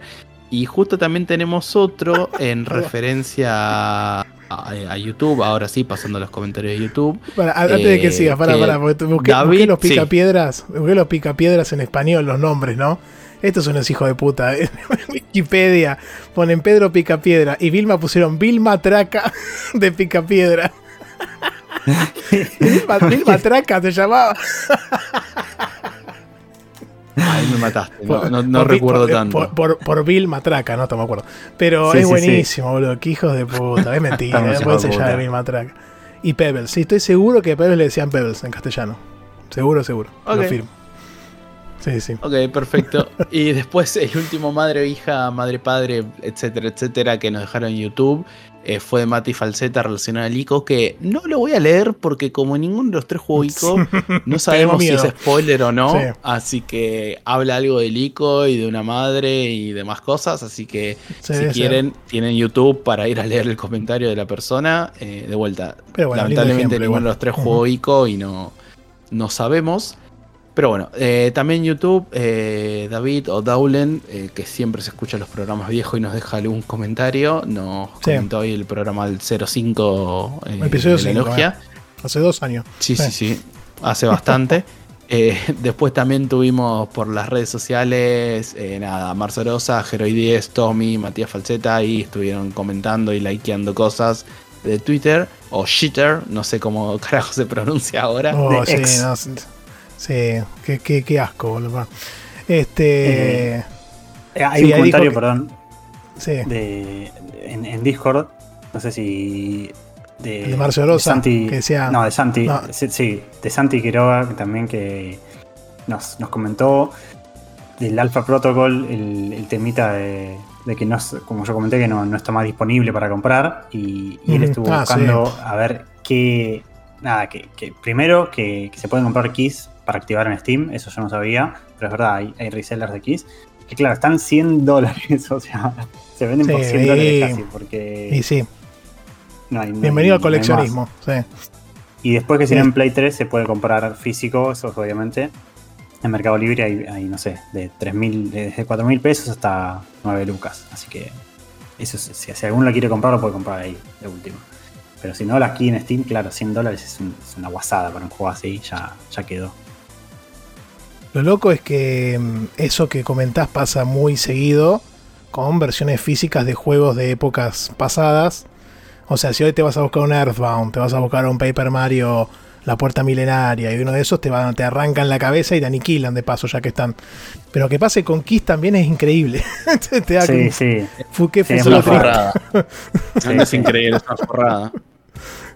Y justo también tenemos otro en referencia a, a YouTube, ahora sí, pasando a los comentarios de YouTube. Para, antes de que Eh, sigas, para, que para, porque busqué, David, busqué los sí. picapiedras, busqué los picapiedras en español, los nombres, ¿no? Estos son unos hijos de puta. En Wikipedia ponen Pedro Picapiedra y Vilma pusieron Vilma Traca de Picapiedra. Vilma, Vilma Traca se llamaba. Ahí me mataste, no, Por- no- no por- recuerdo por- tanto. Por, por, por Bill Matraca, no, te me acuerdo. Pero Sí, es sí, buenísimo, boludo. Qué hijos de puta. Es mentira. No puede hijos ser ya de. Bill Matraca. Y Pebbles. Sí, estoy seguro que a Pebbles le decían Pebbles en castellano. Seguro, seguro. Lo firmo. Sí, sí. Ok, perfecto. Y después el último madre hija, madre padre, etcétera, etcétera, que nos dejaron en YouTube eh, fue de Mati Falseta relacionado al ICO, que no lo voy a leer porque como ninguno de los tres jugó ICO, no sabemos si es spoiler o no. Sí. Así que habla algo del ICO y de una madre y demás cosas. Así que Sí, si quieren, tienen YouTube para ir a leer el comentario de la persona. eh, de vuelta, Pero bueno, lamentablemente ejemplo ninguno de los tres jugó ICO y no, no sabemos. Pero bueno, eh, también YouTube, eh, David o Daulen, eh, que siempre se escucha los programas viejos y nos deja algún comentario, nos Sí. comentó hoy el programa del 05 eh, Episodio de la 5, logia. Hace dos años. Sí, Sí. sí, hace bastante. Eh, después también tuvimos por las redes sociales, eh, nada, Marzo Rosa, Geroy 10, Tommy, Matías Falseta, y estuvieron comentando y likeando cosas de Twitter, o Shitter, no sé cómo carajo se pronuncia ahora. Oh, de sí, ex. no, sí, qué, qué, qué asco, boludo. Este. Eh, Hay Sí, un comentario, que- perdón, sí, de, en, en Discord. No sé si. De, de Marcio Rosa, Santi, que decía- No, de Santi. No. Sí, de Santi Quiroga, que también que nos, nos comentó. del Alpha Protocol, el, el temita de, de que no, como yo comenté, que no, no está más disponible para comprar. Y, y él estuvo Ah, buscando sí. a ver qué. Nada, que, que primero que, que se pueden comprar keys para activar en Steam, eso yo no sabía, pero es verdad, hay, hay resellers de keys. Que claro, están 100 dólares, o sea, se venden por Sí, 100 dólares casi, porque Y sí, no hay- bienvenido al no hay más. coleccionismo. Sí. Y después que si Sí. no en Play 3 se puede comprar físico, eso obviamente. En Mercado Libre hay, hay, no sé, de 3.000, desde 4.000 pesos hasta 9 lucas. Así que eso es- si, si alguno lo quiere comprar, lo puede comprar ahí, de última. Pero si no, aquí en Steam, claro, 100 dólares es, un- es una guasada para un juego así, ya, ya quedó. Lo loco es que mm, eso que comentás pasa muy seguido con versiones físicas de juegos de épocas pasadas. O sea, si hoy te vas a buscar un Earthbound, te vas a buscar un Paper Mario, La Puerta Milenaria, y uno de esos te, van, te arrancan la cabeza y te aniquilan de paso, ya que están. Pero que pase con Kiss también es increíble. te, te da Sí, como- sí. qué Sí, es una forrada. Sí, es increíble, es una forrada.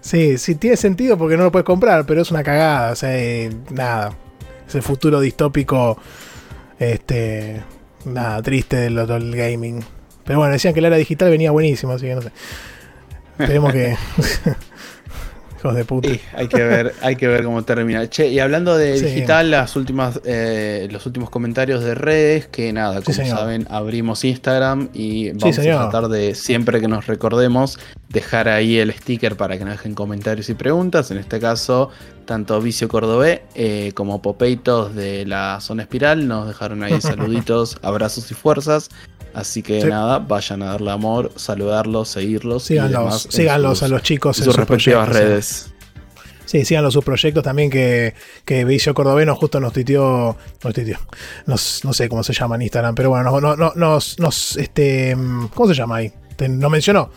Sí, sí, tiene sentido porque no lo puedes comprar, pero es una cagada. O sea, eh, nada. Es el futuro distópico. Este. Nada, triste del, del gaming. Pero bueno, decían que la era digital venía buenísimo, así que no sé. Esperemos que. Hijos de puta. Sí, hay que ver, hay que ver cómo termina. Che, y hablando de Sí. digital, las últimas, eh, los últimos comentarios de redes, que nada, como saben, abrimos Instagram y vamos a tratar de, siempre que nos recordemos, dejar ahí el sticker para que nos dejen comentarios y preguntas. En este caso, tanto Vicio Cordobé eh, como Popeitos de la zona espiral nos dejaron ahí saluditos, abrazos y fuerzas. Así que Sí. nada, vayan a darle amor, saludarlos, seguirlos. y Síganlos, síganlos sus- a los chicos en sus sus respectivas redes. Sí, síganlo sus proyectos también que, que Vicio Cordoveno justo nos tuiteó, nos tuiteó, nos, no sé cómo se llama en Instagram, pero bueno, no, no, no- nos, nos, este, ¿cómo se llama ahí? Te- nos mencionó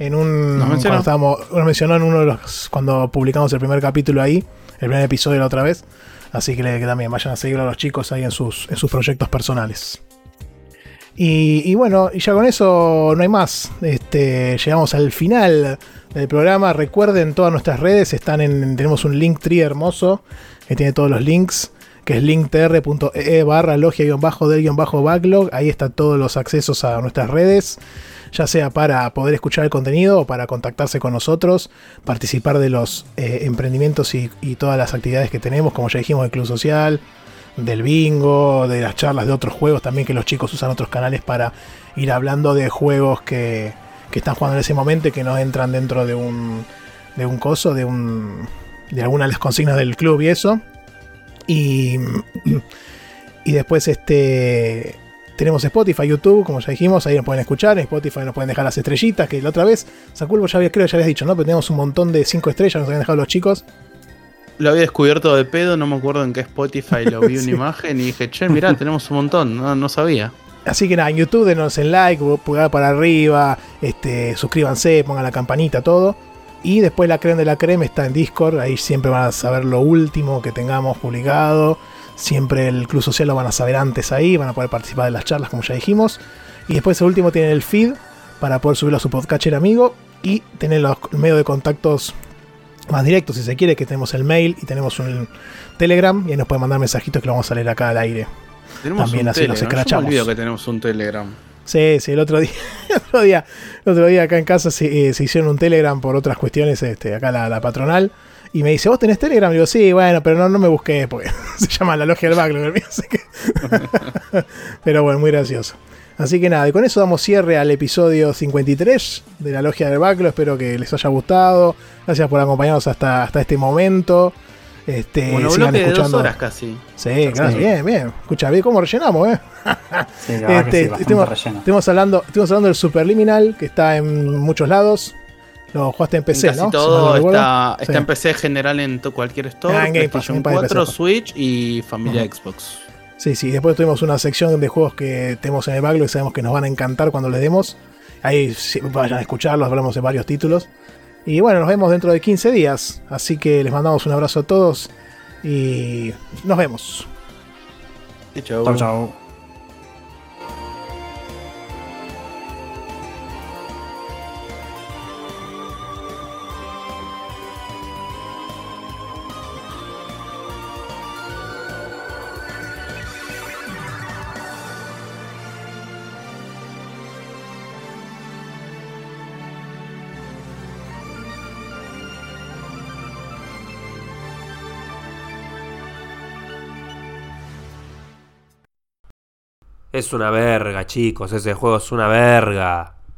en un, Nos mencionó. cuando estábamos, nos mencionó en uno de los, cuando publicamos el primer capítulo ahí, el primer episodio la otra vez, así que, que también vayan a seguir a los chicos ahí en sus, en sus proyectos personales. Y, y bueno, ya con eso no hay más. Este, llegamos al final del programa. Recuerden, todas nuestras redes están en. Tenemos un link tree hermoso que tiene todos los links. Que es linktr.ee barra logia-del-backlog. Ahí están todos los accesos a nuestras redes. Ya sea para poder escuchar el contenido o para contactarse con nosotros, participar de los eh, emprendimientos y, y todas las actividades que tenemos, como ya dijimos, el Club Social, del bingo, de las charlas de otros juegos, también que los chicos usan otros canales para ir hablando de juegos que, que están jugando en ese momento y que no entran dentro de un, de un coso, de un de alguna de las consignas del club y eso. Y, y después este tenemos Spotify, YouTube, como ya dijimos, ahí nos pueden escuchar, en Spotify nos pueden dejar las estrellitas, que la otra vez, Saculvo ya había, creo que ya habías dicho, ¿no? Pero tenemos un montón de 5 estrellas, nos habían dejado los chicos. Lo había descubierto de pedo, no me acuerdo en qué Spotify lo vi Sí. una imagen y dije, che, mirá, tenemos un montón, no, no sabía. Así que nada, en YouTube denos en like, pulgar para arriba, este, suscríbanse, pongan la campanita, todo. Y después la crema de la crema está en Discord, ahí siempre van a saber lo último que tengamos publicado. Siempre el Club Social lo van a saber antes ahí, van a poder participar de las charlas como ya dijimos. Y después el último tienen el feed para poder subirlo a su podcatcher amigo y tener los medios de contactos más directos si se quiere, que tenemos el mail y tenemos un Telegram y ahí nos pueden mandar mensajitos que lo vamos a leer acá al aire. Tenemos También un así los Telegram, yo me escrachamos. que tenemos un Telegram. Sí, sí, el otro día, el otro día, el otro día acá en casa se, eh, se hicieron un Telegram por otras cuestiones, este, acá la, la patronal, y me dice, ¿vos tenés Telegram? Y digo, sí, bueno, pero no, no me busqué, porque se llama la logia del backlog, así que- pero bueno, muy gracioso. Así que nada, y con eso damos cierre al episodio 53 de la logia del backlog, espero que les haya gustado, gracias por acompañarnos hasta, hasta este momento. Este, Bueno, sigan bloque de dos escuchando. horas casi. Sí, claro, Sí. bien, bien. Escucha, bien cómo rellenamos, eh. Sí, Este, sí, estemos, estemos hablando, estuvimos hablando del Superliminal, que está en muchos lados. Lo jugaste en PC, En casi ¿no? Si todo no recuerdo. está, está Sí. en PC general en cualquier store, Ah, en Game Pass, PlayStation Game Pass y 4, PC. Switch y familia. Xbox. Sí, sí. Después tuvimos una sección de juegos que tenemos en el backlog y sabemos que nos van a encantar cuando les demos. Ahí vayan a escucharlos, hablamos de varios títulos. Y bueno, nos vemos dentro de 15 días. Así que les mandamos un abrazo a todos y nos vemos. Chau. Chau, chau. Es una verga, chicos. Ese juego es una verga.